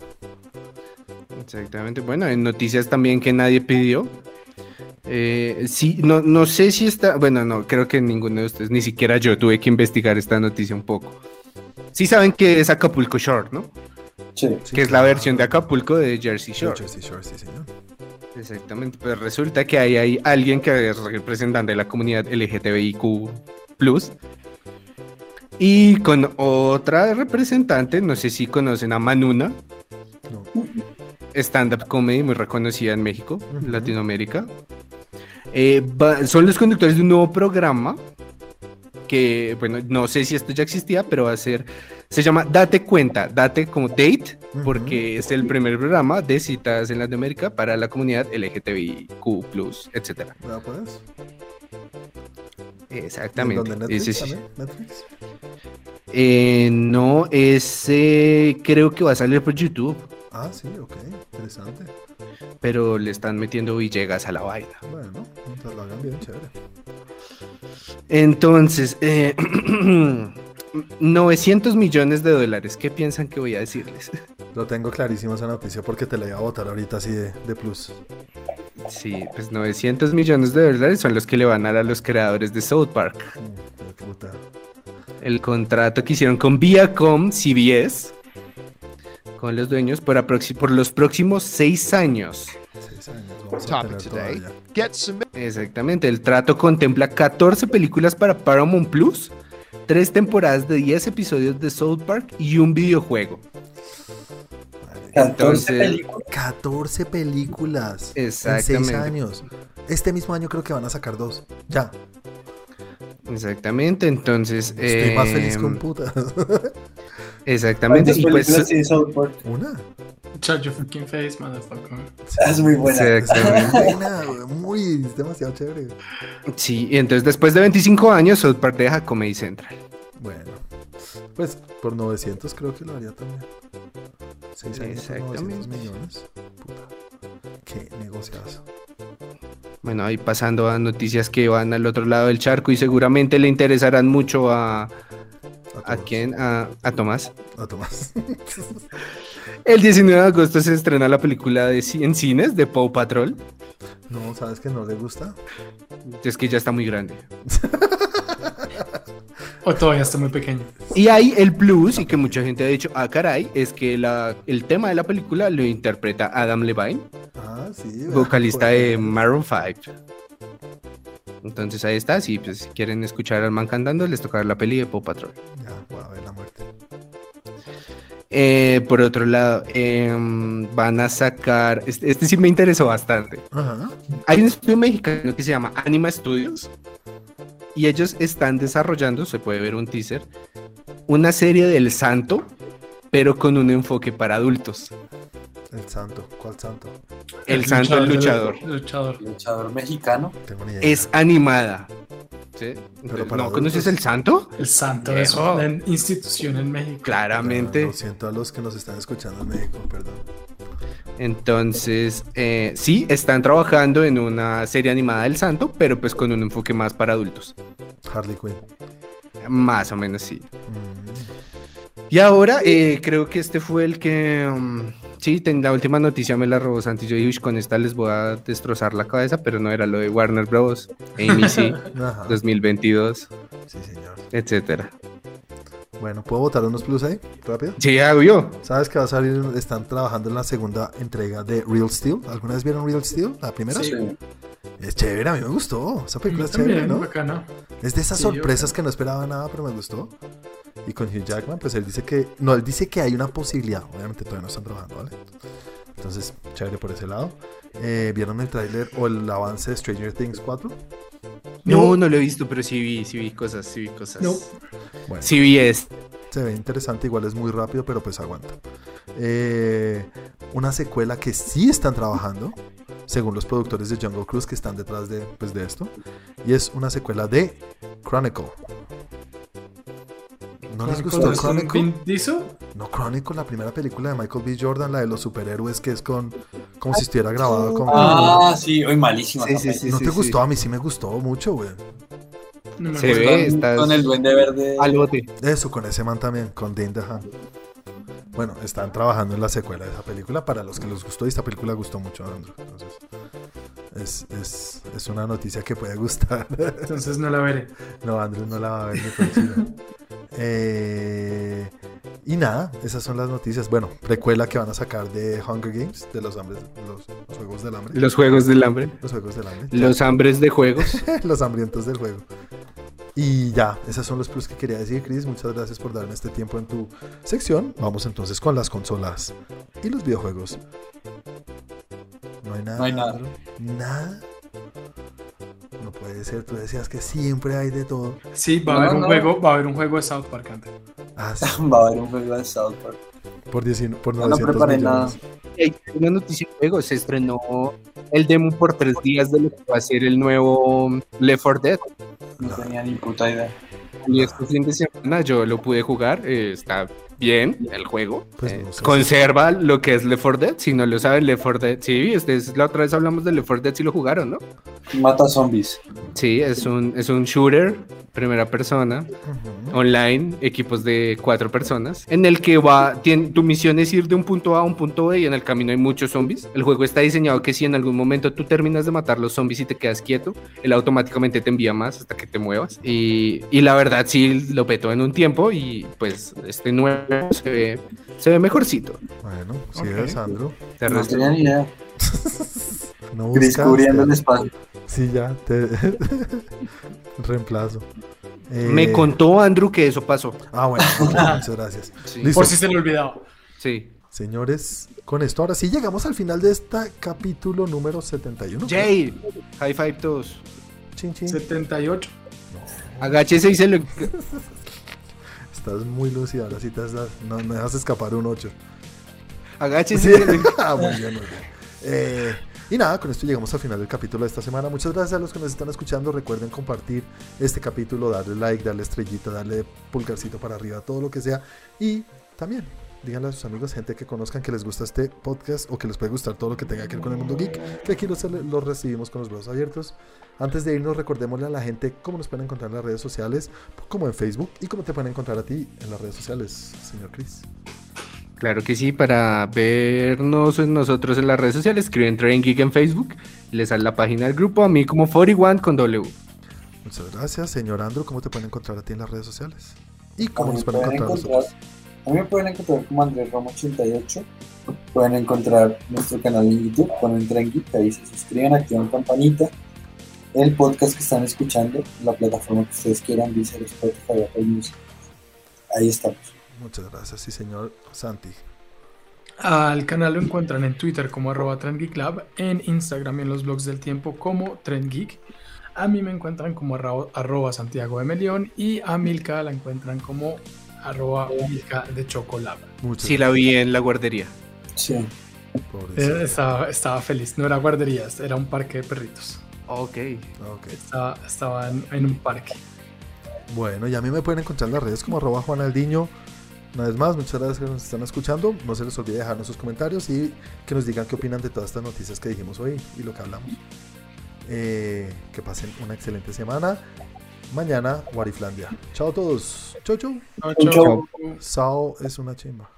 Exactamente. Bueno, en noticias también que nadie pidió. Eh, sí, no, no sé si está. Bueno, no, creo que ninguno de ustedes, ni siquiera yo, tuve que investigar esta noticia un poco. Sí saben que es Acapulco Shore, ¿no? Sí. Sí, que es la claro. versión de Acapulco de Jersey Shore. Jersey Shore, sí, señor. Exactamente. Pues resulta que ahí hay alguien que es representante de la comunidad LGTBIQ. Y con otra representante, no sé si conocen a Manuna, No. stand-up comedy muy reconocida en México. Latinoamérica. Eh, son los conductores de un nuevo programa que, bueno, no sé si esto ya existía, pero va a ser, se llama Date Cuenta, Date como Date, porque es el primer programa de citas en Latinoamérica para la comunidad LGTBIQ+, etcétera. ¿Verdad, pues? Exactamente. ¿En ¿Netflix sí. ¿Netflix? Eh, no, ese creo que va a salir por YouTube, Ah, sí, ok. Interesante. pero le están metiendo Villegas a la vaina. Bueno, lo hagan bien, chévere. Entonces, eh, <clears throat> 900 millones de dólares. ¿Qué piensan que voy a decirles? <laughs> Lo tengo clarísimo esa noticia porque te la iba a votar ahorita así de, de plus. Sí, pues 900 millones de dólares son los que le van a dar a los creadores de South Park. Mm, puta. El contrato que hicieron con Viacom CBS, con los dueños, por, por los próximos seis años. Seis años. Vamos a Topic tener Exactamente, el trato contempla 14 películas para Paramount Plus, tres temporadas de 10 episodios de South Park y un videojuego. Madre, 14 Entonces- películas. 14 películas en Exactamente. 6 años. Este mismo año creo que van a sacar dos. Ya. Exactamente, entonces... Estoy más feliz em, con putas. <laughs> Exactamente, ¿Cuántas y pues... películas tiene South Park? Una. Shut your fucking face, motherfucker. Es muy buena. Sí, güey, <laughs> muy, es demasiado chévere. Sí, y entonces después de 25 años, South Park deja Comedy Central. Bueno, pues por 900 creo que lo haría también. 6 años por 900 Exactamente. millones. Puta. Qué negociazo. Bueno, ahí pasando a noticias que van al otro lado del charco y seguramente le interesarán mucho a... ¿A todos. quién? A, a Tomás. A Tomás. <laughs> El 19 de agosto se estrena la película de, en cines de Paw Patrol. no, ¿sabes que no le gusta? Es que ya está muy grande. O todavía está muy pequeño. Y ahí el plus, y que mucha gente ha dicho, ah, caray, es que la, el tema de la película lo interpreta Adam Levine, Ah, sí. vocalista de bueno. Maroon 5. Entonces ahí está, si pues, si quieren escuchar al man cantando, les tocará la peli de Paw Patrol. Ya, voy a ver la muerte. Eh, por otro lado, em, van a sacar, este, este sí me interesó bastante. Ajá. Hay un estudio mexicano que se llama Anima Studios y ellos están desarrollando, se puede ver un teaser, una serie del santo, pero con un enfoque para adultos. El santo. ¿Cuál santo? El santo el luchador. Luchador. Luchador mexicano. Tengo ni idea. Es animada. ¿Sí? Sí. Pero para ¿No conoces el santo? El santo es una institución en México. Claramente. Lo siento a los que nos están escuchando en México, perdón. Entonces, eh, sí, están trabajando en una serie animada del santo, pero pues con un enfoque más para adultos. Harley Quinn. Más o menos sí. Mm, Y ahora eh, creo que este fue el que... um, sí, ten- la última noticia me la robó Santi. Yo dije, "Ush, con esta les voy a destrozar la cabeza, pero no era lo de Warner Bros. AMC <laughs> Ajá. 2022, Sí, señor. etcétera. Bueno, ¿puedo votar unos plus ahí? Rápido. Sí, hago yo. ¿Sabes que va a salir? Están trabajando en la segunda entrega de Real Steel. ¿Alguna vez vieron Real Steel? La primera. Sí. Es chévere, a mí me gustó. Esa película es chévere, ¿no? bacana. Es de esas Sí, sorpresas que no esperaba nada, pero me gustó. Y con Hugh Jackman, pues él dice que. No, él dice que hay una posibilidad. Obviamente todavía no están trabajando, ¿vale? Entonces, chévere por ese lado. Eh, ¿Vieron el tráiler o el avance de Stranger Things 4? No, no lo he visto, pero sí vi, sí vi cosas, sí vi cosas. No. Bueno, Sí vi es. se ve interesante, igual es muy rápido, pero pues aguanta. Eh, una secuela que sí están trabajando, según los productores de Jungle Cruise que están detrás de, pues, de esto, y es una secuela de Chronicle. ¿No les gustó ¿Con Chronicle? Vin Diesel? No, Chronicle, la primera película de Michael B. Jordan, la de los superhéroes, que es con como si estuviera grabado con... Ah, sí, hoy malísima. Sí, esa sí, peli. sí. ¿No te gustó? A mí sí me gustó mucho, güey. No Se ve, Con- estás Con el duende verde. al bote. Eso, con ese man también, con Dean DeHaan. Bueno, están trabajando en la secuela de esa película. Para los que les gustó, y esta película gustó mucho a Andrew. Entonces, es, es, es una noticia que puede gustar. Entonces no la veré. <laughs> no, Andrew no la va a ver ni por chile. Eh, y nada, esas son las noticias. Bueno, precuela que van a sacar de Hunger Games, de los, hambres, los, los Juegos del Hambre. Los juegos del hambre. Los Juegos del Hambre. Los hambres de juegos. <laughs> los hambrientos del juego. Y ya, esos son los plus que quería decir, Chris. Muchas gracias por darme este tiempo en tu sección. Vamos entonces con las consolas y los videojuegos. No hay nada. No hay nada. Andrew? Nada. No puede ser, tú decías que siempre hay de todo. Sí, va a No, haber un no. juego, va a haber un juego de South Park antes. Ah, <laughs> sí, Va a haber un juego de South Park. por, 10 por No, no 900 preparé millones. Hay una noticia de juego. Se estrenó el demo por tres días de lo que va a ser el nuevo Left 4 Dead. No tenía ni puta idea. Y este fin de semana yo lo pude jugar. eh, está bien el juego. Pues eh, no conserva lo que es Left 4 Dead. Si no lo saben, Left 4 Dead. Sí, este es- la otra vez hablamos de Left 4 Dead. Si lo jugaron, ¿no? Mata zombies. Sí, es un, es un shooter, primera persona, online, equipos de cuatro personas, en el que va, tien- tu misión es ir de un punto A a un punto B y en el camino hay muchos zombies. El juego está diseñado que si en algún momento tú terminas de matar los zombies y te quedas quieto, él automáticamente te envía más hasta que te muevas. Y, y la verdad sí lo petó en un tiempo y pues este nuevo se ve, se ve mejorcito. Bueno, sí Ok. es, Andrew. De No tenía ni idea. <laughs> No Chris buscaste. cubriendo el espacio. Sí, ya, te <laughs> reemplazo. Eh, Me contó Andrew que eso pasó. Ah, bueno, <laughs> muchas gracias. Sí. Por si se le olvidaba. Sí. Señores, con esto ahora sí llegamos al final de este capítulo número 71. Jay, high five todos. Chin, chin. 78. Agáchese y se lo... Estás muy lúcida, ahora sí te has no me dejas escapar un 8. Agáchese lo... Ah, muy bien, muy bien. Eh, y nada, con esto llegamos al final del capítulo de esta semana. Muchas gracias a los que nos están escuchando. Recuerden compartir este capítulo, darle like, darle estrellita, darle pulgarcito para arriba, todo lo que sea. Y también díganle a sus amigos, gente que conozcan que les gusta este podcast o que les puede gustar todo lo que tenga que ver con el mundo geek, que aquí los, los recibimos con los brazos abiertos. Antes de irnos, recordémosle a la gente cómo nos pueden encontrar en las redes sociales, como en Facebook y cómo te pueden encontrar a ti en las redes sociales, señor Chris. Claro que sí, para vernos en nosotros en las redes sociales, escriben Train Geek en Facebook, les sale la página del grupo, a mí como 41 con W. Muchas gracias, señor Andrew. ¿Cómo te pueden encontrar a ti en las redes sociales? ¿Y cómo nos pueden encontrar a encontrar, nosotros? a mí me pueden encontrar como Andrés Romo 88. Pueden encontrar nuestro canal en YouTube, ponen Tren Geek, ahí se suscriben, activan campanita. El podcast que están escuchando, la plataforma que ustedes quieran, Deezer, Spotify, Apple Music. Ahí estamos. Muchas gracias, sí, señor Santi. Al canal lo encuentran en Twitter como arroba TrendGeekLab, en Instagram y en los blogs del tiempo como TrendGeek. A mí me encuentran como arroba, arroba Santiago de Melión y a Milka la encuentran como arroba Milka de Chocolab. Muchas Sí, la vi en la guardería. Sí. Eh, Estaba, estaba feliz, no era guarderías, era un parque de perritos. Ok. Ok. Estaba, estaba en, en un parque. Bueno, y a mí me pueden encontrar en las redes como arroba Juanaldiño. Una vez más, muchas gracias que nos están escuchando. No se les olvide dejarnos sus comentarios y que nos digan qué opinan de todas estas noticias que dijimos hoy y lo que hablamos. Eh, que pasen una excelente semana. Mañana, Wariflandia. Chao a todos. Chau, chau. Chao, Chao. chao. Sao es una chimba.